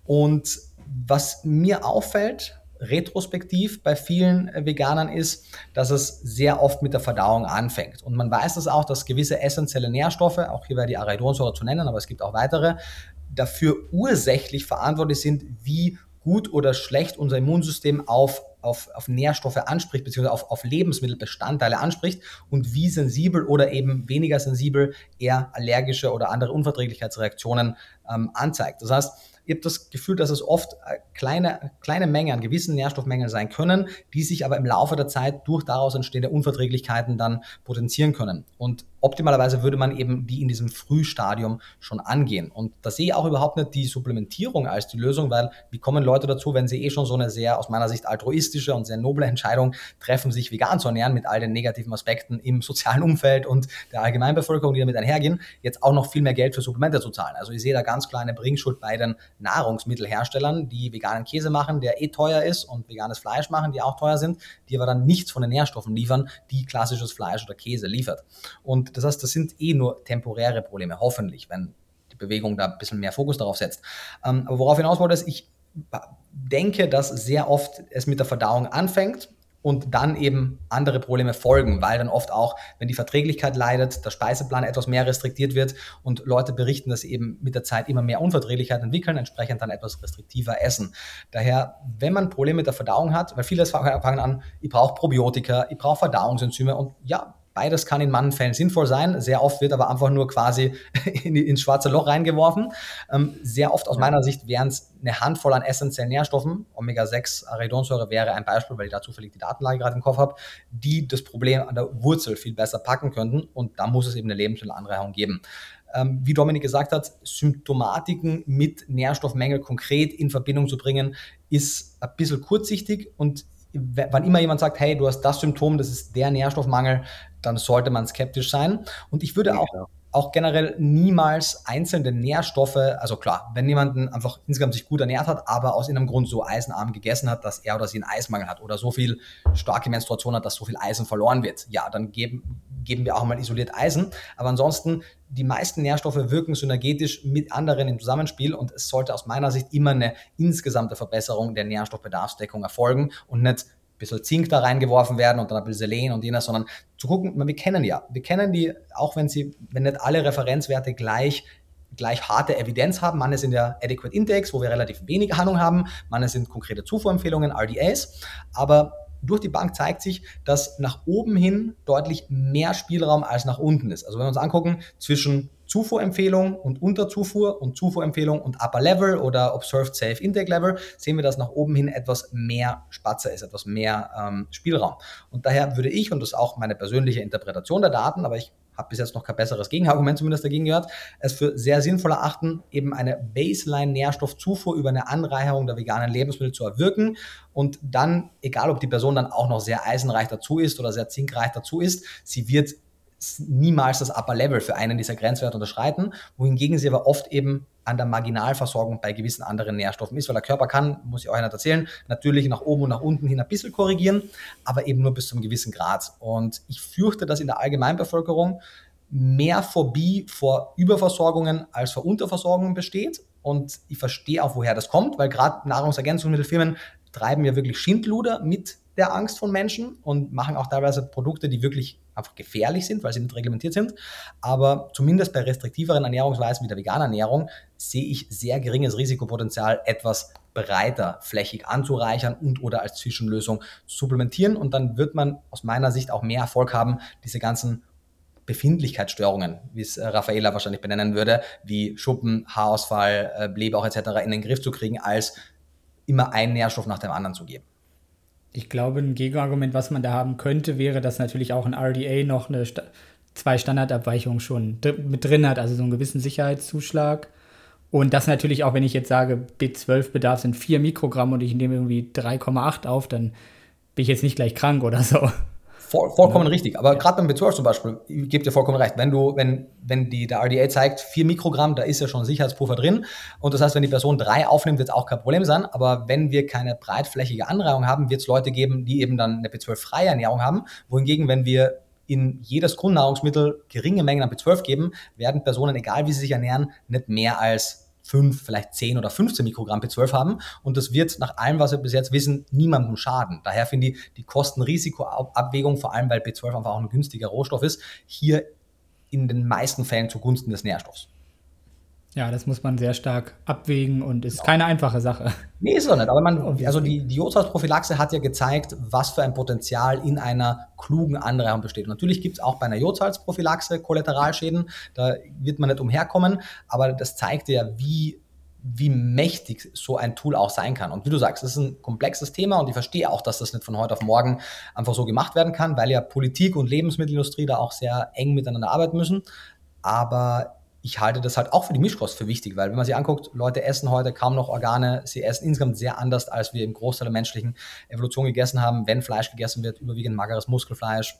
Speaker 3: Und was mir auffällt, retrospektiv bei vielen Veganern ist, dass es sehr oft mit der Verdauung anfängt. Und man weiß das auch, dass gewisse essentielle Nährstoffe, auch hier wäre die Arachidonsäure zu nennen, aber es gibt auch weitere, dafür ursächlich verantwortlich sind, wie gut oder schlecht unser Immunsystem auf, auf, auf Nährstoffe anspricht, beziehungsweise auf, auf Lebensmittelbestandteile anspricht und wie sensibel oder eben weniger sensibel er allergische oder andere Unverträglichkeitsreaktionen ähm, anzeigt. Das heißt, ich habe das Gefühl, dass es oft äh, kleine, kleine Mengen an gewissen Nährstoffmengen sein können, die sich aber im Laufe der Zeit durch daraus entstehende Unverträglichkeiten dann potenzieren können. Und optimalerweise würde man eben die in diesem Frühstadium schon angehen. Und da sehe ich auch überhaupt nicht die Supplementierung als die Lösung, weil wie kommen Leute dazu, wenn sie eh schon so eine sehr aus meiner Sicht altruistische und sehr noble Entscheidung treffen, sich vegan zu ernähren mit all den negativen Aspekten im sozialen Umfeld und der Allgemeinbevölkerung, die damit einhergehen, jetzt auch noch viel mehr Geld für Supplemente zu zahlen. Also ich sehe da ganz klar eine Bringschuld bei den Nahrungsmittelherstellern, die veganen Käse machen, der eh teuer ist und veganes Fleisch machen, die auch teuer sind, die aber dann nichts von den Nährstoffen liefern, die klassisches Fleisch oder Käse liefert. Und das heißt, das sind eh nur temporäre Probleme, hoffentlich, wenn die Bewegung da ein bisschen mehr Fokus darauf setzt. Ähm, aber worauf hinaus wollte, ist, ich denke, dass sehr oft es mit der Verdauung anfängt und dann eben andere Probleme folgen, weil dann oft auch, wenn die Verträglichkeit leidet, der Speiseplan etwas mehr restriktiert wird und Leute berichten, dass sie eben mit der Zeit immer mehr Unverträglichkeit entwickeln, entsprechend dann etwas restriktiver essen. Daher, wenn man Probleme mit der Verdauung hat, weil viele fangen an, ich brauche Probiotika, ich brauche Verdauungsenzyme und ja, Beides kann in manchen Fällen sinnvoll sein. Sehr oft wird aber einfach nur quasi in, ins schwarze Loch reingeworfen. Ähm, sehr oft aus meiner Sicht wären es eine Handvoll an essentiellen Nährstoffen. Omega-6 Arachidonsäure wäre ein Beispiel, weil ich da zufällig die Datenlage gerade im Kopf habe, die das Problem an der Wurzel viel besser packen könnten. Und da muss es eben eine Lebensmittelanreichung geben ähm, wie Dominik gesagt hat, Symptomatiken mit Nährstoffmängel konkret in Verbindung zu bringen, ist ein bisschen kurzsichtig und wann immer jemand sagt, hey, du hast das Symptom, das ist der Nährstoffmangel, dann sollte man skeptisch sein. Und ich würde auch, auch generell niemals einzelne Nährstoffe, also klar, wenn jemand einfach insgesamt sich gut ernährt hat, aber aus irgendeinem Grund so eisenarm gegessen hat, dass er oder sie einen Eismangel hat oder so viel starke Menstruation hat, dass so viel Eisen verloren wird, ja, dann geben, geben wir auch mal isoliert Eisen. Aber ansonsten, die meisten Nährstoffe wirken synergetisch mit anderen im Zusammenspiel und es sollte aus meiner Sicht immer eine insgesamte Verbesserung der Nährstoffbedarfsdeckung erfolgen und nicht bisschen Zink da reingeworfen werden und dann ein bisschen Selen und jenes, sondern zu gucken, wir kennen ja, wir kennen die, auch wenn sie, wenn nicht alle Referenzwerte gleich gleich harte Evidenz haben. Manche sind ja Adequate Index, wo wir relativ wenig Ahnung haben. Manche sind konkrete Zufuhrempfehlungen, RDAs. Aber durch die Bank zeigt sich, dass nach oben hin deutlich mehr Spielraum als nach unten ist. Also wenn wir uns angucken, zwischen Zufuhrempfehlung und Unterzufuhr und Zufuhrempfehlung und Upper Level oder Observed Safe Intake Level, sehen wir, dass nach oben hin etwas mehr Spatzer ist, etwas mehr ähm, Spielraum. Und daher würde ich, und das ist auch meine persönliche Interpretation der Daten, aber ich habe bis jetzt noch kein besseres Gegenargument zumindest dagegen gehört, es für sehr sinnvoll erachten, eben eine Baseline-Nährstoffzufuhr über eine Anreicherung der veganen Lebensmittel zu erwirken und dann, egal ob die Person dann auch noch sehr eisenreich dazu ist oder sehr zinkreich dazu ist, sie wird niemals das Upper Level für einen dieser Grenzwerte unterschreiten, wohingegen sie aber oft eben an der Marginalversorgung bei gewissen anderen Nährstoffen ist, weil der Körper kann, muss ich euch nicht erzählen, natürlich nach oben und nach unten hin ein bisschen korrigieren, aber eben nur bis zu einem gewissen Grad. Und ich fürchte, dass in der Allgemeinbevölkerung mehr Phobie vor Überversorgungen als vor Unterversorgungen besteht. Und ich verstehe auch, woher das kommt, weil gerade Nahrungsergänzungsmittelfirmen treiben ja wirklich Schindluder mit der Angst von Menschen und machen auch teilweise Produkte, die wirklich einfach gefährlich sind, weil sie nicht reglementiert sind. Aber zumindest bei restriktiveren Ernährungsweisen wie der veganen Ernährung sehe ich sehr geringes Risikopotenzial, etwas breiter flächig anzureichern und oder als Zwischenlösung zu supplementieren. Und dann wird man aus meiner Sicht auch mehr Erfolg haben, diese ganzen Befindlichkeitsstörungen, wie es äh, Raffaella wahrscheinlich benennen würde, wie Schuppen, Haarausfall, äh, Blähbauch etc. in den Griff zu kriegen, als immer einen Nährstoff nach dem anderen zu geben.
Speaker 1: Ich glaube, ein Gegenargument, was man da haben könnte, wäre, dass natürlich auch ein RDA noch eine zwei Standardabweichungen schon mit drin hat, also so einen gewissen Sicherheitszuschlag. Und das natürlich auch, wenn ich jetzt sage, B12-Bedarf sind 4 Mikrogramm und ich nehme irgendwie 3,8 auf, dann bin ich jetzt nicht gleich krank oder so.
Speaker 3: Voll, vollkommen ja. richtig. Aber ja. gerade beim B12 zum Beispiel, ich gebe dir vollkommen recht. Wenn du, wenn, wenn die, der RDA zeigt 4 Mikrogramm, da ist ja schon Sicherheitspuffer drin. Und das heißt, wenn die Person 3 aufnimmt, wird es auch kein Problem sein. Aber wenn wir keine breitflächige Anreihung haben, wird es Leute geben, die eben dann eine B12-freie Ernährung haben. Wohingegen, wenn wir in jedes Grundnahrungsmittel geringe Mengen an B12 geben, werden Personen, egal wie sie sich ernähren, nicht mehr als 5, vielleicht 10 oder 15 Mikrogramm B12 haben. Und das wird nach allem, was wir bis jetzt wissen, niemandem schaden. Daher finde ich die Kosten-Risiko-Abwägung, vor allem weil B12 einfach auch ein günstiger Rohstoff ist, hier in den meisten Fällen zugunsten des Nährstoffs.
Speaker 1: Ja, das muss man sehr stark abwägen und ist genau. keine einfache Sache.
Speaker 3: Nee, ist doch nicht. Aber man, also die, Jodsalzprophylaxe hat ja gezeigt, was für ein Potenzial in einer klugen Anreihung besteht. Und natürlich gibt es auch bei einer Jodsalzprophylaxe Kollateralschäden. Da wird man nicht umherkommen. Aber das zeigt ja, wie wie mächtig so ein Tool auch sein kann. Und wie du sagst, das ist ein komplexes Thema und ich verstehe auch, dass das nicht von heute auf morgen einfach so gemacht werden kann, weil ja Politik und Lebensmittelindustrie da auch sehr eng miteinander arbeiten müssen. Aber ich halte das halt auch für die Mischkost für wichtig, weil wenn man sich anguckt, Leute essen heute kaum noch Organe, sie essen insgesamt sehr anders, als wir im Großteil der menschlichen Evolution gegessen haben. Wenn Fleisch gegessen wird, überwiegend mageres Muskelfleisch.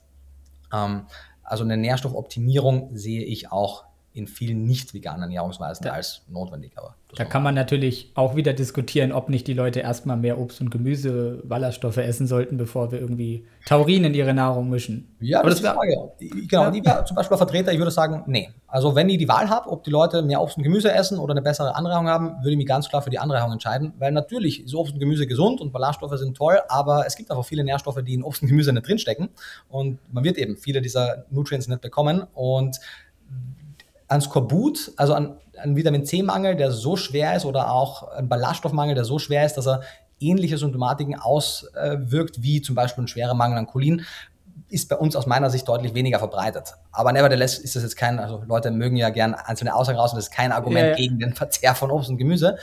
Speaker 3: Ähm, also eine Nährstoffoptimierung sehe ich auch in vielen nicht veganen Ernährungsweisen
Speaker 1: da,
Speaker 3: als notwendig.
Speaker 1: Aber da kann man natürlich auch wieder diskutieren, ob nicht die Leute erstmal mehr Obst und Gemüse, Ballaststoffe essen sollten, bevor wir irgendwie Taurin in ihre Nahrung mischen.
Speaker 3: Ja, aber das ist die Frage. Genau, ja. die wäre zum Beispiel Vertreter, ich würde sagen, nee. Also wenn ich die Wahl habe, ob die Leute mehr Obst und Gemüse essen oder eine bessere Anreihung haben, würde ich mich ganz klar für die Anreihung entscheiden, weil natürlich ist Obst und Gemüse gesund und Ballaststoffe sind toll, aber es gibt einfach viele Nährstoffe, die in Obst und Gemüse nicht drinstecken und man wird eben viele dieser Nutrients nicht bekommen und an Skorbut, also an, an Vitamin C-Mangel, der so schwer ist, oder auch ein Ballaststoffmangel, der so schwer ist, dass er ähnliche Symptomatiken auswirkt, wie zum Beispiel ein schwerer Mangel an Cholin, ist bei uns aus meiner Sicht deutlich weniger verbreitet. Aber nevertheless ist das jetzt kein, also Leute mögen ja gern einzelne Aussagen raus und das ist kein Argument ja, ja. gegen den Verzehr von Obst und Gemüse.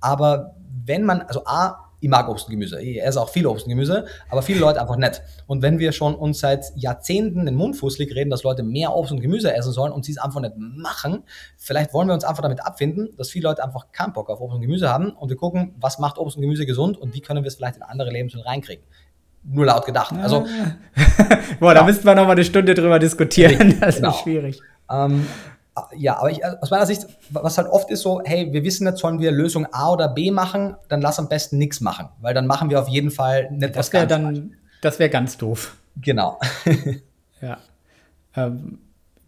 Speaker 3: Aber wenn man, also A, ich mag Obst und Gemüse. Ich esse auch viel Obst und Gemüse, aber viele Leute einfach nicht. Und wenn wir schon uns seit Jahrzehnten den Mund fußlig reden, dass Leute mehr Obst und Gemüse essen sollen und sie es einfach nicht machen, vielleicht wollen wir uns einfach damit abfinden, dass viele Leute einfach keinen Bock auf Obst und Gemüse haben und wir gucken, was macht Obst und Gemüse gesund und wie können wir es vielleicht in andere Lebensmittel reinkriegen nur laut gedacht. Also,
Speaker 1: Boah, da ja. müssten wir noch mal eine Stunde drüber diskutieren. Das genau. ist schwierig.
Speaker 3: Ähm, ja, aber ich, aus meiner Sicht, was halt oft ist so, hey, wir wissen nicht, sollen wir Lösung A oder B machen, dann lass am besten nichts machen, weil dann machen wir auf jeden Fall nicht
Speaker 1: das wäre dann, Das wäre ganz doof.
Speaker 3: Genau.
Speaker 1: ja. Ähm,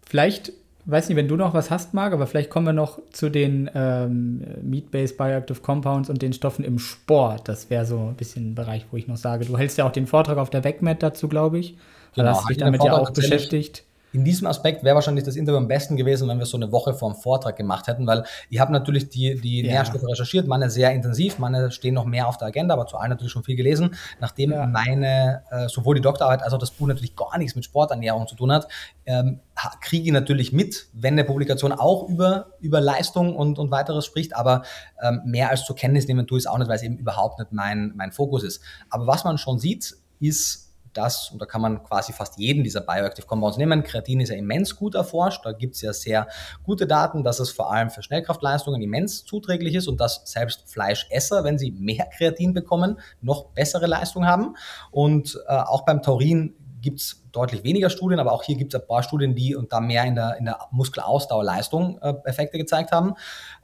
Speaker 1: vielleicht, weiß nicht, wenn du noch was hast, Marc, aber vielleicht kommen wir noch zu den ähm, Meat-Based Bioactive Compounds und den Stoffen im Sport. Das wäre so ein bisschen ein Bereich, wo ich noch sage, du hältst ja auch den Vortrag auf der WECMED dazu, glaube ich. Genau, hast dich damit ja auch beschäftigt
Speaker 3: in diesem Aspekt wäre wahrscheinlich das Interview am besten gewesen, wenn wir so eine Woche vor dem Vortrag gemacht hätten, weil ich habe natürlich die, die ja. Nährstoffe recherchiert, meine sehr intensiv, meine stehen noch mehr auf der Agenda, aber zu allen natürlich schon viel gelesen. Nachdem ja. meine, äh, sowohl die Doktorarbeit als auch das Buch natürlich gar nichts mit Sporternährung zu tun hat, ähm, kriege ich natürlich mit, wenn eine Publikation auch über, über Leistung und, und weiteres spricht, aber ähm, mehr als zur Kenntnis nehmen tue ich es auch nicht, weil es eben überhaupt nicht mein, mein Fokus ist. Aber was man schon sieht, ist, das, und da kann man quasi fast jeden dieser Bioactive Compounds nehmen. Kreatin ist ja immens gut erforscht, da gibt es ja sehr gute Daten, dass es vor allem für Schnellkraftleistungen immens zuträglich ist und dass selbst Fleischesser, wenn sie mehr Kreatin bekommen, noch bessere Leistung haben. Und äh, auch beim Taurin gibt es deutlich weniger Studien, aber auch hier gibt es ein paar Studien, die und da mehr in der, in der Muskelausdauerleistung äh, Effekte gezeigt haben.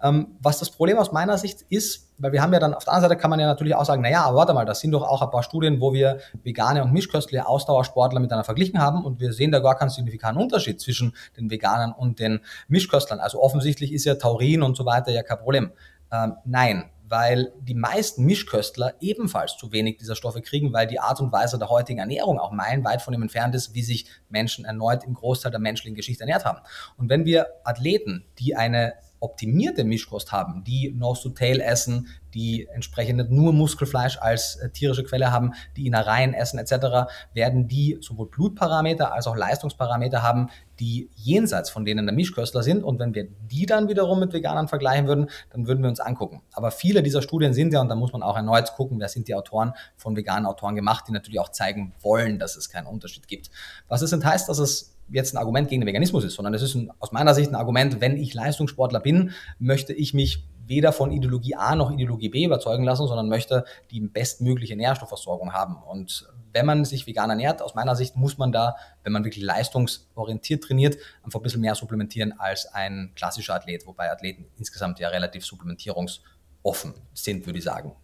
Speaker 3: Ähm, was das Problem aus meiner Sicht ist, weil wir haben ja dann auf der anderen Seite kann man ja natürlich auch sagen, naja, aber warte mal, das sind doch auch ein paar Studien, wo wir vegane und mischköstliche Ausdauersportler miteinander verglichen haben und wir sehen da gar keinen signifikanten Unterschied zwischen den Veganern und den Mischköstlern. Also offensichtlich ist ja Taurin und so weiter ja kein Problem. Ähm, nein, weil die meisten Mischköstler ebenfalls zu wenig dieser Stoffe kriegen, weil die Art und Weise der heutigen Ernährung auch meilenweit von dem entfernt ist, wie sich Menschen erneut im Großteil der menschlichen Geschichte ernährt haben. Und wenn wir Athleten, die eine optimierte Mischkost haben, die Nose to Tail essen, die entsprechend nur Muskelfleisch als äh, tierische Quelle haben, die Innereien essen etc., werden die sowohl Blutparameter als auch Leistungsparameter haben, die jenseits von denen der Mischköstler sind. Und wenn wir die dann wiederum mit Veganern vergleichen würden, dann würden wir uns angucken. Aber viele dieser Studien sind ja, und da muss man auch erneut gucken, wer sind die Autoren von veganen Autoren gemacht, die natürlich auch zeigen wollen, dass es keinen Unterschied gibt. Was es sind heißt, dass es jetzt ein Argument gegen den Veganismus ist, sondern es ist ein, aus meiner Sicht ein Argument, wenn ich Leistungssportler bin, möchte ich mich weder von Ideologie A noch Ideologie B überzeugen lassen, sondern möchte die bestmögliche Nährstoffversorgung haben. Und wenn man sich vegan ernährt, aus meiner Sicht muss man da, wenn man wirklich leistungsorientiert trainiert, einfach ein bisschen mehr supplementieren als ein klassischer Athlet, wobei Athleten insgesamt ja relativ supplementierungsoffen sind, würde ich sagen.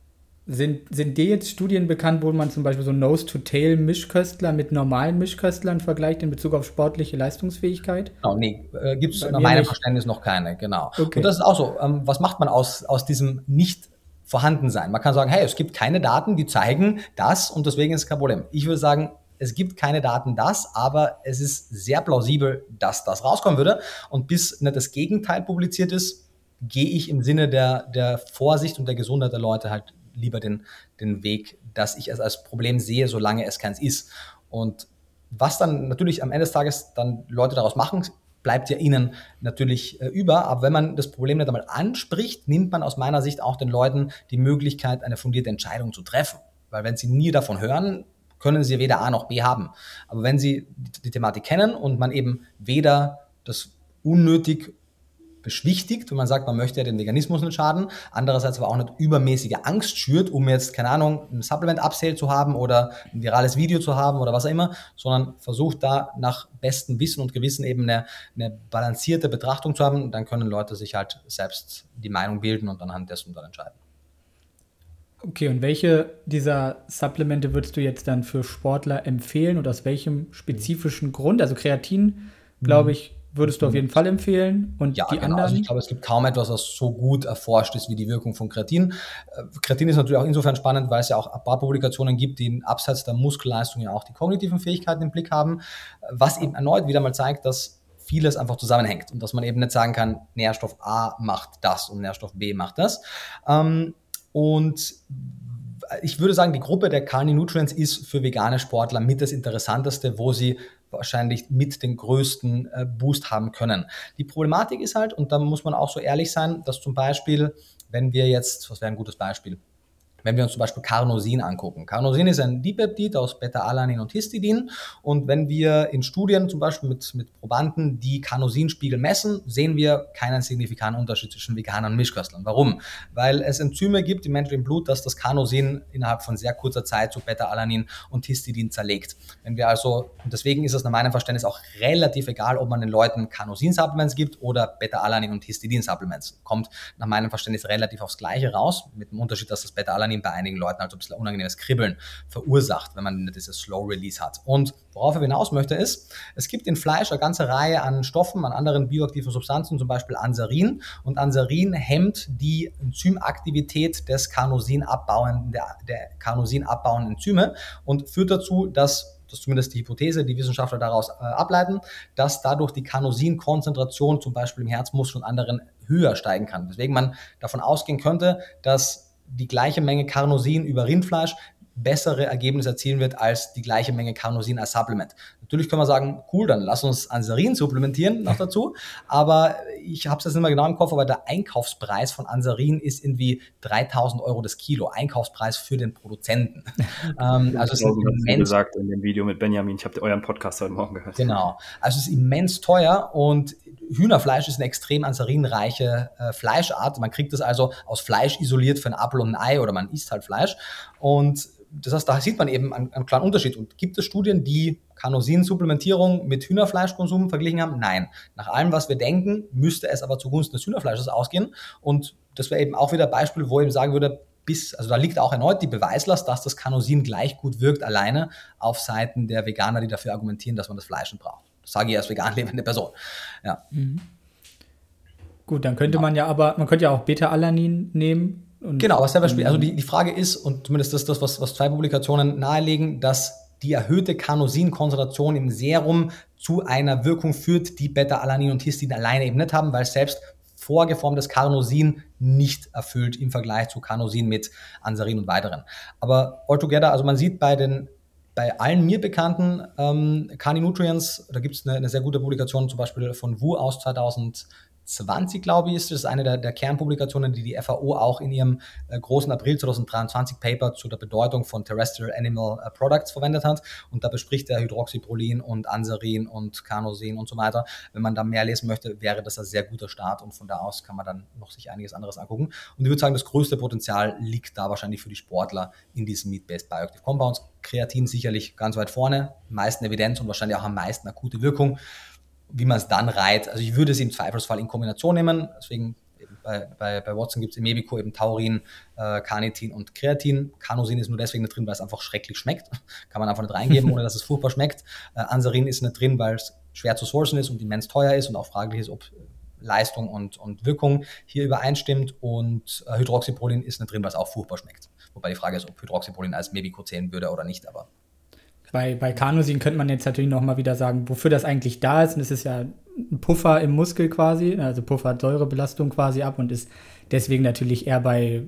Speaker 1: Sind, sind dir jetzt Studien bekannt, wo man zum Beispiel so Nose-to-Tail-Mischköstler mit normalen Mischköstlern vergleicht in Bezug auf sportliche Leistungsfähigkeit?
Speaker 3: Genau, nee, äh, gibt es nach meinem. Verständnis noch keine, genau. Okay. Und das ist auch so, ähm, was macht man aus, aus diesem nicht vorhanden sein? Man kann sagen, hey, es gibt keine Daten, die zeigen das und deswegen ist es kein Problem. Ich würde sagen, es gibt keine Daten das, aber es ist sehr plausibel, dass das rauskommen würde. Und bis nicht das Gegenteil publiziert ist, gehe ich im Sinne der, der Vorsicht und der Gesundheit der Leute halt lieber den, den Weg, dass ich es als Problem sehe, solange es keins ist. Und was dann natürlich am Ende des Tages dann Leute daraus machen, bleibt ja ihnen natürlich äh, über. Aber wenn man das Problem nicht einmal anspricht, nimmt man aus meiner Sicht auch den Leuten die Möglichkeit, eine fundierte Entscheidung zu treffen. Weil wenn sie nie davon hören, können sie weder A noch B haben. Aber wenn sie die, die Thematik kennen und man eben weder das unnötig beschwichtigt, wenn man sagt, man möchte ja den Veganismus nicht schaden, andererseits aber auch nicht übermäßige Angst schürt, um jetzt, keine Ahnung, ein Supplement-Upsale zu haben oder ein virales Video zu haben oder was auch immer, sondern versucht da nach bestem Wissen und Gewissen eben eine, eine balancierte Betrachtung zu haben, dann können Leute sich halt selbst die Meinung bilden und anhand dessen dann entscheiden.
Speaker 1: Okay, und welche dieser Supplemente würdest du jetzt dann für Sportler empfehlen und aus welchem spezifischen Grund? Also Kreatin, glaube mhm. ich, würdest du auf jeden Fall empfehlen. Und
Speaker 3: ja, die genau. anderen? Also ich glaube, es gibt kaum etwas, was so gut erforscht ist wie die Wirkung von Kreatin. Äh, Kreatin ist natürlich auch insofern spannend, weil es ja auch ein paar Publikationen gibt, die abseits der Muskelleistung ja auch die kognitiven Fähigkeiten im Blick haben, was eben erneut wieder mal zeigt, dass vieles einfach zusammenhängt und dass man eben nicht sagen kann, Nährstoff A macht das und Nährstoff B macht das. Ähm, und ich würde sagen, die Gruppe der Carni Nutrients ist für vegane Sportler mit das Interessanteste, wo sie wahrscheinlich mit den größten äh, Boost haben können. Die Problematik ist halt, und da muss man auch so ehrlich sein, dass zum Beispiel, wenn wir jetzt, was wäre ein gutes Beispiel? Wenn wir uns zum Beispiel Carnosin angucken. Carnosin ist ein Dipeptid aus Beta-Alanin und Histidin. Und wenn wir in Studien zum Beispiel mit, mit Probanden die Carnosinspiegel messen, sehen wir keinen signifikanten Unterschied zwischen Veganern und Mischköstlern. Warum? Weil es Enzyme gibt im menschlichen Blut, dass das Carnosin innerhalb von sehr kurzer Zeit zu Beta-Alanin und Histidin zerlegt. Wenn wir also, und deswegen ist es nach meinem Verständnis auch relativ egal, ob man den Leuten Carnosin-Supplements gibt oder Beta-Alanin und Histidin-Supplements. Kommt nach meinem Verständnis relativ aufs Gleiche raus, mit dem Unterschied, dass das Beta-Alanin Alanin bei einigen Leuten halt so ein bisschen unangenehmes Kribbeln verursacht, wenn man dieses Slow Release hat. Und worauf er hinaus möchte ist, es gibt in Fleisch eine ganze Reihe an Stoffen, an anderen bioaktiven Substanzen, zum Beispiel Ansarin. Und Ansarin hemmt die Enzymaktivität des Carnosin der, der Carnosin abbauenden Enzyme und führt dazu, dass das ist zumindest die Hypothese, die Wissenschaftler daraus äh, ableiten, dass dadurch die Carnosin-Konzentration zum Beispiel im Herzmuskel und anderen höher steigen kann. Deswegen man davon ausgehen könnte, dass die gleiche Menge Carnosin über Rindfleisch bessere Ergebnisse erzielen wird als die gleiche Menge Carnosin als Supplement. Natürlich können wir sagen, cool, dann lass uns Ansarin supplementieren noch dazu, aber ich habe es jetzt nicht mehr genau im Kopf, aber der Einkaufspreis von Ansarin ist irgendwie 3000 Euro das Kilo, Einkaufspreis für den Produzenten.
Speaker 2: ähm, also es ist immens, gesagt in dem Video mit Benjamin, ich habe euren Podcast heute Morgen gehört.
Speaker 3: Genau, also es ist immens teuer und Hühnerfleisch ist eine extrem ansarinreiche äh, Fleischart. Man kriegt es also aus Fleisch isoliert für ein Apfel und ein Ei oder man isst halt Fleisch und das heißt, da sieht man eben einen, einen klaren Unterschied. Und gibt es Studien, die Carnosin-Supplementierung mit Hühnerfleischkonsum verglichen haben? Nein. Nach allem, was wir denken, müsste es aber zugunsten des Hühnerfleisches ausgehen. Und das wäre eben auch wieder ein Beispiel, wo ich eben sagen würde, bis, also da liegt auch erneut die Beweislast, dass das Carnosin gleich gut wirkt, alleine auf Seiten der Veganer, die dafür argumentieren, dass man das Fleisch nicht braucht. Das sage ich als vegan lebende Person. Ja. Mhm.
Speaker 1: Gut, dann könnte man ja aber, man könnte ja auch Beta-Alanin nehmen,
Speaker 3: und genau, was selber spielt. Also die, die Frage ist, und zumindest das ist das, was, was zwei Publikationen nahelegen, dass die erhöhte Carnosin-Konzentration im Serum zu einer Wirkung führt, die Beta-Alanin und Histin alleine eben nicht haben, weil selbst vorgeformtes Carnosin nicht erfüllt im Vergleich zu Carnosin mit Ansarin und weiteren. Aber altogether, also man sieht bei den bei allen mir bekannten ähm, Carni Nutrients, da gibt es eine, eine, sehr gute Publikation zum Beispiel von Wu aus 2000 2020, glaube ich, ist das eine der, der, Kernpublikationen, die die FAO auch in ihrem äh, großen April 2023 Paper zu der Bedeutung von Terrestrial Animal äh, Products verwendet hat. Und da bespricht er Hydroxyprolin und Ansarin und Carnosin und so weiter. Wenn man da mehr lesen möchte, wäre das ein sehr guter Start und von da aus kann man dann noch sich einiges anderes angucken. Und ich würde sagen, das größte Potenzial liegt da wahrscheinlich für die Sportler in diesen Meat-Based Bioactive Compounds. Kreatin sicherlich ganz weit vorne, meisten Evidenz und wahrscheinlich auch am meisten akute Wirkung wie man es dann reiht. Also ich würde es im Zweifelsfall in Kombination nehmen. Deswegen bei, bei, bei Watson gibt es im Mebico eben Taurin, äh, Carnitin und Kreatin. Carnosin ist nur deswegen nicht drin, weil es einfach schrecklich schmeckt. Kann man einfach nicht reingeben, ohne dass es furchtbar schmeckt. Äh, Ansarin ist nicht drin, weil es schwer zu sourcen ist und immens teuer ist und auch fraglich ist, ob Leistung und, und Wirkung hier übereinstimmt. Und äh, Hydroxyprolin ist nicht drin, weil es auch furchtbar schmeckt. Wobei die Frage ist, ob Hydroxyprolin als Mebico zählen würde oder nicht, aber
Speaker 1: bei, bei Carnosin könnte man jetzt natürlich nochmal wieder sagen, wofür das eigentlich da ist. Und es ist ja ein Puffer im Muskel quasi, also puffert Säurebelastung quasi ab und ist deswegen natürlich eher bei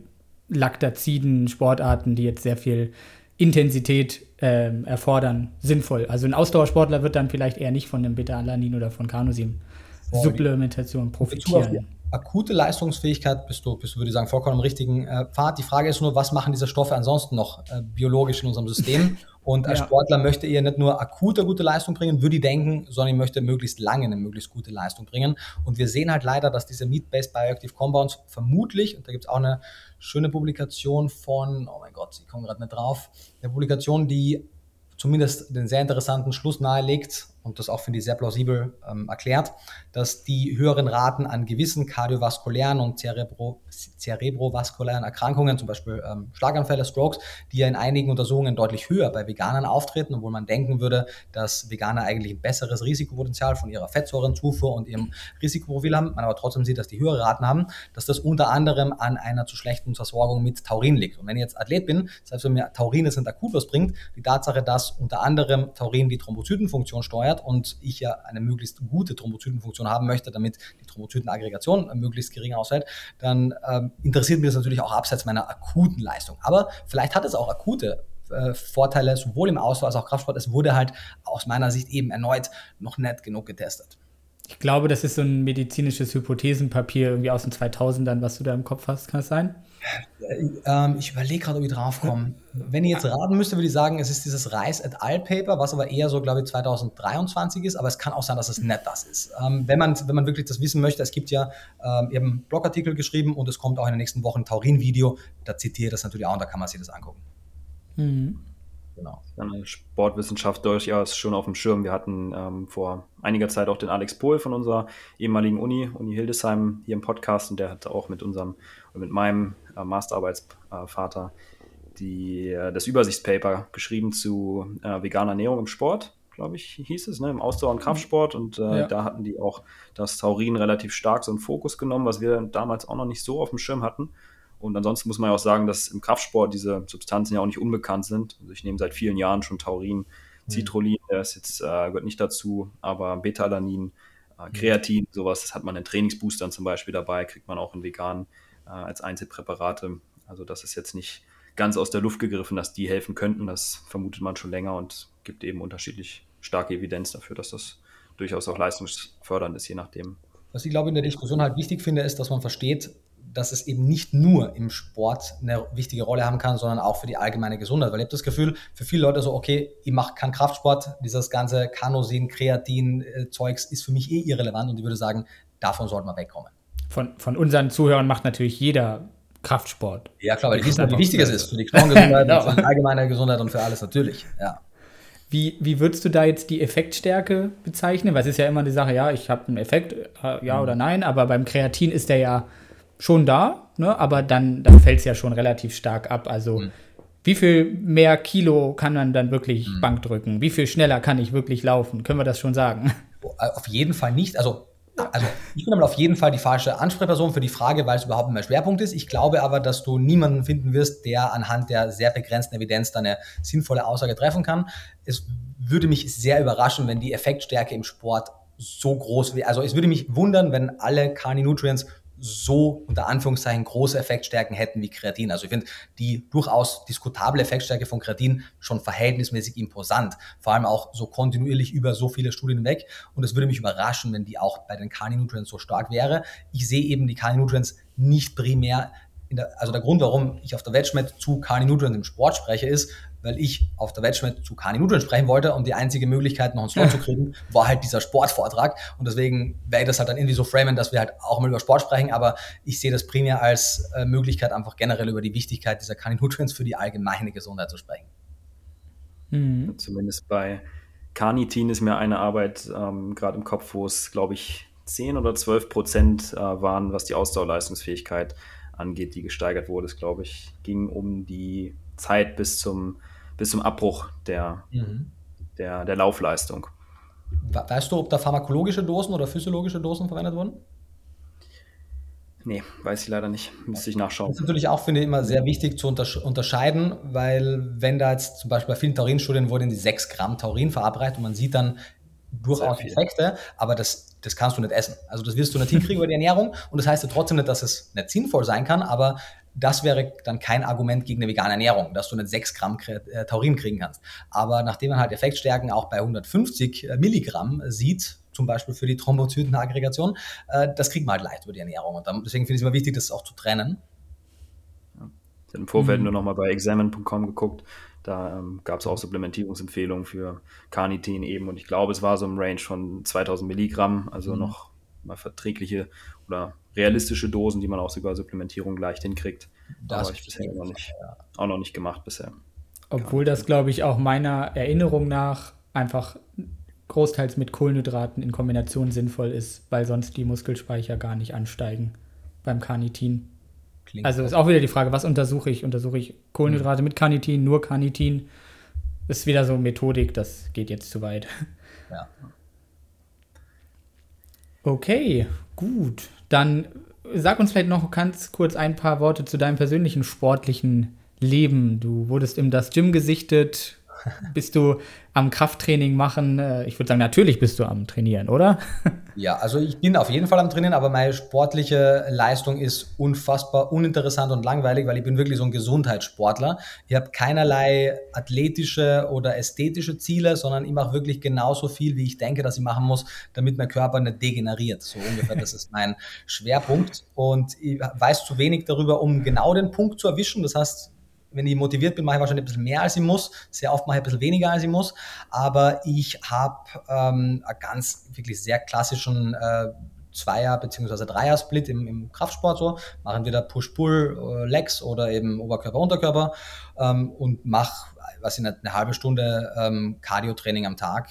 Speaker 1: Laktaziden, Sportarten, die jetzt sehr viel Intensität äh, erfordern, sinnvoll. Also ein Ausdauersportler wird dann vielleicht eher nicht von dem Beta-Alanin oder von Carnosin-Supplementation profitieren
Speaker 3: akute Leistungsfähigkeit bist du, bist du, würde ich sagen, vollkommen im richtigen äh, Pfad. Die Frage ist nur, was machen diese Stoffe ansonsten noch äh, biologisch in unserem System? Und als ja. Sportler möchte er nicht nur akute gute Leistung bringen, würde ich denken, sondern ich möchte möglichst lange eine möglichst gute Leistung bringen. Und wir sehen halt leider, dass diese Meat-Based Bioactive Compounds vermutlich, und da gibt es auch eine schöne Publikation von, oh mein Gott, ich komme gerade nicht drauf, eine Publikation, die zumindest den sehr interessanten Schluss nahelegt, und das auch finde ich sehr plausibel ähm, erklärt, dass die höheren Raten an gewissen kardiovaskulären und Cerebro, cerebrovaskulären Erkrankungen, zum Beispiel ähm, Schlaganfälle, Strokes, die ja in einigen Untersuchungen deutlich höher bei Veganern auftreten, obwohl man denken würde, dass Veganer eigentlich ein besseres Risikopotenzial von ihrer Fettsäurenzufuhr und ihrem Risikoprofil haben, man aber trotzdem sieht, dass die höhere Raten haben, dass das unter anderem an einer zu schlechten Versorgung mit Taurin liegt. Und wenn ich jetzt Athlet bin, selbst wenn mir Taurin jetzt nicht akut was bringt, die Tatsache, dass unter anderem Taurin die Thrombozytenfunktion steuert, steuert und ich ja eine möglichst gute Thrombozytenfunktion haben möchte, damit die Thrombozytenaggregation möglichst gering ausfällt, dann ähm, interessiert mich das natürlich auch abseits meiner akuten Leistung. Aber vielleicht hat es auch akute äh, Vorteile, sowohl im Ausdauer als auch Kraftsport. Es wurde halt aus meiner Sicht eben erneut noch nicht genug getestet.
Speaker 1: Ich glaube, das ist so ein medizinisches Hypothesenpapier irgendwie aus den 2000ern, was du da im Kopf hast. Kann das sein?
Speaker 3: Ähm, ich überlege gerade, ob ich draufkomme. Wenn ich jetzt raten müsste, würde ich sagen, es ist dieses Reis et al. Paper, was aber eher so, glaube ich, 2023 ist, aber es kann auch sein, dass es nicht das ist. Ähm, wenn, man, wenn man wirklich das wissen möchte, es gibt ja ähm, eben Blogartikel geschrieben und es kommt auch in den nächsten Wochen ein Taurin-Video, da zitiere ich das natürlich auch und da kann man sich das angucken.
Speaker 2: Mhm. Genau. Sportwissenschaft durchaus schon auf dem Schirm. Wir hatten ähm, vor einiger Zeit auch den Alex Pohl von unserer ehemaligen Uni, Uni Hildesheim, hier im Podcast und der hat auch mit unserem, mit meinem äh, Masterarbeitsvater die, äh, das Übersichtspaper geschrieben zu äh, veganer Ernährung im Sport, glaube ich, hieß es, ne, im Ausdauer- und Kraftsport. Und äh, ja. da hatten die auch das Taurin relativ stark so einen Fokus genommen, was wir damals auch noch nicht so auf dem Schirm hatten. Und ansonsten muss man ja auch sagen, dass im Kraftsport diese Substanzen ja auch nicht unbekannt sind. Also ich nehme seit vielen Jahren schon Taurin, mhm. Citrullin, ist jetzt, äh, gehört nicht dazu, aber Beta-Alanin, äh. Kreatin, sowas, das hat man in Trainingsboostern zum Beispiel dabei, kriegt man auch in vegan äh, als Einzelpräparate. Also das ist jetzt nicht ganz aus der Luft gegriffen, dass die helfen könnten. Das vermutet man schon länger und gibt eben unterschiedlich starke Evidenz dafür, dass das durchaus auch leistungsfördernd ist, je nachdem.
Speaker 3: Was ich glaube in der Diskussion halt wichtig finde, ist, dass man versteht, dass es eben nicht nur im Sport eine wichtige Rolle haben kann, sondern auch für die allgemeine Gesundheit. Weil ich habe das Gefühl, für viele Leute so, okay, ich mache keinen Kraftsport, dieses ganze Kanosin, Kreatin-Zeugs ist für mich eh irrelevant und ich würde sagen, davon sollte man wegkommen.
Speaker 1: Von, von unseren Zuhörern macht natürlich jeder Kraftsport.
Speaker 3: Ja, klar, weil die wissen, wie wichtig es ist für die Knochengesundheit, genau. für die allgemeine Gesundheit und für alles natürlich. Ja.
Speaker 1: Wie, wie würdest du da jetzt die Effektstärke bezeichnen? Weil es ist ja immer die Sache, ja, ich habe einen Effekt, äh, ja mhm. oder nein, aber beim Kreatin ist der ja schon da, ne? aber dann, dann fällt es ja schon relativ stark ab. Also mhm. wie viel mehr Kilo kann man dann wirklich mhm. Bank drücken? Wie viel schneller kann ich wirklich laufen? Können wir das schon sagen?
Speaker 3: Auf jeden Fall nicht. Also also ich bin aber auf jeden Fall die falsche Ansprechperson für die Frage, weil es überhaupt mein Schwerpunkt ist. Ich glaube aber, dass du niemanden finden wirst, der anhand der sehr begrenzten Evidenz eine sinnvolle Aussage treffen kann. Es würde mich sehr überraschen, wenn die Effektstärke im Sport so groß wäre. Also es würde mich wundern, wenn alle Carni Nutrients so unter Anführungszeichen große Effektstärken hätten wie Kreatin. Also ich finde die durchaus diskutable Effektstärke von Kreatin schon verhältnismäßig imposant, vor allem auch so kontinuierlich über so viele Studien weg. Und es würde mich überraschen, wenn die auch bei den Kali Nutrients so stark wäre. Ich sehe eben die Kali Nutrients nicht primär der, also der Grund, warum ich auf der Wedgmet zu Kali Nutrients im Sport spreche, ist, weil ich auf der Wedgmet zu Kani Nudeln sprechen wollte und die einzige Möglichkeit, noch einen Slot zu kriegen, war halt dieser Sportvortrag. Und deswegen werde ich das halt dann irgendwie so framen, dass wir halt auch mal über Sport sprechen, aber ich sehe das primär als äh, Möglichkeit, einfach generell über die Wichtigkeit dieser Kani Nutrients für die allgemeine Gesundheit zu sprechen.
Speaker 2: Mhm. Zumindest bei Carnitin ist mir eine Arbeit ähm, gerade im Kopf, wo es, glaube ich, 10 oder 12 Prozent äh, waren, was die Ausdauerleistungsfähigkeit angeht, die gesteigert wurde. Es, glaube ich, ging um die Zeit bis zum bis zum Abbruch der, mhm. der, der Laufleistung.
Speaker 3: Weißt du, ob da pharmakologische Dosen oder physiologische Dosen verwendet wurden?
Speaker 2: Nee, weiß ich leider nicht. Müsste ich nachschauen.
Speaker 3: Das ist natürlich auch, finde ich, immer sehr wichtig zu unterscheiden, weil wenn da jetzt zum Beispiel bei vielen Taurinstudien wurden die 6 Gramm Taurin verabreicht und man sieht dann durchaus Effekte, aber das, das kannst du nicht essen. Also das wirst du nicht hinkriegen über die Ernährung und das heißt ja trotzdem nicht, dass es nicht sinnvoll sein kann, aber das wäre dann kein Argument gegen eine vegane Ernährung, dass du nicht 6 Gramm äh, Taurin kriegen kannst. Aber nachdem man halt Effektstärken auch bei 150 äh, Milligramm sieht, zum Beispiel für die Thrombozytenaggregation, äh, das kriegt man halt leicht über die Ernährung. Und deswegen finde ich es immer wichtig, das auch zu trennen.
Speaker 2: Ja. Ich habe im Vorfeld mhm. nur noch mal bei examine.com geguckt. Da ähm, gab es auch Supplementierungsempfehlungen für Carnitin eben. Und ich glaube, es war so im Range von 2000 Milligramm, also mhm. noch mal verträgliche oder realistische Dosen, die man auch sogar Supplementierung leicht hinkriegt. Das habe ich bisher noch nicht, auch noch nicht gemacht bisher.
Speaker 1: Obwohl das, glaube ich, auch meiner Erinnerung nach einfach großteils mit Kohlenhydraten in Kombination sinnvoll ist, weil sonst die Muskelspeicher gar nicht ansteigen beim Carnitin. Klingt also ist auch wieder die Frage, was untersuche ich? Untersuche ich Kohlenhydrate mhm. mit Carnitin, nur Carnitin? Ist wieder so Methodik, das geht jetzt zu weit. Ja. Okay, gut. Dann sag uns vielleicht noch ganz kurz ein paar Worte zu deinem persönlichen sportlichen Leben. Du wurdest im Das Gym gesichtet. Bist du am Krafttraining machen? Äh, ich würde sagen, natürlich bist du am Trainieren, oder?
Speaker 3: Ja, also ich bin auf jeden Fall am Trainieren, aber meine sportliche Leistung ist unfassbar uninteressant und langweilig, weil ich bin wirklich so ein Gesundheitssportler. Ich habe keinerlei athletische oder ästhetische Ziele, sondern ich mache wirklich genauso viel, wie ich denke, dass ich machen muss, damit mein Körper nicht degeneriert. So ungefähr, das ist mein Schwerpunkt. Und ich weiß zu wenig darüber, um genau den Punkt zu erwischen. Das heißt, wenn ich motiviert bin, mache ich wahrscheinlich ein bisschen mehr als ich muss. Sehr oft mache ich ein bisschen weniger als ich muss. Aber ich habe ähm, einen ganz wirklich sehr klassischen äh, Zweier- bzw. Dreier-Split im, im, Kraftsport so. Machen wir da Push-Pull, äh, Legs oder eben Oberkörper, Unterkörper ähm, und mache, was nicht, eine halbe Stunde ähm, Cardio-Training am Tag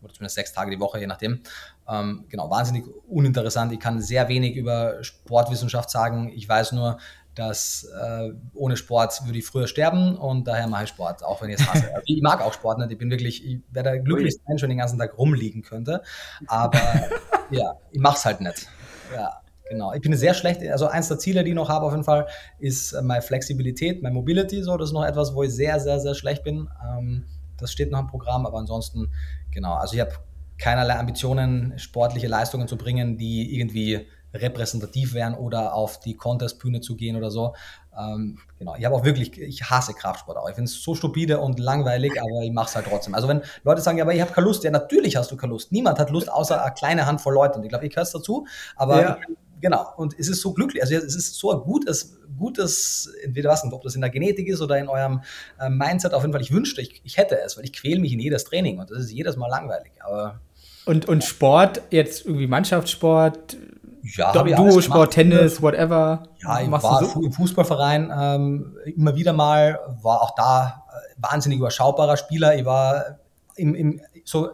Speaker 3: oder zumindest sechs Tage die Woche, je nachdem. Ähm, genau, wahnsinnig uninteressant. Ich kann sehr wenig über Sportwissenschaft sagen. Ich weiß nur, dass äh, ohne Sport würde ich früher sterben und daher mache ich Sport, auch wenn ich es hasse. Also ich mag auch Sport nicht. Ich bin wirklich, ich wäre der glücklichste Mensch, wenn ich den ganzen Tag rumliegen könnte. Aber ja, ich mache es halt nicht. Ja, genau. Ich bin sehr schlecht, also eins der Ziele, die ich noch habe auf jeden Fall, ist äh, meine Flexibilität, meine Mobility. So, das ist noch etwas, wo ich sehr, sehr, sehr schlecht bin. Ähm, das steht noch im Programm, aber ansonsten, genau. Also ich habe keinerlei Ambitionen, sportliche Leistungen zu bringen, die irgendwie repräsentativ wären oder auf die Contest-Bühne zu gehen oder so. Ähm, genau, ich habe auch wirklich, ich hasse Kraftsport auch. Ich finde es so stupide und langweilig, aber ich mache es halt trotzdem. Also wenn Leute sagen, ja, aber ich habe keine Lust, ja, natürlich hast du keine Lust. Niemand hat Lust, außer eine kleine Handvoll Leute. Und ich glaube, ich gehöre dazu. Aber ja. genau, und es ist so glücklich, also es ist so ein gutes, gutes, entweder was, ob das in der Genetik ist oder in eurem äh, Mindset, auf jeden Fall, ich wünschte, ich, ich hätte es, weil ich quäle mich in jedes Training und das ist jedes Mal langweilig. Aber
Speaker 1: und, und Sport, jetzt irgendwie Mannschaftssport, ja, Duo-Sport, Tennis, whatever.
Speaker 3: Ja, ich war so? im Fußballverein ähm, immer wieder mal, war auch da äh, wahnsinnig überschaubarer Spieler. Ich war im, im, so,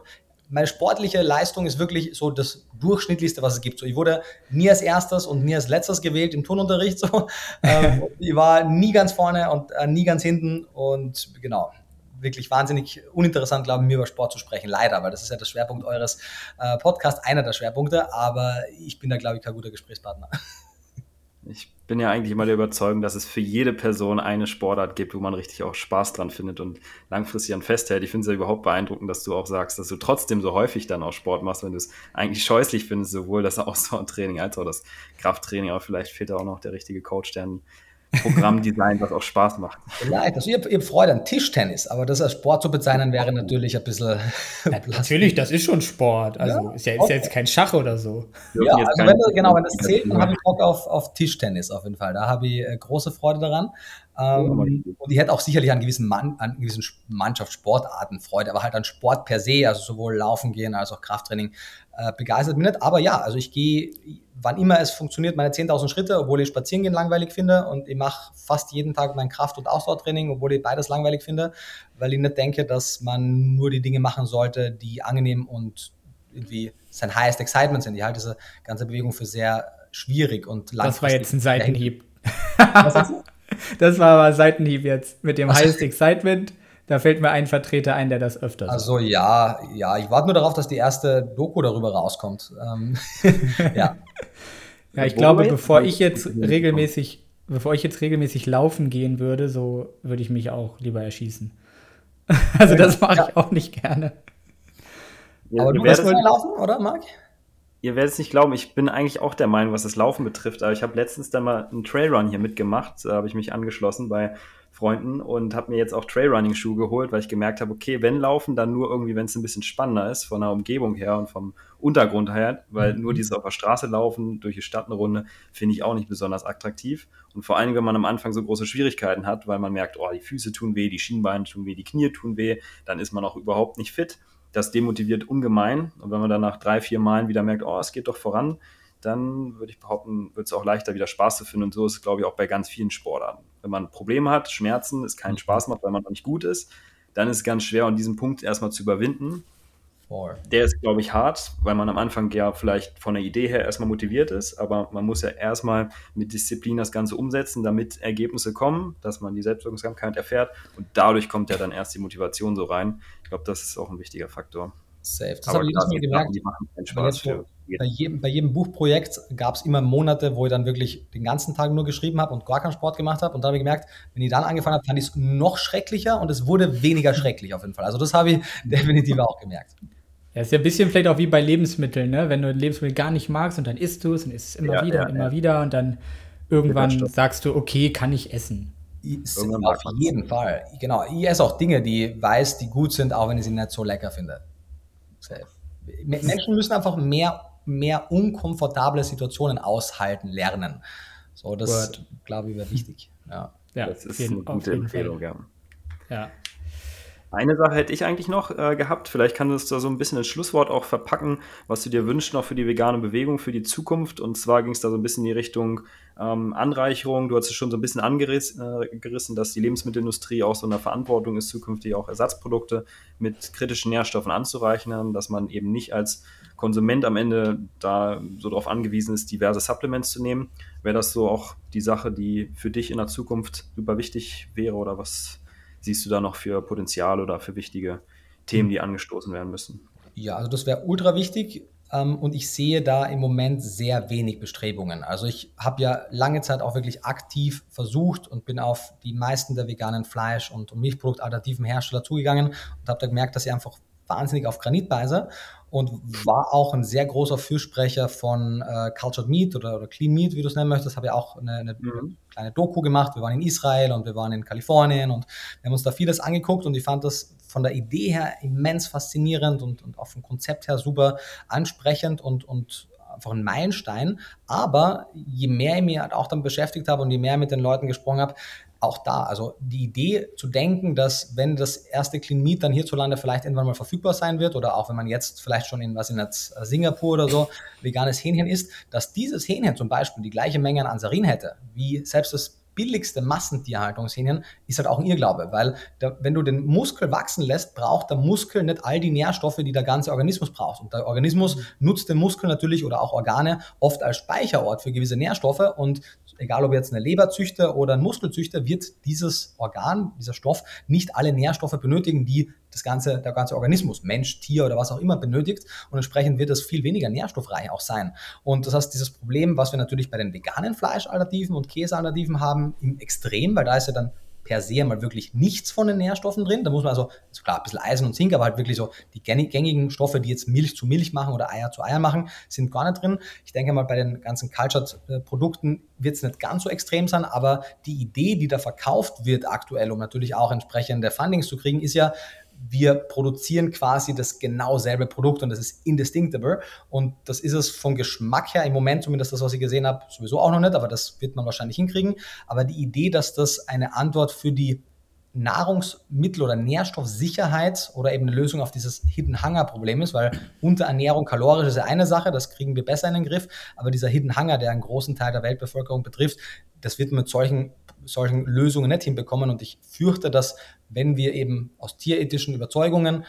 Speaker 3: meine sportliche Leistung ist wirklich so das durchschnittlichste, was es gibt. So, ich wurde nie als erstes und nie als letztes gewählt im Turnunterricht. So. ähm, ich war nie ganz vorne und äh, nie ganz hinten und genau wirklich wahnsinnig uninteressant, glaube ich, mir über Sport zu sprechen. Leider, weil das ist ja der Schwerpunkt eures äh, Podcasts, einer der Schwerpunkte. Aber ich bin da, glaube ich, kein guter Gesprächspartner.
Speaker 2: Ich bin ja eigentlich immer der Überzeugung, dass es für jede Person eine Sportart gibt, wo man richtig auch Spaß dran findet und langfristig an festhält. Ich finde es ja überhaupt beeindruckend, dass du auch sagst, dass du trotzdem so häufig dann auch Sport machst, wenn du es eigentlich scheußlich findest, sowohl das Ausdauertraining als auch das Krafttraining. Aber vielleicht fehlt da auch noch der richtige Coach, der einen Programmdesign, was auch Spaß macht.
Speaker 3: Vielleicht. Also ihr, ihr habt Freude an Tischtennis, aber das als Sport zu bezeichnen wäre natürlich ein bisschen.
Speaker 1: Ja, natürlich, das ist schon Sport. Also ja, ist, ja, ist ja jetzt kein Schach oder so.
Speaker 3: Ja, also wenn du, genau, wenn das zählt, dann habe ich Bock auf, auf Tischtennis auf jeden Fall. Da habe ich äh, große Freude daran. Ähm, und ich hätte auch sicherlich an gewissen, Mann, an gewissen Mannschaftssportarten Freude, aber halt an Sport per se, also sowohl Laufen gehen als auch Krafttraining, äh, begeistert bin nicht. Aber ja, also ich gehe, wann immer es funktioniert, meine 10.000 Schritte, obwohl ich Spazierengehen langweilig finde und ich mache fast jeden Tag mein Kraft- und Ausdauertraining, obwohl ich beides langweilig finde, weil ich nicht denke, dass man nur die Dinge machen sollte, die angenehm und irgendwie sein highest excitement sind. Ich halte diese ganze Bewegung für sehr schwierig und
Speaker 1: langfristig. Das war jetzt ein Seitenhieb. das war aber Seitenhieb jetzt mit dem highest excitement da fällt mir ein Vertreter ein, der das öfter
Speaker 3: sagt. Also ja, ja, ich warte nur darauf, dass die erste Doku darüber rauskommt. Ähm,
Speaker 1: ja. ja, ich glaube, bevor ich jetzt regelmäßig, bevor ich jetzt regelmäßig laufen gehen würde, so würde ich mich auch lieber erschießen. also das mache ich auch nicht gerne.
Speaker 3: Aber du wirst wohl laufen, oder, Marc?
Speaker 2: Ihr werdet es nicht glauben, ich bin eigentlich auch der Meinung, was das Laufen betrifft. Aber ich habe letztens dann mal einen Trailrun hier mitgemacht, da habe ich mich angeschlossen bei Freunden und habe mir jetzt auch Trailrunning-Schuhe geholt, weil ich gemerkt habe, okay, wenn laufen, dann nur irgendwie, wenn es ein bisschen spannender ist, von der Umgebung her und vom Untergrund her, weil mhm. nur dieses auf der Straße laufen, durch die Stadt eine Runde, finde ich auch nicht besonders attraktiv. Und vor allem, wenn man am Anfang so große Schwierigkeiten hat, weil man merkt, oh, die Füße tun weh, die Schienbeine tun weh, die Knie tun weh, dann ist man auch überhaupt nicht fit. Das demotiviert ungemein. Und wenn man dann nach drei, vier Malen wieder merkt, oh, es geht doch voran, dann würde ich behaupten, wird es auch leichter, wieder Spaß zu finden. Und so ist es, glaube ich, auch bei ganz vielen Sportarten. Wenn man Probleme hat, Schmerzen, es keinen mhm. Spaß macht, weil man noch nicht gut ist, dann ist es ganz schwer, und diesen Punkt erstmal zu überwinden. Voll. Der ist, glaube ich, hart, weil man am Anfang ja vielleicht von der Idee her erstmal motiviert ist, aber man muss ja erstmal mit Disziplin das Ganze umsetzen, damit Ergebnisse kommen, dass man die Selbstwirksamkeit erfährt und dadurch kommt ja dann erst die Motivation so rein. Ich glaube, das ist auch ein wichtiger Faktor.
Speaker 3: Safe. Das habe ich Mal gemerkt. Die machen keinen Spaß bei jedem, bei jedem Buchprojekt gab es immer Monate, wo ich dann wirklich den ganzen Tag nur geschrieben habe und gar keinen Sport gemacht habe. Und dann habe ich gemerkt, wenn ich dann angefangen habe, fand ich es noch schrecklicher und es wurde weniger schrecklich auf jeden Fall. Also das habe ich definitiv auch gemerkt.
Speaker 1: Ja, ist ja ein bisschen vielleicht auch wie bei Lebensmitteln, ne? Wenn du ein Lebensmittel gar nicht magst und dann isst du es und isst es immer ja, wieder ja, und immer ja. wieder und dann irgendwann sagst du, okay, kann ich essen.
Speaker 3: auf jeden Fall. Genau. Ich esse auch Dinge, die weiß, die gut sind, auch wenn ich sie nicht so lecker finde. Safe. Menschen müssen einfach mehr mehr unkomfortable Situationen aushalten lernen. So, das glaube ich wäre wichtig. Ja.
Speaker 2: ja, das ist jeden, eine gute Empfehlung, ja. ja. Eine Sache hätte ich eigentlich noch äh, gehabt. Vielleicht kannst du da so ein bisschen ein Schlusswort auch verpacken, was du dir wünschst noch für die vegane Bewegung, für die Zukunft. Und zwar ging es da so ein bisschen in die Richtung ähm, Anreicherung. Du hast es schon so ein bisschen angerissen, äh, dass die Lebensmittelindustrie auch so eine Verantwortung ist, zukünftig auch Ersatzprodukte mit kritischen Nährstoffen anzureichern, dass man eben nicht als Konsument am Ende da so darauf angewiesen ist, diverse Supplements zu nehmen. Wäre das so auch die Sache, die für dich in der Zukunft super wichtig wäre oder was siehst du da noch für Potenzial oder für wichtige Themen, die angestoßen werden müssen?
Speaker 3: Ja, also das wäre ultra wichtig ähm, und ich sehe da im Moment sehr wenig Bestrebungen. Also ich habe ja lange Zeit auch wirklich aktiv versucht und bin auf die meisten der veganen Fleisch- und Milchproduktalternativen Hersteller zugegangen und habe da gemerkt, dass sie einfach wahnsinnig auf Granit beiße und war auch ein sehr großer Fürsprecher von äh, Cultured Meat oder, oder, Clean Meat, wie du es nennen möchtest. Habe ja auch eine, eine mhm. kleine Doku gemacht. Wir waren in Israel und wir waren in Kalifornien und wir haben uns da vieles angeguckt und ich fand das von der Idee her immens faszinierend und, und auch vom Konzept her super ansprechend und, und einfach ein Meilenstein. Aber je mehr ich mich halt auch dann beschäftigt habe und je mehr mit den Leuten gesprochen habe, auch da, also die Idee zu denken, dass wenn das erste Clean Meat dann hierzulande vielleicht irgendwann mal verfügbar sein wird oder auch wenn man jetzt vielleicht schon in was in jetzt Singapur oder so veganes Hähnchen isst, dass dieses Hähnchen zum Beispiel die gleiche Menge an Ansarin hätte, wie selbst das billigste Massentierhaltungshähnchen ist halt auch ein Irrglaube, weil der, wenn du den Muskel wachsen lässt, braucht der Muskel nicht all die Nährstoffe, die der ganze Organismus braucht. Und der Organismus nutzt den Muskel natürlich oder auch Organe oft als Speicherort für gewisse Nährstoffe und egal ob jetzt eine Leberzüchter oder ein Muskelzüchter, wird dieses Organ, dieser Stoff nicht alle Nährstoffe benötigen, die das ganze, der ganze Organismus, Mensch, Tier oder was auch immer benötigt und entsprechend wird es viel weniger nährstoffreich auch sein. Und das heißt, dieses Problem, was wir natürlich bei den veganen Fleischalternativen und Käsealternativen haben, im Extrem, weil da ist ja dann per se mal wirklich nichts von den Nährstoffen drin. Da muss man also, also klar, ein bisschen Eisen und Zink, aber halt wirklich so die gängigen Stoffe, die jetzt Milch zu Milch machen oder Eier zu Eier machen, sind gar nicht drin. Ich denke mal, bei den ganzen Cultured-Produkten wird es nicht ganz so extrem sein, aber die Idee, die da verkauft wird aktuell, um natürlich auch entsprechende Fundings zu kriegen, ist ja, wir produzieren quasi das genau selbe Produkt und das ist indistinctable. Und das ist es vom Geschmack her, im Moment zumindest das, was ich gesehen habe, sowieso auch noch nicht, aber das wird man wahrscheinlich hinkriegen. Aber die Idee, dass das eine Antwort für die Nahrungsmittel- oder Nährstoffsicherheit oder eben eine Lösung auf dieses Hidden Hunger Problem ist, weil Unterernährung kalorisch ist ja eine Sache, das kriegen wir besser in den Griff, aber dieser Hidden Hunger, der einen großen Teil der Weltbevölkerung betrifft, das wird mit solchen solchen Lösungen nicht hinbekommen. Und ich fürchte, dass wenn wir eben aus tierethischen Überzeugungen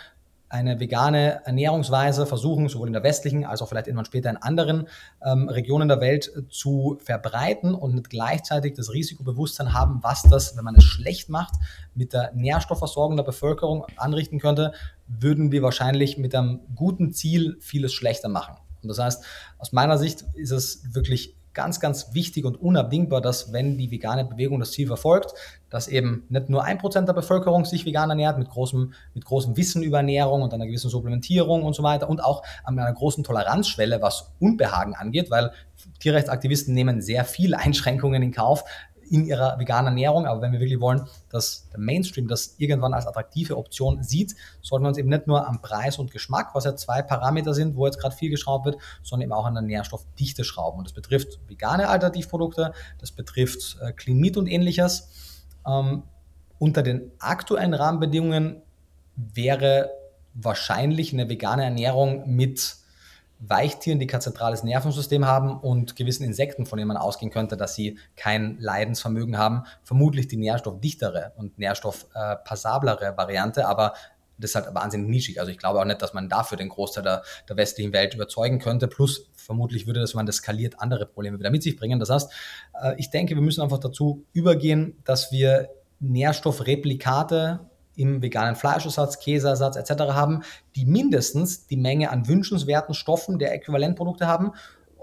Speaker 3: eine vegane Ernährungsweise versuchen, sowohl in der westlichen als auch vielleicht irgendwann später in anderen ähm, Regionen der Welt äh, zu verbreiten und nicht gleichzeitig das Risikobewusstsein haben, was das, wenn man es schlecht macht, mit der Nährstoffversorgung der Bevölkerung anrichten könnte, würden wir wahrscheinlich mit einem guten Ziel vieles schlechter machen. Und das heißt, aus meiner Sicht ist es wirklich ganz, ganz wichtig und unabdingbar, dass wenn die vegane Bewegung das Ziel verfolgt, dass eben nicht nur ein Prozent der Bevölkerung sich vegan ernährt, mit großem, mit großem Wissen über Ernährung und einer gewissen Supplementierung und so weiter und auch an einer großen Toleranzschwelle, was Unbehagen angeht, weil Tierrechtsaktivisten nehmen sehr viele Einschränkungen in Kauf, in ihrer veganen Ernährung. Aber wenn wir wirklich wollen, dass der Mainstream das irgendwann als attraktive Option sieht, sollten wir uns eben nicht nur am Preis und Geschmack, was ja zwei Parameter sind, wo jetzt gerade viel geschraubt wird, sondern eben auch an der Nährstoffdichte schrauben. Und das betrifft vegane Alternativprodukte, das betrifft äh, Clean und ähnliches. Ähm, unter den aktuellen Rahmenbedingungen wäre wahrscheinlich eine vegane Ernährung mit Weichtieren, die kein zentrales Nervensystem haben und gewissen Insekten, von denen man ausgehen könnte, dass sie kein Leidensvermögen haben, vermutlich die nährstoffdichtere und nährstoffpassablere Variante, aber das ist halt wahnsinnig nischig. Also ich glaube auch nicht, dass man dafür den Großteil der, der westlichen Welt überzeugen könnte. Plus vermutlich würde das, wenn man das skaliert, andere Probleme wieder mit sich bringen. Das heißt, äh, ich denke, wir müssen einfach dazu übergehen, dass wir Nährstoffreplikate im veganen Fleischersatz, Käseersatz etc. haben, die mindestens die Menge an wünschenswerten Stoffen der Äquivalentprodukte haben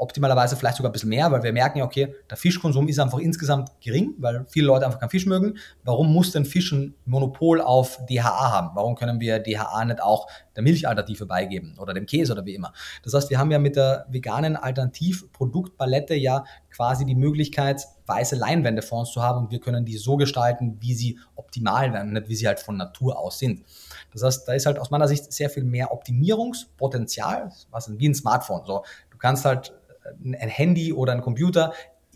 Speaker 3: optimalerweise vielleicht sogar ein bisschen mehr, weil wir merken ja, okay, der Fischkonsum ist einfach insgesamt gering, weil viele Leute einfach keinen Fisch mögen. Warum muss denn Fisch ein Monopol auf DHA haben? Warum können wir DHA nicht auch der Milchalternative beigeben oder dem Käse oder wie immer? Das heißt, wir haben ja mit der veganen Alternativproduktpalette ja quasi die Möglichkeit, weiße Leinwände vor uns zu haben und wir können die so gestalten, wie sie optimal werden, nicht wie sie halt von Natur aus sind. Das heißt, da ist halt aus meiner Sicht sehr viel mehr Optimierungspotenzial, was wie ein Smartphone. So, du kannst halt ein Handy oder ein Computer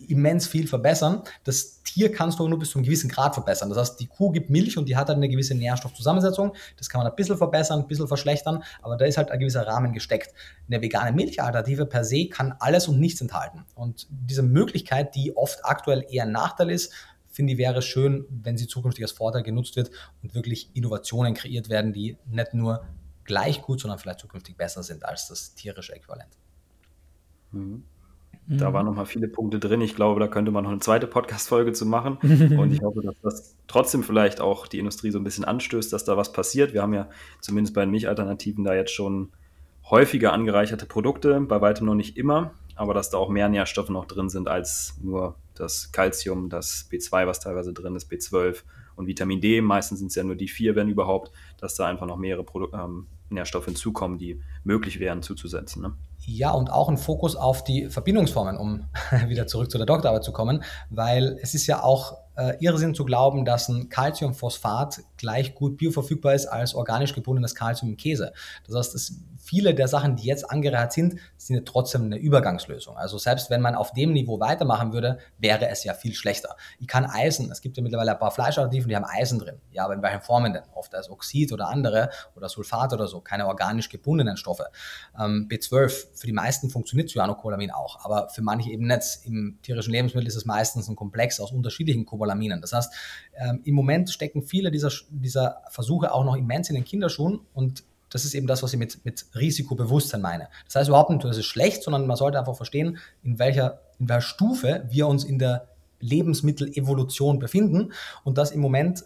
Speaker 3: immens viel verbessern. Das Tier kannst du nur bis zu einem gewissen Grad verbessern. Das heißt, die Kuh gibt Milch und die hat halt eine gewisse Nährstoffzusammensetzung. Das kann man ein bisschen verbessern, ein bisschen verschlechtern, aber da ist halt ein gewisser Rahmen gesteckt. Eine vegane Milchalternative per se kann alles und nichts enthalten. Und diese Möglichkeit, die oft aktuell eher ein Nachteil ist, finde ich, wäre schön, wenn sie zukünftig als Vorteil genutzt wird und wirklich Innovationen kreiert werden, die nicht nur gleich gut, sondern vielleicht zukünftig besser sind als das tierische Äquivalent.
Speaker 2: Mhm. Da waren nochmal viele Punkte drin. Ich glaube, da könnte man noch eine zweite Podcast-Folge zu machen. Und ich hoffe, dass das trotzdem vielleicht auch die Industrie so ein bisschen anstößt, dass da was passiert. Wir haben ja zumindest bei den Milchalternativen da jetzt schon häufiger angereicherte Produkte, bei weitem noch nicht immer, aber dass da auch mehr Nährstoffe noch drin sind als nur das Calcium, das B2, was teilweise drin ist, B12 und Vitamin D. Meistens sind es ja nur die vier, wenn überhaupt, dass da einfach noch mehrere Produ ähm, Nährstoffe hinzukommen, die möglich wären zuzusetzen. Ne?
Speaker 3: Ja, und auch ein Fokus auf die Verbindungsformen, um wieder zurück zu der Doktorarbeit zu kommen, weil es ist ja auch äh, Irrsinn zu glauben, dass ein Calciumphosphat gleich gut bioverfügbar ist als organisch gebundenes Calcium im Käse. Das heißt, es viele der Sachen, die jetzt angereiht sind, sind trotzdem eine Übergangslösung. Also selbst wenn man auf dem Niveau weitermachen würde, wäre es ja viel schlechter. Ich kann Eisen, es gibt ja mittlerweile ein paar Fleischalternativen, die haben Eisen drin. Ja, aber in welchen Formen denn? Oft als Oxid oder andere oder Sulfat oder so, keine organisch gebundenen Stoffe. Ähm, B12, für die meisten funktioniert Cyanocolamin auch, aber für manche eben nicht. Im tierischen Lebensmittel ist es meistens ein Komplex aus unterschiedlichen Cobalaminen. Das heißt, ähm, im Moment stecken viele dieser, dieser Versuche auch noch immens in den Kinderschuhen und das ist eben das, was ich mit, mit Risikobewusstsein meine. Das heißt überhaupt nicht, das ist schlecht, sondern man sollte einfach verstehen, in welcher, in welcher Stufe wir uns in der Lebensmittelevolution befinden und dass im Moment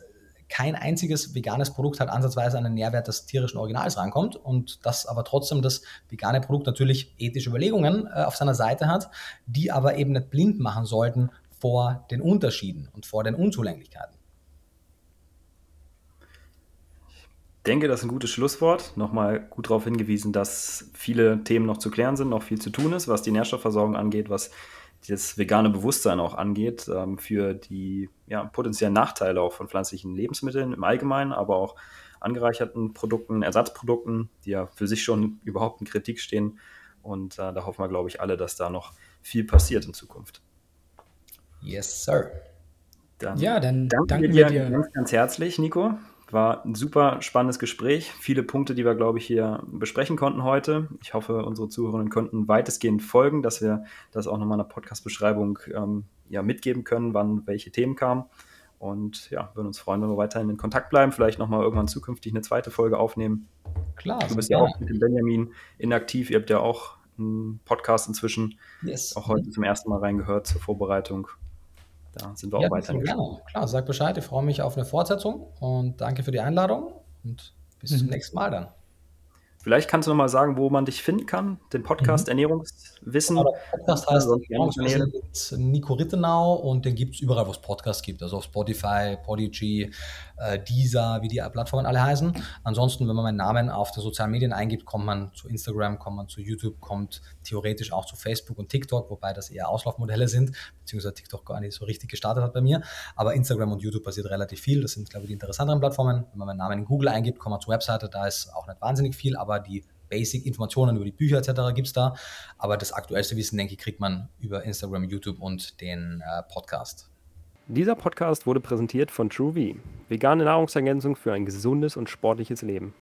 Speaker 3: kein einziges veganes Produkt hat ansatzweise einen Nährwert des tierischen Originals rankommt und dass aber trotzdem das vegane Produkt natürlich ethische Überlegungen äh, auf seiner Seite hat, die aber eben nicht blind machen sollten vor den Unterschieden und vor den Unzulänglichkeiten.
Speaker 2: Ich denke, das ist ein gutes Schlusswort. Nochmal gut darauf hingewiesen, dass viele Themen noch zu klären sind, noch viel zu tun ist, was die Nährstoffversorgung angeht, was das vegane Bewusstsein auch angeht, ähm, für die ja, potenziellen Nachteile auch von pflanzlichen Lebensmitteln im Allgemeinen, aber auch angereicherten Produkten, Ersatzprodukten, die ja für sich schon überhaupt in Kritik stehen. Und äh, da hoffen wir, glaube ich, alle, dass da noch viel passiert in Zukunft.
Speaker 3: Yes, sir.
Speaker 2: Dann ja, dann danken wir dir ganz, ganz herzlich, Nico. War ein super spannendes Gespräch. Viele Punkte, die wir, glaube ich, hier besprechen konnten heute. Ich hoffe, unsere Zuhörerinnen konnten weitestgehend folgen, dass wir das auch nochmal in der Podcast-Beschreibung ähm, ja, mitgeben können, wann welche Themen kamen. Und ja, würden uns freuen, wenn wir weiterhin in Kontakt bleiben. Vielleicht nochmal irgendwann zukünftig eine zweite Folge aufnehmen.
Speaker 3: Klar.
Speaker 2: Du bist ja auch mit dem Benjamin inaktiv. Ihr habt ja auch einen Podcast inzwischen. Yes. Auch heute zum ersten Mal reingehört zur Vorbereitung. Da sind wir auch ja, weiterhin
Speaker 3: gerne. Klar, sag Bescheid. Ich freue mich auf eine Fortsetzung und danke für die Einladung und bis mhm. zum nächsten Mal dann.
Speaker 2: Vielleicht kannst du noch mal sagen, wo man dich finden kann, den Podcast mhm. Ernährungswissen.
Speaker 3: Genau, der Podcast heißt Nico Rittenau und den gibt es überall, wo es Podcasts gibt, also auf Spotify, Podigy, äh, Deezer, wie die Plattformen alle heißen. Ansonsten, wenn man meinen Namen auf den sozialen Medien eingibt, kommt man zu Instagram, kommt man zu YouTube, kommt theoretisch auch zu Facebook und TikTok, wobei das eher Auslaufmodelle sind, beziehungsweise TikTok gar nicht so richtig gestartet hat bei mir. Aber Instagram und YouTube passiert relativ viel. Das sind, glaube ich, die interessanteren Plattformen. Wenn man meinen Namen in Google eingibt, kommt man zur Webseite, da ist auch nicht wahnsinnig viel, aber die Basic-Informationen über die Bücher etc. gibt es da. Aber das aktuellste Wissen, denke ich, kriegt man über Instagram, YouTube und den äh, Podcast.
Speaker 2: Dieser Podcast wurde präsentiert von TrueV, vegane Nahrungsergänzung für ein gesundes und sportliches Leben.